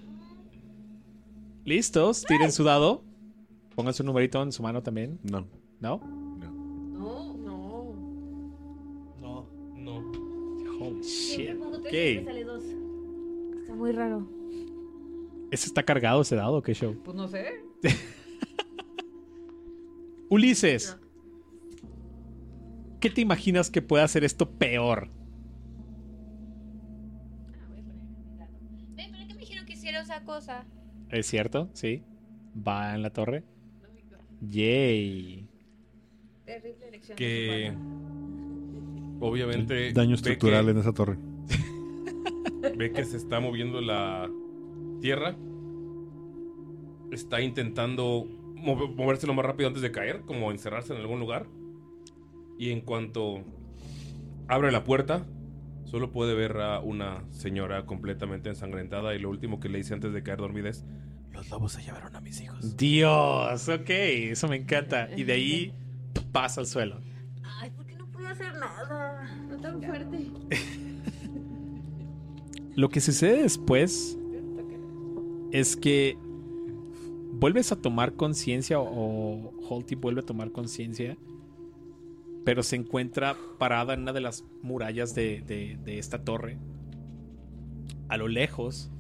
Listos. Tiren su dado. Pongan su numerito en su mano también. No. ¿No? No, no. No. No. Holy shit. Siempre pongo tres, Ok. siempre sale dos. Está muy raro. ¿Ese está cargado ese dado o qué show? Pues no sé. Ulises. ¿Qué te imaginas que puede hacer esto peor? Ven, pero que me dijeron que hiciera esa cosa. ¿Es cierto? Sí. Va en la torre. Yay. Terrible elección. Que. Obviamente. Daño estructural que- en esa torre. ve que se está moviendo la tierra está intentando move- moverse lo más rápido antes de caer, como encerrarse en algún lugar. Y en cuanto abre la puerta, solo puede ver a una señora completamente ensangrentada. Y lo último que le dice antes de caer dormida es: Los lobos se llevaron a mis hijos. Dios, ok, eso me encanta. Y de ahí pasa al suelo. Ay, ¿por qué no puedo hacer nada? No tan fuerte. Lo que sucede después es que vuelves a tomar conciencia o Holty vuelve a tomar conciencia, pero se encuentra parada en una de las murallas de, de- esta torre. A lo lejos,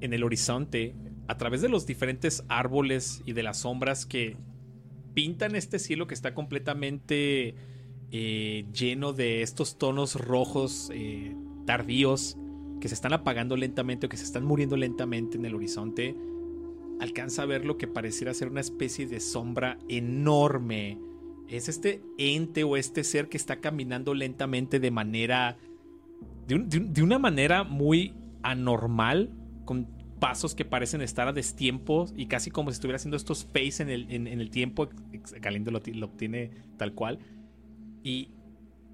en el horizonte, a través de los diferentes árboles y de las sombras que pintan este cielo que está completamente eh, lleno de estos tonos rojos eh, tardíos que se están apagando lentamente o que se están muriendo lentamente en el horizonte, alcanza a ver lo que pareciera ser una especie de sombra enorme. Es este ente o este ser que está caminando lentamente de manera... De, un- de un- de una manera muy anormal, con pasos que parecen estar a destiempo y casi como si estuviera haciendo estos face en el, en, el tiempo. Galindo lo, lo tiene tal cual. Y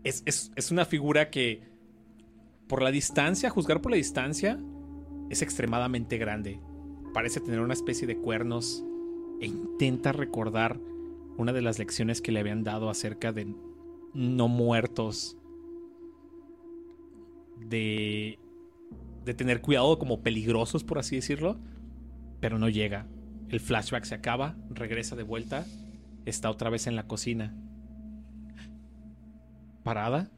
es, es- es una figura que, por la distancia, juzgar por la distancia, es extremadamente grande. Parece tener una especie de cuernos e intenta recordar una de las lecciones que le habían dado acerca de no muertos. De, de tener cuidado como peligrosos, por así decirlo. Pero no llega. El flashback se acaba, regresa de vuelta, está otra vez en la cocina parada,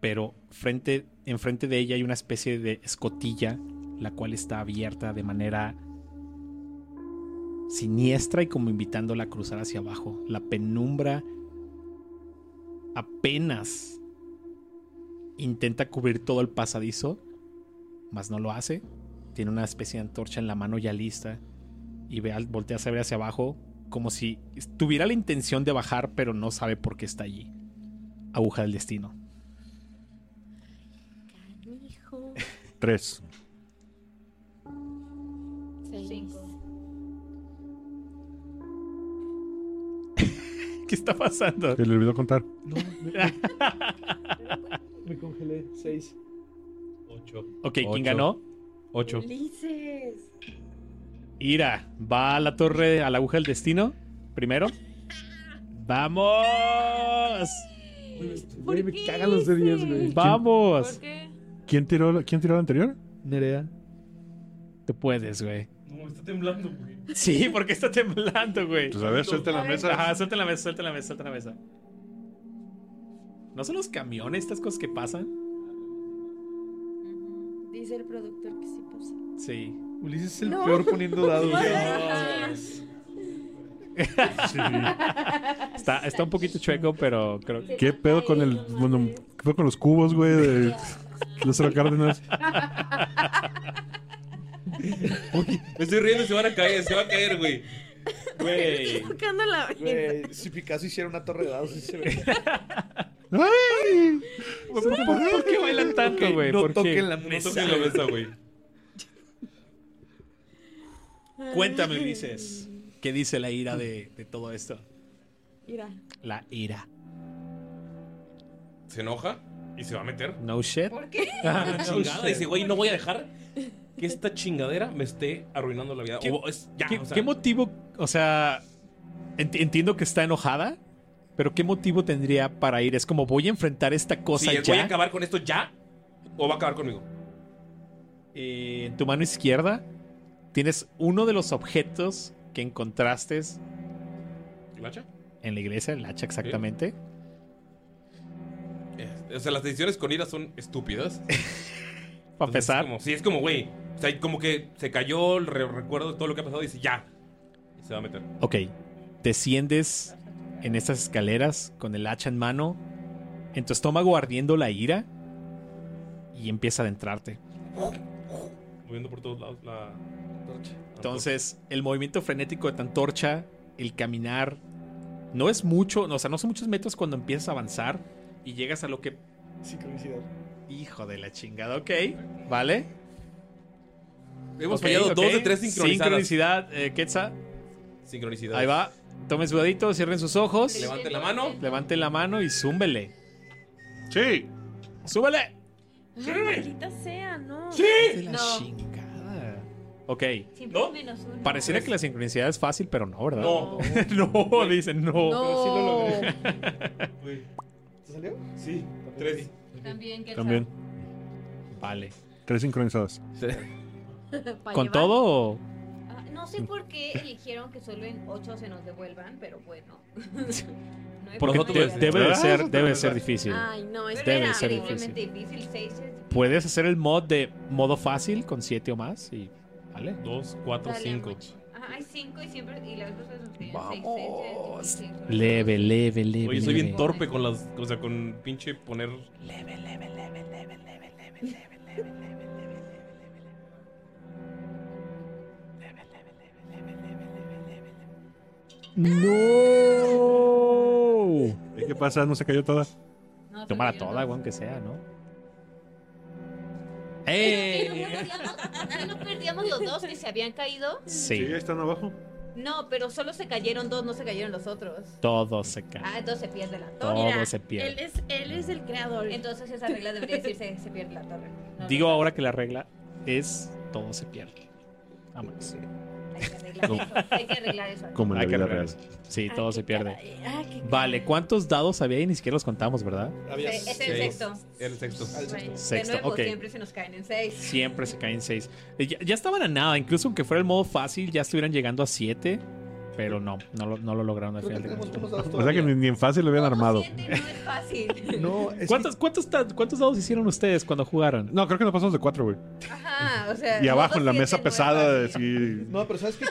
pero frente, enfrente de ella hay una especie de escotilla, la cual está abierta de manera siniestra y como invitándola a cruzar hacia abajo. La penumbra apenas intenta cubrir todo el pasadizo, mas no lo hace. Tiene una especie de antorcha en la mano ya lista y ve, voltea a ver hacia abajo como si tuviera la intención de bajar, pero no sabe por qué está allí. Aguja del destino. Tres. ¿Qué está pasando? Se le olvidó contar. No, me, me congelé. Seis. Ocho. Ok, ¿quién Ocho. ganó? Ocho. Ulises. Ira, va a la torre, a la aguja del destino. Primero. ¡Vamos! Güey, me cagan los de 10, güey. ¡Vamos! ¿Por qué? ¿Quién tiró, ¿Quién tiró la anterior? Nerea. Tú puedes, güey. No, está temblando, güey. Sí, porque está temblando, güey. Pues a ver, suelta la mesa. Ajá, suelta la mesa, suelta la mesa, suelta la mesa. ¿No son los camiones estas cosas que pasan? Dice el productor que sí pasa. Sí. Ulises es el No. peor poniendo dados. güey. Está, está un poquito chueco, pero creo que. ¿Qué pedo con el. Bueno, ¿qué pedo con los cubos, güey? De Lázaro Cárdenas. Me estoy riendo, se van a caer, se va a caer, güey. Güey. Tocando la Güey, si Picasso hiciera una torre de dados, sí se ve. ¡Ay! ¿Por, por- por qué bailan tanto, güey? no ¿Por qué? toquen la No mesa. toquen la mesa, güey. Cuéntame, Ulises. ¿Qué dice la ira de, de todo esto? Mira. La ira. Se enoja y se va a meter. No shit. ¿Por qué? Chingada. Dice, güey, no voy a dejar que esta chingadera me esté arruinando la vida. ¿Qué, O es- ya, qué- o sea, qué motivo? O sea, ent- entiendo que está enojada, pero ¿qué motivo tendría para ir? Es como voy a enfrentar esta cosa sí, ya. ¿Voy a acabar con esto ya? ¿O va a acabar conmigo? Eh, en tu mano izquierda tienes uno de los objetos que encontraste ¿El hacha? en la iglesia, el hacha exactamente. Eh, O sea, las decisiones con ira son estúpidas. Para empezar, sí, es como, güey. O sea, como que se cayó el re- recuerdo de todo lo que ha pasado y dice, ya. Y se va a meter. ok, desciendes en estas escaleras con el hacha en mano, en tu estómago ardiendo la ira y empieza a adentrarte. Moviendo por todos lados la torcha. Entonces, el movimiento frenético de tu antorcha, el caminar, no es mucho, no, o sea, no son muchos metros cuando empiezas a avanzar y llegas a lo que. Sincronicidad. Hijo de la chingada, ok, ¿vale? Hemos Ok, fallado ok. dos de tres sincronizadas. Sincronicidad, eh, Quetzal. Sincronicidad. Ahí va. Tomen su dedito, cierren sus ojos. Levanten la mano. Levanten la mano y zúmbele. Sí. ¡Súbele! Ay, maldita sea, no. De la No. chingada. Ok. Siempre ¿No? es menos uno. Pareciera que la sincronicidad es fácil, pero no, ¿verdad? No. no, dicen no. No. ¿Te salió? Sí, tres. También, ¿qué También. Vale. Tres sincronizadas. Pa' ¿Con llevar? todo? Ah, no sé por qué eligieron que solo en 8 se nos devuelvan, pero bueno. no Porque no debe, de ser, debe ser difícil. Ay, no, es debe era ser difícil. difícil. Puedes hacer el mod de modo fácil con 7 o más y ¿vale? 2, 4, 5. Hay 5 y siempre y las cosas Vamos. Leve, leve, leve. Oye, soy bien torpe con las, o sea, con pinche poner leve, leve, leve, leve, leve, leve. leve. ¡No! ¿Y ¿Qué pasa? ¿No se cayó toda? No, Tómala pero toda, no. aunque sea, ¿no? ¿Qué ¡Eh! no perdíamos- qué no perdíamos los dos que se habían caído? Sí, Sí, están abajo. No, pero solo se cayeron dos, no se cayeron los otros. todo se cae. Ah, entonces se pierde la torre. Todo Mira, se pierde. Él es, él es el creador. Entonces esa regla debería decirse se pierde la torre. No, Digo no, ahora que la regla es todo se pierde. Vámonos. Hay que arreglar eso. Hay que arreglar eso. Como en Hay la que vida real. Sí, Ay, todo qué se pierde. caray. Ah, qué Vale, ¿cuántos dados había y ni siquiera los contamos, verdad? Había Es el Seis. sexto. El sexto. Bueno, Sexto, de nuevo, ok. siempre se nos caen en seis. Siempre se caen 6. Ya, ya estaban a nada, incluso aunque fuera el modo fácil, ya estuvieran llegando a 7. Pero no, no lo, no lo lograron al final O sea que ni, ni en fácil lo habían armado. siete no es fácil. No, es ¿Cuántos, cuántos, ¿Cuántos dados hicieron ustedes cuando jugaron? No, creo que nos pasamos de cuatro, güey. Ajá, o sea. Y abajo en la mesa no pesada, sí. No, pero ¿sabes qué?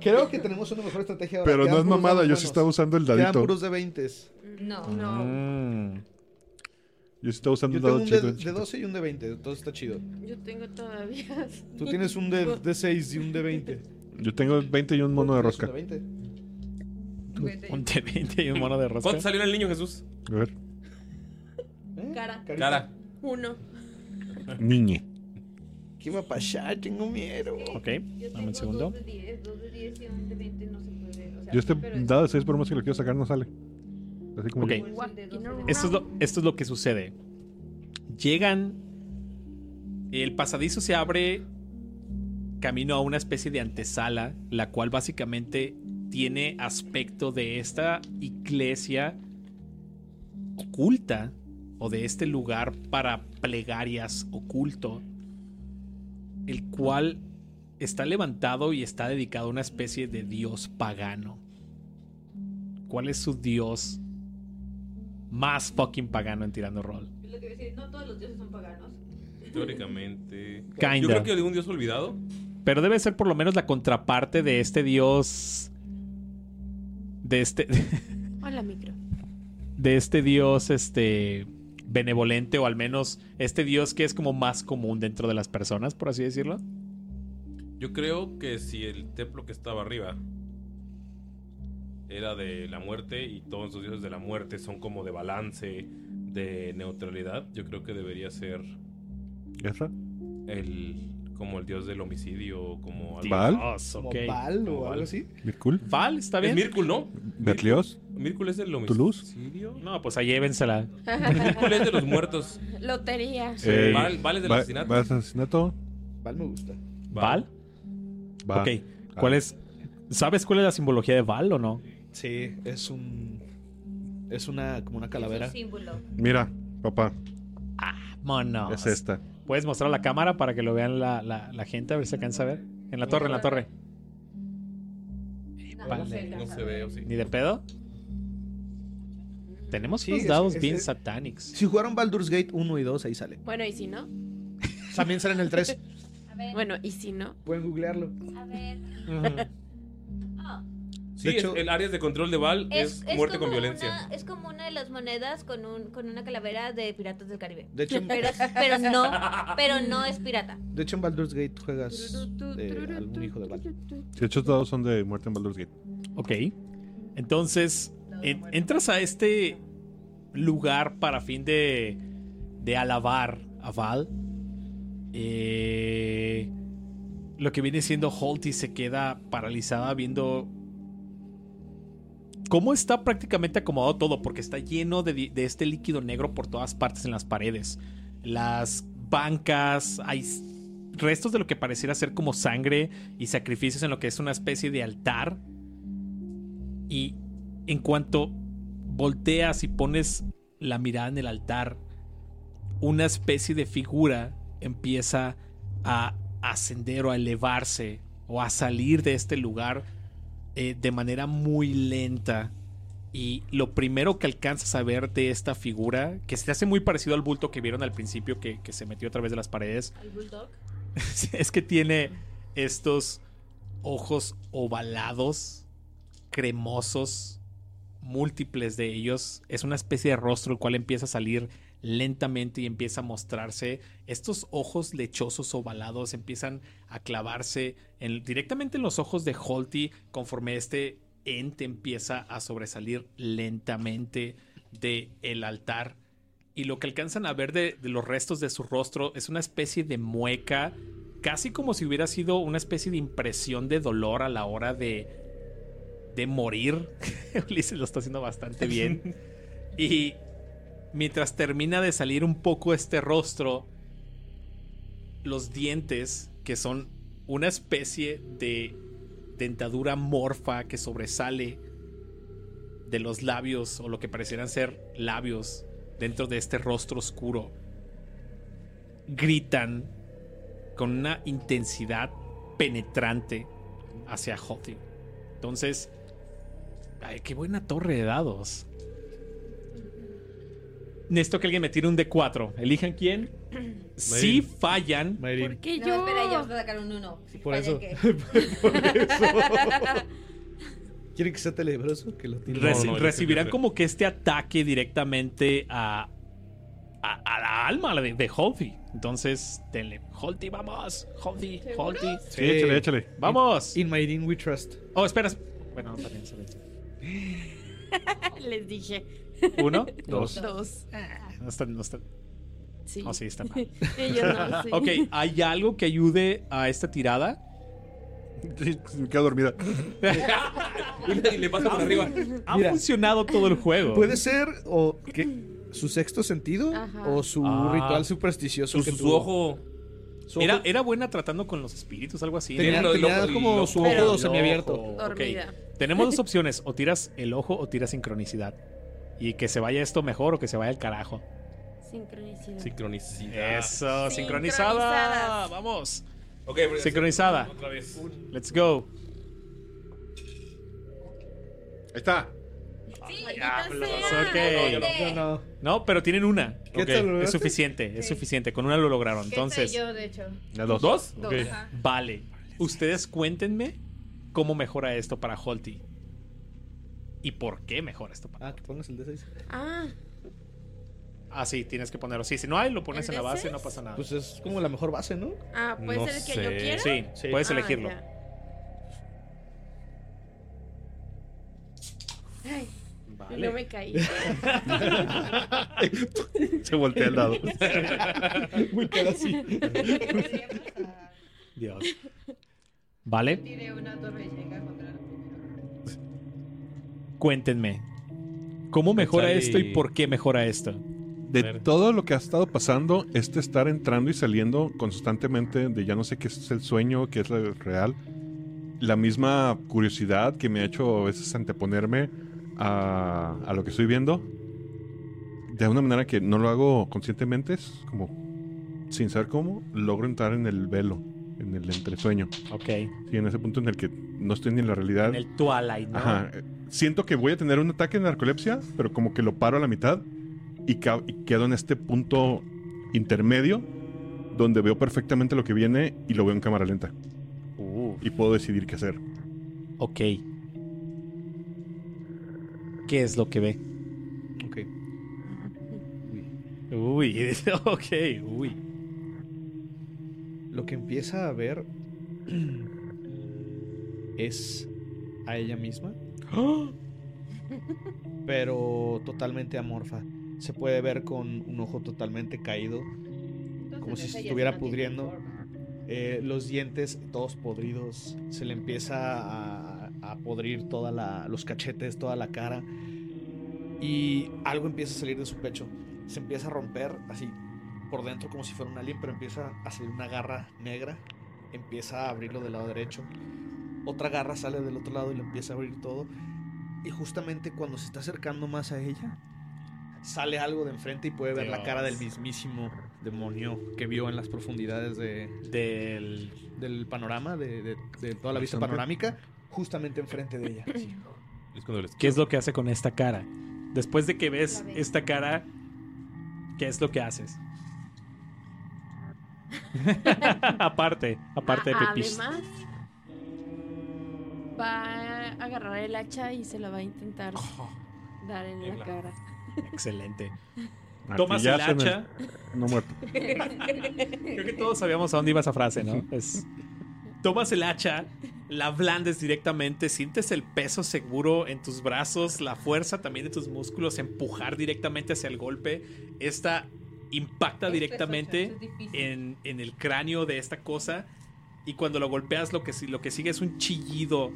Creo que tenemos una mejor estrategia ahora. Pero no Quedan es mamada, yo sí estaba usando el Quedan dadito. puros de 20. No. No. Mm. Yo sí estaba usando Yo un tengo dado un chido. de, de chiquito. 12 y un de 20, entonces está chido. Yo tengo todavía. Tú tienes un de, de 6 y un de 20. Yo tengo 20 y un mono de ¿Tienes rosca. un de 20? Vete. Un T20 y un mono de rosca. ¿Cuánto salió en el niño Jesús? A ver. ¿Eh? Cara. Cara. Uno. Niñe. ¿Qué va a pasar? Tengo miedo. Ok, dame un segundo. Dos de 10, dos de 10 y un de 20 no se puede. O sea, Yo este pero es- dado de 6 por más que lo quiero sacar no sale. Así como Ok. yo. El de dos de Esto 10. Esto es, lo, esto es lo que sucede. Llegan. El pasadizo se abre camino a una especie de antesala, la cual básicamente tiene aspecto de esta iglesia oculta o de este lugar para plegarias oculto, el cual está levantado y está dedicado a una especie de dios pagano. ¿Cuál es su dios más fucking pagano en tirando rol? Es lo que iba a decir, no todos los dioses son paganos. Teóricamente. Kinda. Yo creo que de un dios olvidado. Pero debe ser por lo menos la contraparte de este dios. De este. Hola, micro. De este dios, este. benevolente, o al menos este dios que es como más común dentro de las personas, por así decirlo. Yo creo que si el templo que estaba arriba era de la muerte y todos esos dioses de la muerte son como de balance, de neutralidad, yo creo que debería ser ¿Esa? el como el dios del homicidio, como algo ¿Val? Dios, ¿Como ok. Val Como o Val. algo así? ¿Mirkul? Val, ¿está Es bien? Mirkul, ¿no? ¿Berlioz? Mirkul es el ¿Toulouse? homicidio. No, pues ahí llévensela. Mirkul es de los muertos. Lotería. Eh, Val- Val es del asesinato. ¿Val es asesinato? Val me gusta. ¿Val? Va. Ok. ¿Cuál es? ¿Sabes cuál es la simbología de Val o no? Sí, es un. Es una. como una Es calavera. un símbolo. Mira, papá, Mono. es esta. ¿Puedes mostrar la cámara para que lo vean la, la- la gente? A ver si se alcanza a ver. En la torre, en la torre. No, Vale. no se No ve, o sí. ¿Ni de pedo? Tenemos Sí, unos dados es- bien es- satánicos. Si jugaron Baldur's Gate 1 y 2, ahí sale. Bueno, ¿y si no? También sale en el 3. A ver, Bueno, ¿y si no? Pueden googlearlo. a ver. Ah, Sí, De es- hecho- el áreas de control de Val es, es, es muerte con violencia. Una, es como una de las monedas con, un, con una calavera de Piratas del Caribe. De hecho, Pero, pero no, pero no es pirata. de hecho en Baldur's Gate juegas eh, algún hijo de Val. Si estos dados son de muerte en Baldur's Gate. Ok. Entonces, en- entras a este lugar para fin de, de alabar a Val. Eh, lo que viene siendo Holty se queda paralizada viendo cómo está prácticamente acomodado todo, porque está lleno de, de este líquido negro por todas partes en las paredes. Las bancas, hay restos de lo que pareciera ser como sangre y sacrificios en lo que es una especie de altar. Y en cuanto volteas y pones la mirada en el altar, una especie de figura empieza a ascender o a elevarse o a salir de este lugar eh, de manera muy lenta. Y lo primero que alcanzas a ver de esta figura, que se hace muy parecido al bulto que vieron al principio, que, que se metió a través de las paredes, ¿El bulldog? es que tiene estos ojos ovalados, cremosos, múltiples de ellos. Es una especie de rostro el cual empieza a salir lentamente y empieza a mostrarse. Estos ojos lechosos ovalados empiezan a clavarse en- directamente en los ojos de Holty conforme este ente empieza a sobresalir lentamente de el altar. Y lo que alcanzan a ver de, de los restos de su rostro es una especie de mueca, casi como si hubiera sido una especie de impresión de dolor a la hora de, de morir. Ulises lo está haciendo bastante bien. y mientras termina de salir un poco este rostro, los dientes, que son una especie de dentadura morfa que sobresale de los labios o lo que parecieran ser labios dentro de este rostro oscuro, gritan con una intensidad penetrante hacia Hotty. Entonces, ay, qué buena torre de dados. Necesito que alguien me tire un D4. Elijan quién. Si fallan, ¿Por qué No, yo? espera, yo voy a sacar un uno. Si Por eso. que- Por eso. ¿Quieren que sea tenebroso? Que lo tire. reci- no, yo recibirán como que este ataque directamente a, a, a la alma de, de. Entonces, denle. Holty, vamos. Holty, Holty. Sí, échale, échale. Vamos. In my Dean we trust. Oh, espera. Bueno, no, también se ve. Les dije. Uno, Dos. Dos. No está, no está. Sí. Oh, sí, está mal. Ellos no, sí. Ok, ¿hay algo que ayude a esta tirada? Sí, me quedo dormida. Y le, le pasa por arriba. Ha Mira. funcionado todo el juego. Puede ser o que su sexto sentido Ajá. o su Ah. ritual supersticioso Su, que su ojo. Su Era, ojo era buena tratando con los espíritus, algo así. tenía, el tenía ojo- el como ojo- su ojo semiabierto. Ok. Dormida. Tenemos dos opciones. O tiras el ojo o tiras sincronicidad. Y que se vaya esto mejor o que se vaya al carajo. Sincronicidad. Sincronicidad. Eso, sincronizada. Vamos. Ok, pero- Sincronizada. Otra vez. Let's go. Ahí está. Maldita ok. sea. No, no. No, pero tienen una. ¿Qué Ok, tal, Es suficiente, es suficiente. Con una lo lograron. ¿Qué Entonces, yo, de hecho? Dos. ¿Dos? Vale. Ustedes cuéntenme cómo mejora esto para Holty. ¿Y por qué mejora esto para Ah, que pongas el D6. Ah, Ah, sí, tienes que ponerlo. Sí, si no hay, lo pones ¿El en la base, D6? no pasa nada. Pues es como la mejor base, ¿no? ah, puede No ser el que sé. yo quiera. sí, Sí. puedes Ah, elegirlo. ya. Ay, Vale. no me caí. Se voltea el dado. Muy queda así. Dios. Vale, Tiré una torre llega contra el primero. Cuéntenme. ¿Cómo mejora esto y por qué mejora esto? De todo lo que ha estado pasando, este estar entrando y saliendo constantemente de ya no sé qué es el sueño, qué es lo real. La misma curiosidad que me ha hecho a veces anteponerme a, a lo que estoy viendo. De una manera que no lo hago conscientemente, es como sin saber cómo, logro entrar en el velo, en el entresueño. Ok. Sí, en ese punto en el que no estoy ni en la realidad. En el Twilight, ¿no? Ajá. eh, Siento que voy a tener un ataque de narcolepsia, pero como que lo paro a la mitad y, y quedo en este punto intermedio donde veo perfectamente lo que viene y lo veo en cámara lenta. Uh, Y puedo decidir qué hacer. ok. ¿Qué es lo que ve? Ok. Uy, ok, uy. Lo que empieza a ver es a ella misma, pero totalmente amorfa. Se puede ver con un ojo totalmente caído, Entonces, Como si se estuviera no pudriendo. eh, los dientes todos podridos, se le empieza a, a podrir toda la, los cachetes, toda la cara y algo empieza a salir de su pecho. Se empieza a romper así por dentro como si fuera un alien, pero empieza a salir una garra negra, empieza a abrirlo del lado derecho. Otra garra sale del otro lado y lo empieza a abrir todo. Y justamente cuando se está acercando más a ella, sale algo de enfrente y puede ver la cara del mismísimo demonio que vio en las profundidades de, Del. del panorama, de, de- de toda la vista panorámica, justamente enfrente de ella. ¿Qué es lo que hace con esta cara? Después de que ves. esta cara, ¿qué es lo que haces? aparte, aparte de pipis. Además, va a agarrar el hacha y se la va a intentar dar en la cara. Excelente. Tomas el hacha. No muerto. Creo que todos sabíamos a dónde iba esa frase, ¿no? Es- tomas el hacha, la blandes directamente, sientes el peso seguro en tus brazos, la fuerza también de tus músculos, empujar directamente hacia el golpe. Esta impacta Esto es directamente ocho, es en, en el cráneo de esta cosa. Y cuando lo golpeas, lo que, lo que sigue es un chillido.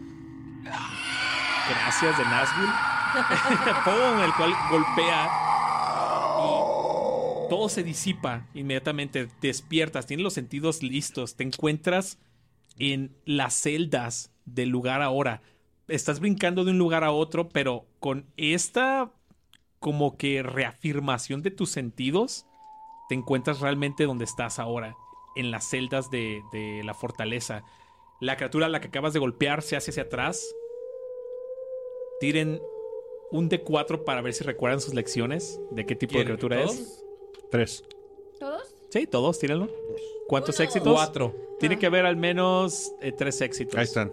Gracias de Nashville. ¡Pum! El cual golpea y todo se disipa inmediatamente. Despiertas, tienes los sentidos listos. Te encuentras en las celdas del lugar ahora. Estás brincando de un lugar a otro, pero con esta como que reafirmación de tus sentidos, te encuentras realmente donde estás ahora, en las celdas de, de la fortaleza. La criatura a la que acabas de golpear se hace hacia atrás. Tiren un D4 para ver si recuerdan sus lecciones. ¿De qué tipo de criatura ¿Todos? es? Tres. ¿Todos? Sí, todos, tírenlo. ¿Cuántos Uno. éxitos? Cuatro. Tiene que haber al menos eh, tres éxitos. Ahí están.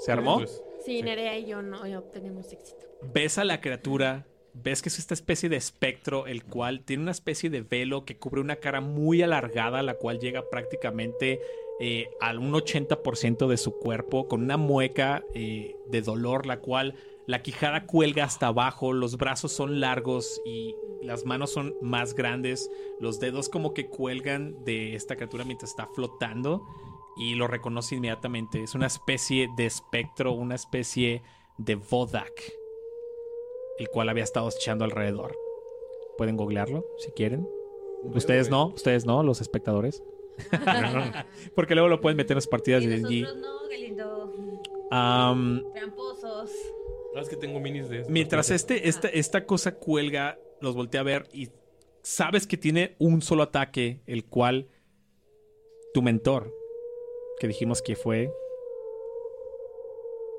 ¿Se armó? Pues, Sí, Nerea y yo no obtenemos éxito. ves a la criatura, ves que es esta especie de espectro, el cual tiene una especie de velo que cubre una cara muy alargada, la cual llega prácticamente eh, al un 80% de su cuerpo, con una mueca eh, de dolor, la cual la quijada cuelga hasta abajo, los brazos son largos y las manos son más grandes, los dedos como que cuelgan de esta criatura mientras está flotando y lo reconoce inmediatamente. Es una especie de espectro, una especie de Vodak, el cual había estado echando alrededor. Pueden googlearlo si quieren. Ustedes no, ustedes no, los espectadores. Porque luego lo pueden meter en las partidas Y de. Am, Tramposos. Ah, es que tengo minis de eso. mientras este, esta, esta cosa cuelga, los voltea a ver y sabes que tiene un solo ataque, el cual tu mentor, que dijimos que fue,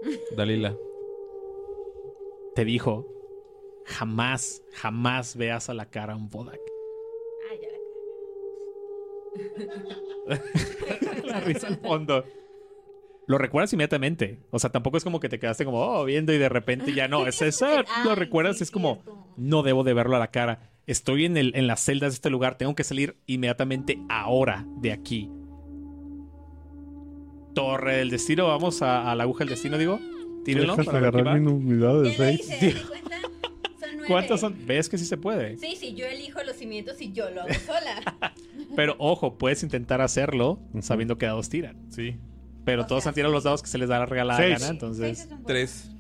Dalila. te dijo, jamás, jamás veas a la cara un Bodak. Ya la La risa al fondo. Lo recuerdas inmediatamente. O sea, tampoco es como que te quedaste como, oh, viendo y de repente ya no. Es eso. Lo recuerdas y es como, no debo de verlo a la cara. Estoy en, el, en las celdas de este lugar. Tengo que salir inmediatamente ahora de aquí. Torre del destino. Vamos a, la aguja del destino, digo. Tírenlo. Para agarrar mi de 6 nueve. ¿Cuántas son? ¿Ves que sí se puede? Sí, sí, yo elijo los cimientos y yo lo hago sola. Pero ojo, puedes intentar hacerlo sabiendo que dados tiran. Sí. Pero O todos sea, han tirado los dados que se les da la regalada Seis. gana. Entonces, Seis es un buen- Tres.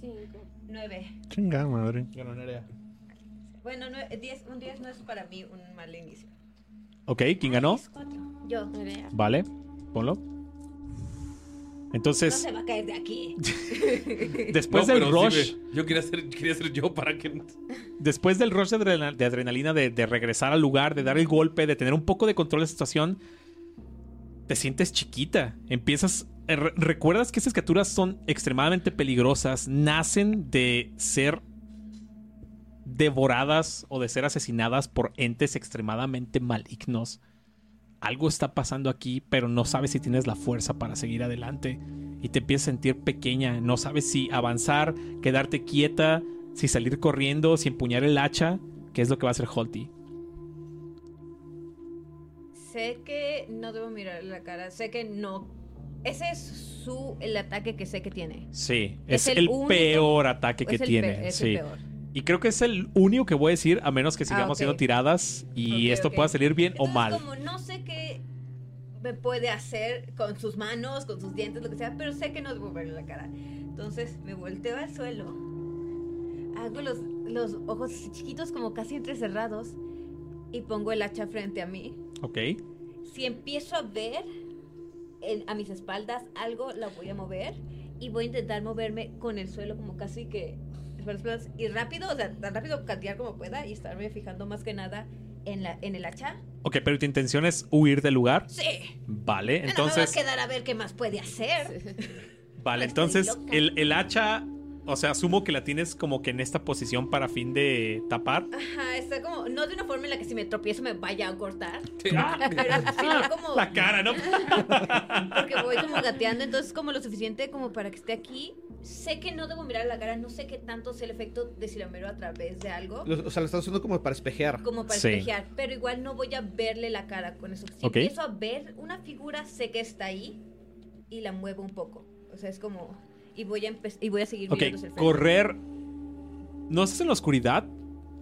Cinco. Nueve. Chinga madre. Ganó Nerea. Bueno, nue- diez, un 10 no es para mí un mal inicio. ok, ¿quién ganó? Yo. Vale, ponlo. Entonces, se va a caer de aquí. después No, del sí rush, me- yo quería ser, quería ser yo para que. después del rush de, de adrenalina, de, de regresar al lugar, de dar el golpe, de tener un poco de control de la situación, te sientes chiquita. Empiezas. eh, re- recuerdas que esas criaturas son extremadamente peligrosas, nacen de ser devoradas o de ser asesinadas por entes extremadamente malignos. Algo está pasando aquí, pero no sabes si tienes la fuerza para seguir adelante. Y te empiezas a sentir pequeña. No sabes si avanzar, quedarte quieta, si salir corriendo, si empuñar el hacha. ¿Qué es lo que va a hacer Holty? Sé que no debo mirarle la cara. Sé que no. Ese es su el ataque que sé que tiene. Sí, Es es, el el, único- peor ataque que tiene. pe- es sí. el peor. Y creo que es el único que voy a decir, a menos que sigamos Ah, ok. haciendo tiradas y esto ok. pueda salir bien o mal. como no sé qué me puede hacer con sus manos, con sus dientes, lo que sea, pero sé que no debo verle la cara. Entonces me volteo al suelo, hago los, los ojos así chiquitos como casi entrecerrados y pongo el hacha frente a mí. Ok. Si empiezo a ver en- a mis espaldas algo, la voy a mover y voy a intentar moverme con el suelo como casi que y rápido, o sea, tan rápido cantear como pueda y estarme fijando más que nada en, la, en el hacha. Ok, pero tu intención es huir del lugar. Sí. Vale, no me entonces. voy a quedar a ver qué más puede hacer. Vale, entonces el, el hacha, o sea, asumo que la tienes como que en esta posición para fin de tapar. Ajá, está como, no de una forma en la que si me tropiezo me vaya a cortar. Ah. Pero como. La cara, ¿no? Porque voy como gateando, entonces como lo suficiente como para que esté aquí. Sé que no debo mirar la cara, no sé qué tanto es el efecto de si la miro a través de algo. Lo- o sea, lo estás usando como para espejear. Como para Sí. espejear, pero igual no voy a verle la cara con eso. Si Ok. empiezo a ver una figura, sé que está ahí y la muevo un poco. O sea, es como. Y voy a, y voy a seguir Ok, mirando hacia el frente. correr. No estás en la oscuridad.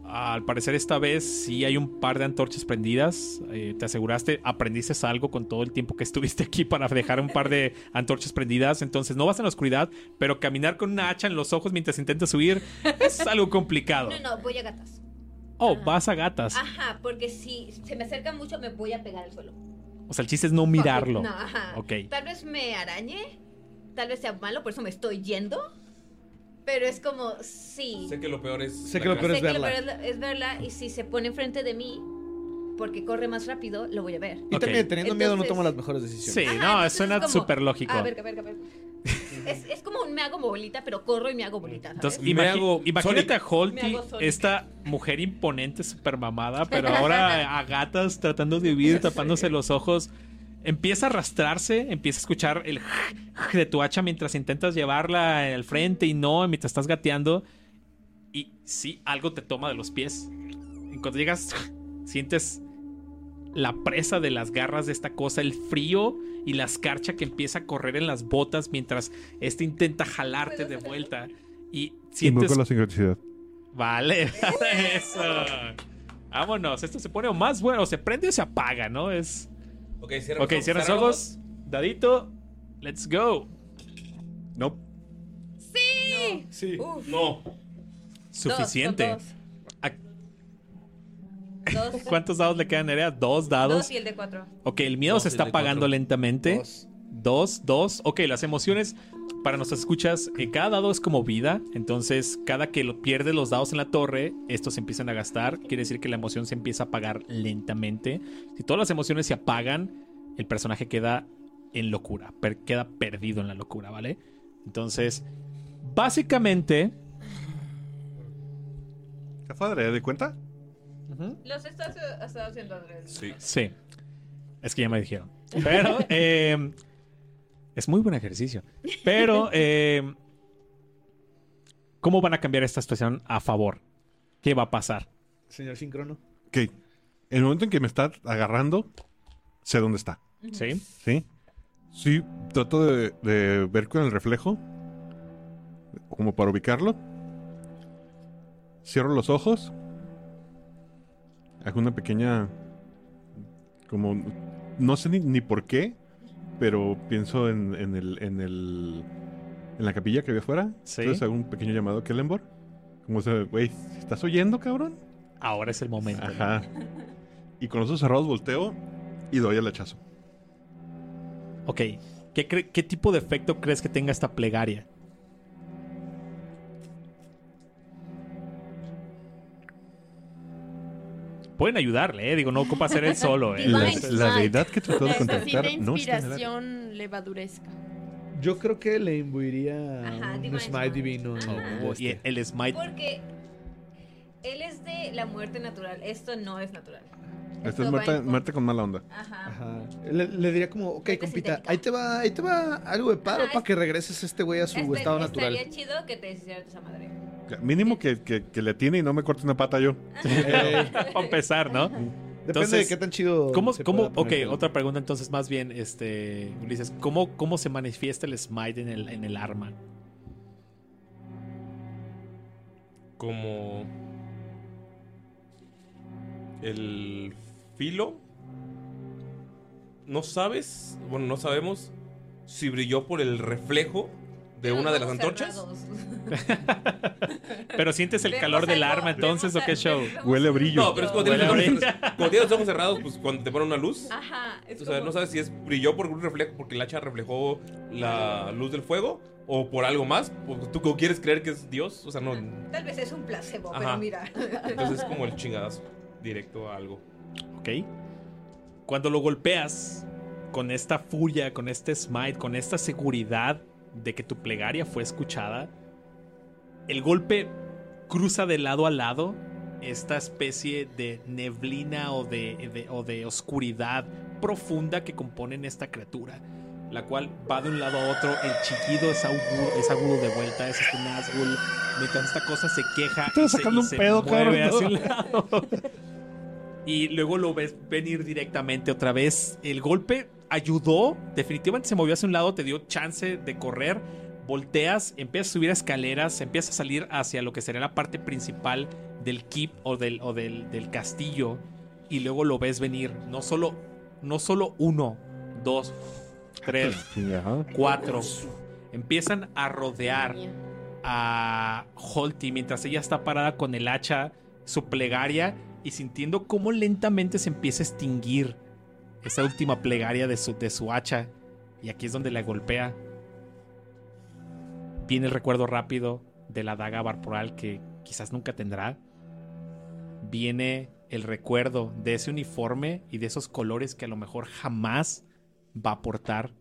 Al parecer esta vez sí hay un par de antorchas prendidas. Eh, te aseguraste, aprendiste algo con todo el tiempo que estuviste aquí para dejar un par de antorchas prendidas. Entonces no vas en la oscuridad, pero caminar con una hacha en los ojos mientras intentas subir es algo complicado. No, no, voy a gatas. Oh, Ajá. vas a gatas. Ajá, porque si se me acerca mucho me voy a pegar al suelo. O sea, el chiste es no mirarlo. No, ajá. Ok. Tal vez me arañe, tal vez sea malo, por eso me estoy yendo. Pero es como, sí. Sé que lo peor es. Sé que lo peor Sé que lo verla. peor es, es verla y si se pone enfrente de mí, porque corre más rápido, lo voy a ver. Y Ok. también, teniendo miedo, no Entonces- toma las mejores decisiones. Sí, Ajá, no, entonces suena es súper lógico. A ver, a ver, a ver. Es, es como un me hago bolita, pero corro y me hago bolita. ¿sabes? Entonces, Me imagi- hago imagínate Sonic. a Holty, esta mujer imponente, super mamada, pero ahora a gatas tratando de vivir, tapándose los ojos. Empieza a arrastrarse, empieza a escuchar el de tu hacha mientras intentas llevarla al frente y no, mientras estás gateando. Y sí, algo te toma de los pies. En cuanto llegas, sientes la presa de las garras de esta cosa, el frío y la escarcha que empieza a correr en las botas mientras este intenta jalarte de vuelta. Y sientes. Invoco la sincronicidad. Vale, eso. Vámonos, esto se pone más bueno, o se prende o se apaga, ¿no? Es. Ok, cierra Ok, cierra los ojos. Dadito, let's go. No. Sí. Uf, No. Suficiente. Dos, ¿A- dos, dos, ¿Cuántos dados le quedan, Nerea? Dos dados. dos y el de cuatro. Ok, el miedo Dos se está apagando lentamente. Dos. Dos, dos. Ok, las emociones para nuestras escuchas, eh, cada dado es como vida. Entonces, cada que lo pierde los dados en la torre, estos se empiezan a gastar. Quiere decir que la emoción se empieza a apagar lentamente. Si todas las emociones se apagan, el personaje queda en locura. per- queda perdido en la locura, ¿vale? Entonces, básicamente. ¿Qué padre? ¿De cuenta? Los estás estás haciendo adrede. Sí. Sí. Es que ya me dijeron. Pero eh, es muy buen ejercicio. Pero, eh, ¿cómo van a cambiar esta situación a favor? ¿Qué va a pasar? Señor Sincrono. Ok. En el momento en que me está agarrando, sé dónde está. ¿Sí? ¿Sí? Sí, trato de, de ver con el reflejo. Como para ubicarlo. Cierro los ojos. Hago una pequeña. Como. No sé ni, ni por qué. Pero pienso en, en el. En el. En la capilla que había afuera. Sí. Entonces hago un pequeño llamado a Kellenborg. Como se. Güey, ¿estás oyendo, cabrón? Ahora es el momento. Ajá. Y con los ojos cerrados volteo. Y doy el hachazo. Ok. ¿Qué, ¿Qué tipo de efecto crees que tenga esta plegaria? Pueden ayudarle, ¿eh? Digo, no ocupa hacer él solo, ¿eh? La, la deidad que trató de contactar no el área. inspiración levaduresca. Yo creo que le imbuiría Ajá, un Divine smite Smite. divino. el Y este. el smite. Porque él es de la muerte natural. Esto no es natural. Esta Esto es en con- mala onda. Ajá. Ajá. Le, le diría como, ok, compita, ahí te va, ahí te va algo de paro para es- que regreses este güey a su Este- estado natural. Estaría chido que te hicieras esa madre. Mínimo que, que, que le tiene y no me corte una pata yo. Eh, Para empezar, ¿no? depende Entonces, de qué tan chido. ¿Cómo, se cómo, pueda ok, otra pregunta entonces más bien, este, Ulises, ¿cómo, cómo se manifiesta el smite en el, en el arma? Como. El filo no sabes, bueno, no sabemos si brilló por el reflejo de una de las antorchas. Pero sientes el Vemos calor del algo, arma entonces o qué show. Huele a brillo. No, pero es cuando tienes, los ojos, cuando tienes los ojos cerrados, pues cuando te ponen una luz. Ajá. Es O sea, como- no sabes si es brilló por un reflejo porque el hacha reflejó la luz del fuego o por algo más. Porque tú como quieres creer que es Dios. O sea, no. Tal vez es un placebo, Ajá. pero mira. Entonces es como el chingadazo directo a algo. ¿Ok? Cuando lo golpeas con esta furia, con este smite, con esta seguridad de que tu plegaria fue escuchada, el golpe cruza de lado a lado esta especie de neblina o de, de- o de oscuridad profunda que componen esta criatura, la cual va de un lado a otro, el chiquido es agudo, es agudo de vuelta, es este Nazgul, mientras esta cosa se queja Estás y se, sacando y un se pedo, mueve cabrón. hacia un lado. Y luego lo ves venir directamente otra vez. El golpe ayudó, definitivamente se movió hacia un lado, te dio chance de correr. Volteas, empiezas a subir escaleras, empiezas a salir hacia lo que sería la parte principal del keep o del, o del, del castillo. Y luego lo ves venir. No solo, no solo uno, dos, tres, cuatro. Empiezan a rodear a Holty mientras ella está parada con el hacha, su plegaria y sintiendo cómo lentamente se empieza a extinguir esa última plegaria de su, de su hacha. Y aquí es donde la golpea. Viene el recuerdo rápido de la daga varporal que quizás nunca tendrá. Viene el recuerdo de ese uniforme y de esos colores que a lo mejor jamás va a portar.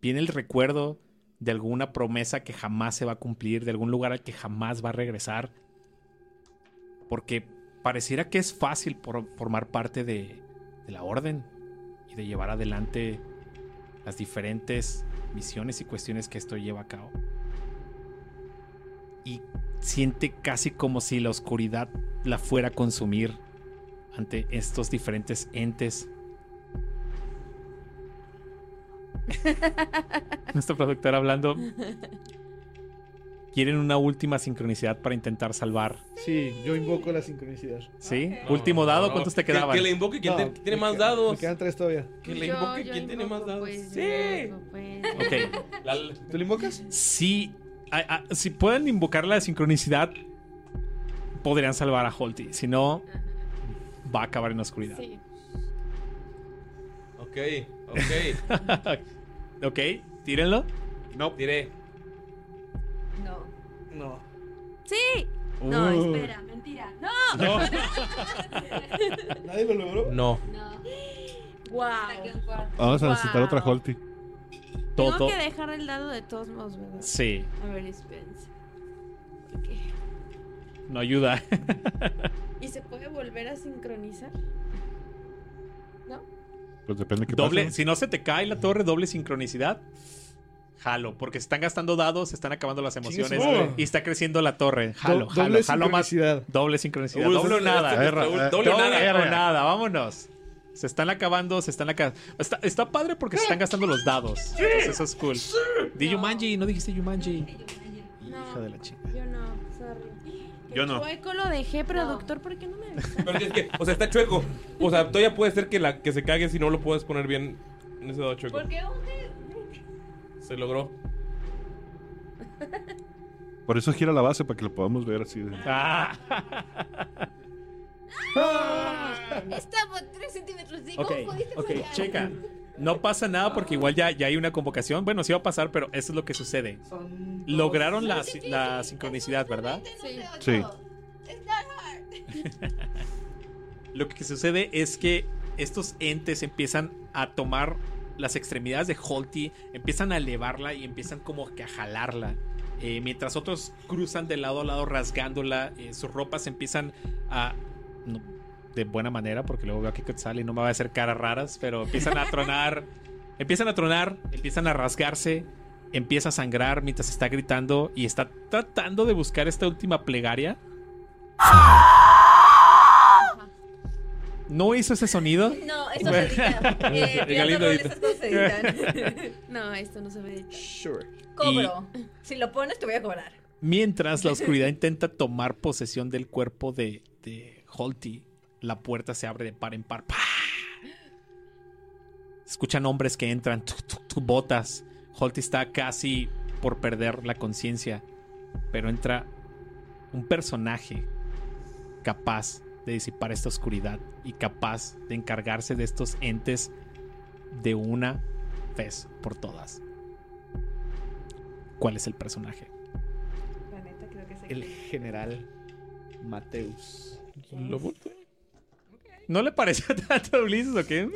Viene el recuerdo de alguna promesa que jamás se va a cumplir, de algún lugar al que jamás va a regresar. Porque pareciera que es fácil por- formar parte de, de la orden y de llevar adelante las diferentes misiones y cuestiones que esto lleva a cabo. Y siente casi como si la oscuridad la fuera a consumir ante estos diferentes entes. Nuestro productor hablando. Quieren una última sincronicidad para intentar salvar. Sí, yo invoco la sincronicidad. ¿Sí? Último dado, No, ¿cuántos te que- quedaban? Que le invoque quien No, tiene más dados. Me quedan tres todavía. Que le invoque yo quien tiene más dados. pues, sí. pues. Ok. La- ¿Tú lo invocas? A- a- si pueden invocar la sincronicidad, podrían salvar a Holty. Si no, va a acabar en la oscuridad. Sí. ok, ok. ok, tírenlo. No. Tiré. No. No. ¡Sí! No, Uh. espera, mentira. ¡No! No. ¿Nadie lo logró? No. ¡Wow! Vamos a necesitar Wow. otra Holty. Todo- Tengo que dejar el dado de todos modos, ¿verdad? Sí, A ver, espérense. Ok. no ayuda. ¿Y se puede volver a sincronizar? ¿No? Pues depende qué doble, pase. si no se te cae la torre, doble sincronicidad. Jalo, porque se están gastando dados, se están acabando las emociones y está creciendo la torre. Jalo, Do- jalo, jalo más. Doble sincronicidad. Uy, doble o nada. Erra, doble eh. doble Doble nada. o nada, vámonos. Se están acabando, se están acabando. Está, está padre porque se están gastando los dados. Entonces eso es cool. Di Yumanji, no dijiste Yumanji. No. Hija de la chica. Yo no, sorry. Yo no. chueco lo dejé, productor, ¿por qué no me avisaste? Pero es que, o sea, está chueco. O sea, todavía puede ser que la que se cague si no lo puedes poner bien en ese dado chueco. ¿Por qué un Se logró. Por eso gira la base para que lo podamos ver así. de- Ah. Estamos 3 centímetros de Ok, ¿Cómo pudiste ok, fallar? checa. No pasa nada porque igual ya, ya hay una convocación. Bueno, sí va a pasar, pero eso es lo que sucede. Son Lograron la, la sincronicidad, ¿verdad? Sí. Sí. Lo que sucede es que estos entes empiezan a tomar las extremidades de Holty, empiezan a elevarla y empiezan como que a jalarla. Eh, mientras otros cruzan de lado a lado rasgándola, eh, sus ropas empiezan a... no, de buena manera, porque luego veo a Quetzal y no me va a hacer caras raras, pero empiezan a tronar, empiezan a tronar, empiezan a rasgarse, empieza a sangrar mientras está gritando y está tratando de buscar esta última plegaria. ¿No hizo ese sonido? No, esto se edita. Eh, cosas se editan. No, esto no se ve editar. Sure. Cobro. Si lo pones, te voy a cobrar. Mientras la oscuridad intenta tomar posesión del cuerpo de, de Holty, la puerta se abre de par en par. ¡Pah! Escuchan hombres que entran, tuc, botas. Holty está casi por perder la conciencia, pero entra un personaje capaz de disipar esta oscuridad y capaz de encargarse de estos entes de una vez por todas. ¿Cuál es el personaje? La neta, creo que El general Mateus. Lo. ¿No le pareció tanto a Ulises o qué?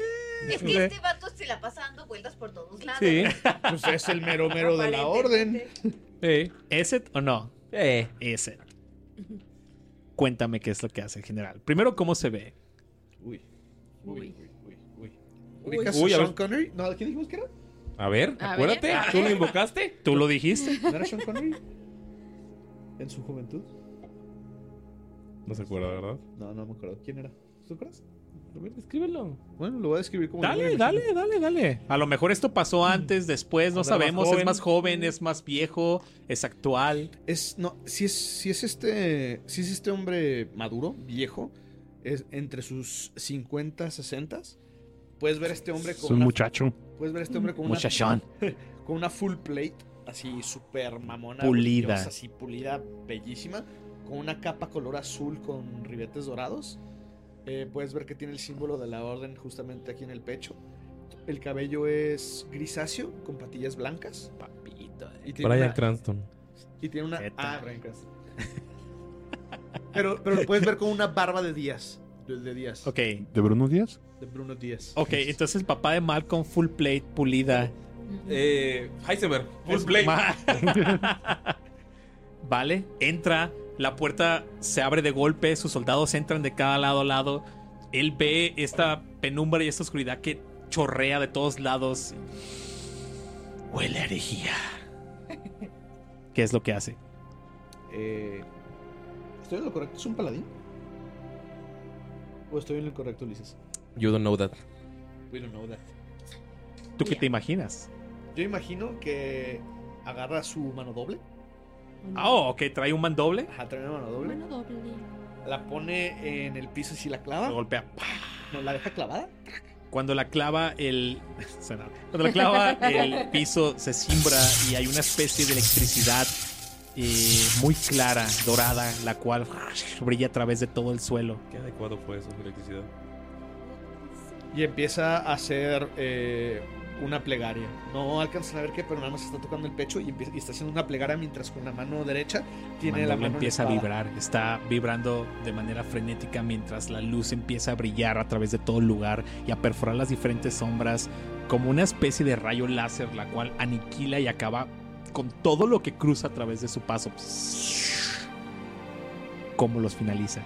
Es que este vato se la pasa dando vueltas por todos lados. Sí. Pues es el mero mero de la orden. ¿Es it o no? Eh, Es it. Cuéntame qué es lo que hace el general. Primero, ¿cómo se ve? Uy. Uy. uy, uy. ¿Ubicas Uy, a a Sean ver. Connery? No, ¿quién dijimos que era? A ver, A acuérdate. ver, ¿Tú lo invocaste? ¿Tú lo dijiste? ¿No era Sean Connery? ¿En su juventud? No se acuerda, ¿verdad? No, no me acuerdo. ¿Quién era? ¿Tú acuerdas? Escríbelo. Bueno, lo voy a describir como Dale, dale, dale, dale. A lo mejor esto pasó antes, después, no más sabemos. Es más joven, es más viejo, es actual. Es, no, si es, si es este, si es este hombre maduro, viejo, es entre sus 50, 60, puedes ver a este hombre Es con un una, muchacho. puedes ver a este hombre con una, Muchachón. con una full plate, así súper mamona, Pulida. así pulida, bellísima, con una capa color azul con ribetes dorados. Eh, puedes ver que tiene el símbolo de la orden justamente aquí en el pecho. El cabello es grisáceo con patillas blancas. Papito. Y tiene Brian una- Cranston. y tiene una. Ah, Bryan Cranston. pero, pero lo puedes ver con una barba de Díaz. De, de Díaz. Ok, ¿De Bruno Díaz? De Bruno Díaz. ok. Entonces el papá de Malcolm, full plate, pulida. Eh, Heisenberg. Full play. Ma- vale, entra, la puerta se abre de golpe, sus soldados entran de cada lado a lado. Él ve esta penumbra y esta oscuridad que chorrea de todos lados. Huele a herejía. ¿Qué es lo que hace? Eh, ¿Estoy en lo correcto? ¿Es un paladín? ¿O estoy en lo correcto, Ulises? You don't know that. We don't know that. ¿Tú qué te imaginas? Yo imagino que agarra su mano doble. Ah, oh, ok, trae un mandoble. Ajá, trae una mano doble. Mano doble. La pone en el piso y si la clava. Lo golpea. No, la deja clavada. Cuando la clava el. Cuando la clava el piso se simbra y hay una especie de electricidad eh, muy clara, dorada, la cual brilla a través de todo el suelo. Qué adecuado fue eso, electricidad. Y empieza a hacer eh, una plegaria. No alcanzan a ver qué, pero nada más está tocando el pecho y, empieza- y está haciendo una plegaria mientras con la mano derecha tiene la mano empieza a vibrar, está vibrando de manera frenética mientras la luz empieza a brillar a través de todo el lugar y a perforar las diferentes sombras como una especie de rayo láser, la cual aniquila y acaba con todo lo que cruza a través de su paso. ¿Cómo los finaliza?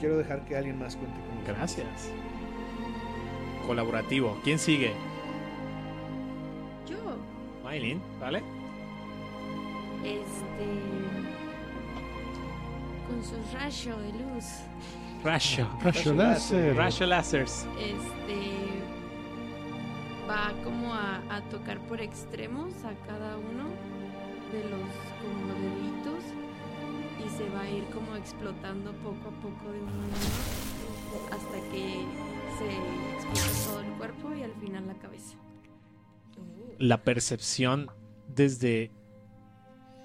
Quiero dejar que alguien más cuente con. Gracias. Colaborativo. ¿Quién sigue? Yo, Maylin, ¿vale? este. Con su rayo de luz, Rayo. Rayo láser. Rayo Lásers. este. Va como a, a tocar por extremos a cada uno de los como deditos y se va a ir como explotando poco a poco de uno en uno hasta que se explota todo el cuerpo y al final la cabeza. la percepción desde,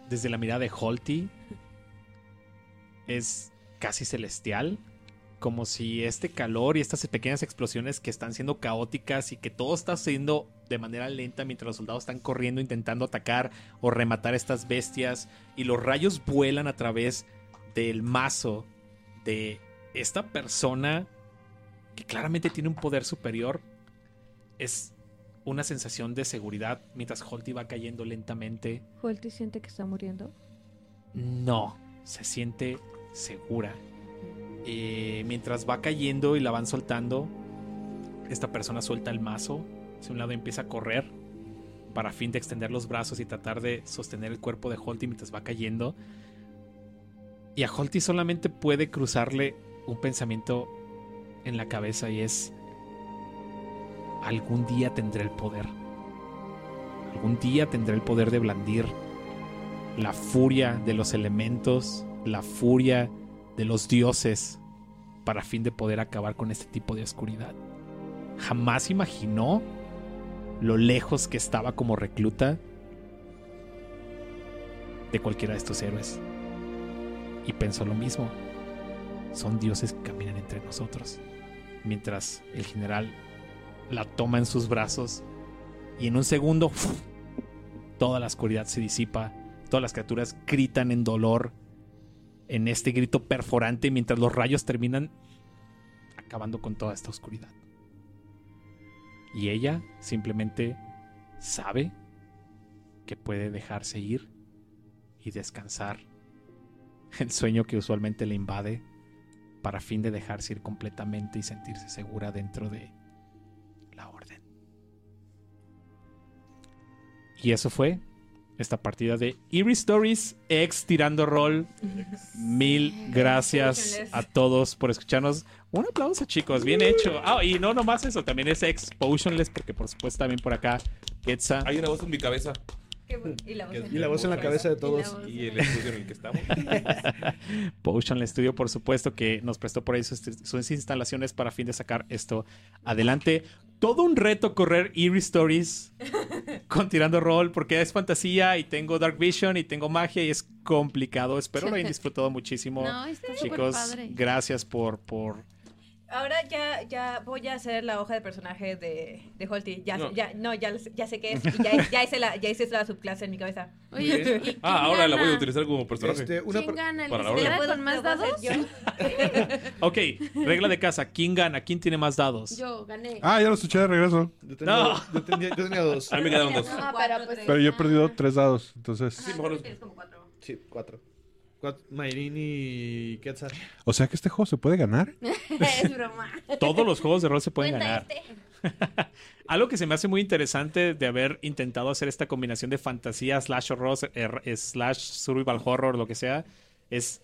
desde la mirada de Holty es casi celestial. Como si este calor y estas pequeñas explosiones que están siendo caóticas y que todo está siendo de manera lenta mientras los soldados están corriendo intentando atacar o rematar estas bestias y los rayos vuelan a través del mazo de esta persona que claramente tiene un poder superior. Es una sensación de seguridad mientras Holty va cayendo lentamente. Holty siente que está muriendo. No, se siente segura. Eh, mientras va cayendo y la van soltando, esta persona suelta el mazo. Hacia un lado empieza a correr para fin de extender los brazos y tratar de sostener el cuerpo de Holty mientras va cayendo. Y a Holty solamente puede cruzarle un pensamiento en la cabeza y es algún día tendré el poder. Algún día tendré el poder de blandir la furia de los elementos, la furia de los dioses, para fin de poder acabar con este tipo de oscuridad. jamás imaginó lo lejos que estaba como recluta de cualquiera de estos héroes. Y pensó lo mismo. Son dioses que caminan entre nosotros. Mientras el general la toma en sus brazos y en un segundo toda la oscuridad se disipa, todas las criaturas gritan en dolor en este grito perforante mientras los rayos terminan acabando con toda esta oscuridad. Y ella simplemente sabe que puede dejarse ir y descansar el sueño que usualmente le invade para fin de dejarse ir completamente y sentirse segura dentro de la orden. Y eso fue esta partida de Eerie Stories X tirando rol. Mil gracias a todos por escucharnos. Un aplauso, chicos, bien hecho. Ah, y no nomás eso, también es X Potionless, porque por supuesto también por acá, Quetzal. Hay una voz en mi cabeza. Y la voz, Y la voz en la cabeza de todos. Y el estudio en el que estamos. Potion Studio, por supuesto, que nos prestó por ahí sus, sus instalaciones para fin de sacar esto adelante. Todo un reto correr Eerie Stories con tirando rol, porque es fantasía y tengo Dark Vision y tengo magia y es complicado. Espero lo hayan disfrutado muchísimo. No, súper Chicos, padre. gracias por, por Ahora ya, ya voy a hacer la hoja de personaje de, de Holty. Ya, No. ya, no, ya, ya sé qué es. Y ya, ya hice la, ya hice la subclase en mi cabeza. Oye, ¿y quién Ah, ahora la voy a gana? uticizar como personaje. Este, una ¿Quién gana? ¿El para la se orden. queda ¿Puedo- con más dados? yo? Ok, regla de casa. ¿Quién gana? ¿Quién tiene más dados? Yo gané. Ah, ya lo escuché de regreso. Yo tenía, No. yo tenía, yo tenía dos. A mí me quedaron dos. Ah, pero pues. Pero yo he perdido tres dados, entonces... Sí, mejor los- Tienes como cuatro. Sí, cuatro. Mayrin y Quetzal. O sea que este juego se puede ganar. es broma. Todos los juegos de rol se pueden ganar. este. Algo que se me hace muy interesante de haber intentado hacer esta combinación de fantasía slash horror er, slash survival horror, lo que sea, es...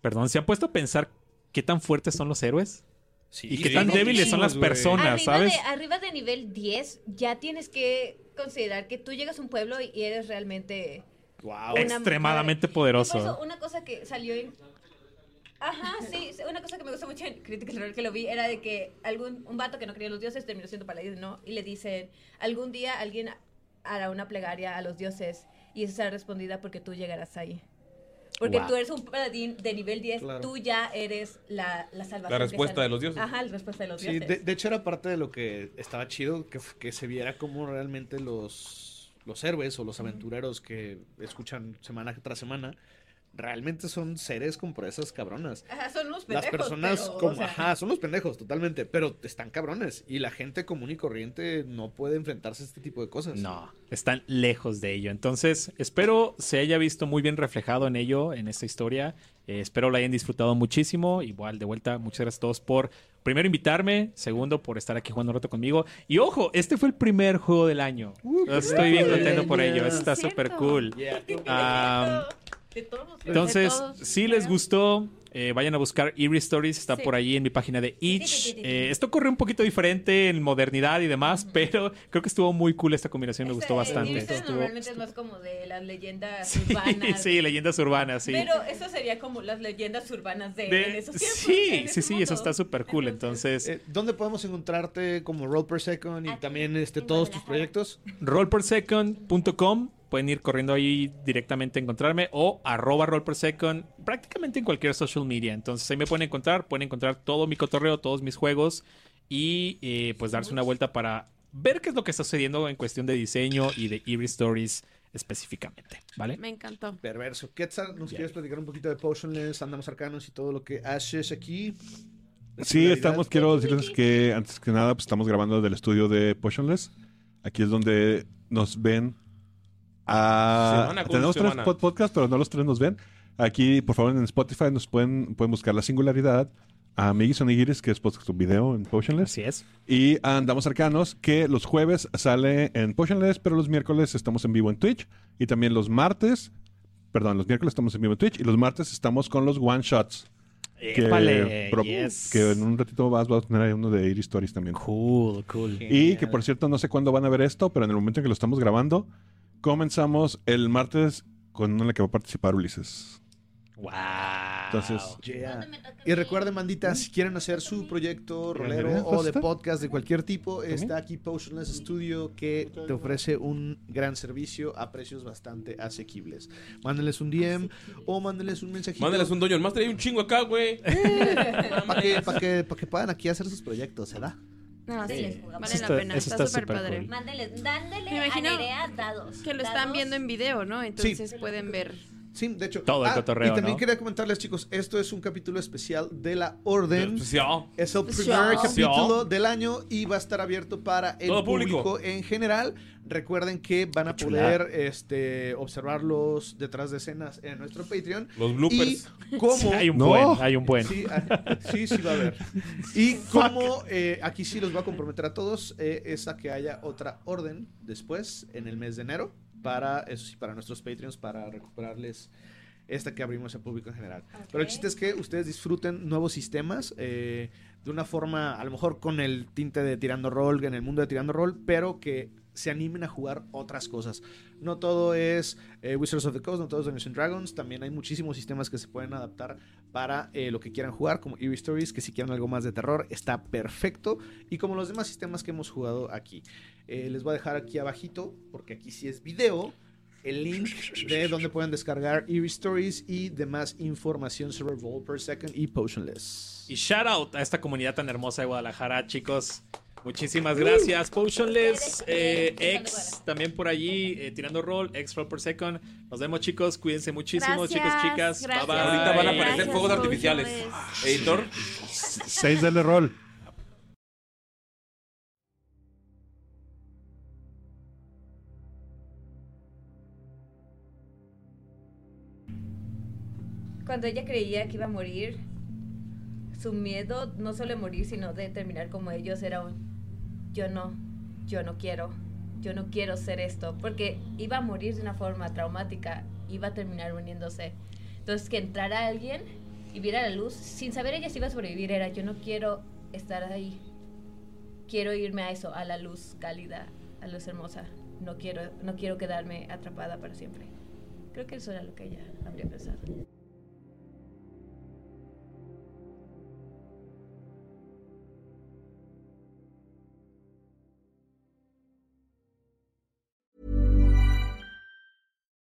Perdón, ¿se ha puesto a pensar qué tan fuertes son los héroes? Sí, Y qué tan débiles son las personas, Arriba ¿sabes? de, arriba de nivel 10, ya tienes que considerar que tú llegas a un pueblo y eres realmente Wow. una- Extremadamente Por poderoso. eso, una cosa que salió en. Ajá, sí, una cosa que me gustó mucho en Critical Role que lo vi era de que algún un vato que no creía en los dioses terminó siendo paladín, ¿no? Y le dicen, algún día alguien hará una plegaria a los dioses y esa será respondida porque tú llegarás ahí. Porque Wow. tú eres un paladín de nivel 10, Claro. tú ya eres la, la salvación. La respuesta de los dioses. Ajá, la respuesta de los Sí, dioses. de, de hecho era parte de lo que estaba chido, que, que se viera como realmente los, los héroes o los aventureros que escuchan semana tras semana, realmente son seres con proezas cabronas. Ajá, son Las pendejos, personas pero, como, o sea, ajá, son los pendejos, totalmente, pero están cabrones y la gente común y corriente no puede enfrentarse a este tipo de cosas. No, están lejos de ello. Entonces, espero se haya visto muy bien reflejado en ello, en esta historia. Eh, espero la hayan disfrutado muchísimo. Igual, de vuelta, muchas gracias a todos por, primero, invitarme. Segundo, por estar aquí jugando un rato conmigo. Y ojo, este fue el primer juego del año. Estoy bien contento por ello. Está súper cool. Yeah. Ah, de todos. entonces, todos. si les gustó, eh, vayan a buscar Eerie Stories. Está Sí. por ahí en mi página de Itch. Sí, sí, sí, sí. Eh, esto corre un poquito diferente en modernidad y demás, pero creo que estuvo muy cool esta combinación. Me gustó Este, bastante. Ulises Estuvo- normalmente es más como de las leyendas Sí, urbanas. sí, leyendas urbanas, sí. Pero eso sería como las leyendas urbanas de, De- en esos tiempos, sí, en sí, sí, eso está súper cool. Entonces, Eh, ¿Dónde podemos encontrarte como Roll Per Second y Aquí, también este, todos tus proyectos? rollpersecond.com. Pueden ir corriendo ahí directamente a encontrarme o arroba rollpersecond prácticamente en cualquier social media. Entonces ahí me pueden encontrar, pueden encontrar todo mi cotorreo, todos mis juegos y eh, pues darse una vuelta para ver qué es lo que está sucediendo en cuestión de diseño y de Eerie Stories específicamente, ¿vale? Me encantó. Perverso. Quetzal, ¿nos quieres platicar un poquito de Potionless, Andamos Arcanos y todo lo que haces aquí? Sí, estamos, quiero decirles que antes que nada, pues estamos grabando del estudio de Potionless. Aquí es donde nos ven. A- Semana con tenemos tres pod- podcasts, pero no los tres nos ven. Aquí, por favor, en Spotify nos pueden, pueden buscar la singularidad. A Migis Onigiris, que es podcast un video en Potionless. Así es. Y Andamos Arcanos, que los jueves sale en Potionless, pero los miércoles estamos en vivo en Twitch. Y también los martes, perdón, los miércoles estamos en vivo en Twitch. Y los martes estamos con los one shots. Que, Épale, pro- yes. que en un ratito más va a tener ahí uno de Eerie Stories también. Cool, cool. Y que por cierto, no sé cuándo van a ver esto, pero en el momento en que lo estamos grabando, comenzamos el martes con el que va a participar Ulises. Wow. Entonces, Yeah. Y recuerden, bandita, si quieren hacer su proyecto rolero ¿Realidad o de podcast de cualquier tipo, está aquí Potionless Studio que te ofrece un gran servicio a precios bastante asequibles. Mándenles un DM o mándenles un mensajito. Mándeles un Dungeon Master y un chingo acá, güey. Para que, pa' que, pa' que puedan aquí hacer sus proyectos, ¿se da? No, sí, Sí. vale Eso la está- pena. Está súper padre. cool. Mándele, dándele Me a imagino Nerea dados. Que lo están viendo en video, ¿no? Entonces pueden ver. Sí, de hecho. Todo el Ah, cotorreo, Y también ¿no? quería comentarles, chicos, esto es un capítulo especial de la Orden. Especial. Es el Especial. primer capítulo del año y va a estar abierto para el Todo público. público. en general. Recuerden que van a poder este, observarlos detrás de escenas en nuestro Patreon. Los bloopers. Y cómo... Hay un No. buen, hay un buen. Sí, ah, sí, sí va a haber. Y como eh, aquí sí los va a comprometer a todos, eh, es a que haya otra orden después, en el mes de enero, para, eso sí, para nuestros Patreons, para recuperarles esta que abrimos al público en general. Pero el chiste es que ustedes disfruten nuevos sistemas eh, de una forma, a lo mejor con el tinte de tirando rol, en el mundo de tirando rol, pero que se animen a jugar otras cosas. No todo es eh, Wizards of the Coast, no todo es Dungeons Dragons, también hay muchísimos sistemas que se pueden adaptar para eh, lo que quieran jugar, como Eerie Stories, que si quieren algo más de terror, está perfecto, y como los demás sistemas que hemos jugado aquí. Eh, les voy a dejar aquí abajito, porque aquí sí es video, el link de donde pueden descargar Eerie Stories y demás información sobre Roll Per Second y Potionless. Y shout out a esta comunidad tan hermosa de Guadalajara, chicos. Muchísimas gracias. Potionless, eh, X, también por allí, eh, tirando roll, X roll per second. Nos vemos, chicos. Cuídense muchísimo, Gracias, chicos, chicas. gracias. Bye, bye. Ahorita van a aparecer Gracias, fuegos artificiales. Editor. seis del rol. Cuando ella creía que iba a morir, su miedo no solo de morir, sino de terminar como ellos era un yo no, yo no quiero, yo no quiero ser esto, porque iba a morir de una forma traumática, iba a terminar uniéndose. Entonces que entrara alguien y viera la luz, sin saber ella si iba a sobrevivir, era yo no quiero estar ahí, quiero irme a eso, a la luz cálida, a la luz hermosa, no quiero, no quiero quedarme atrapada para siempre. Creo que eso era lo que ella habría pensado.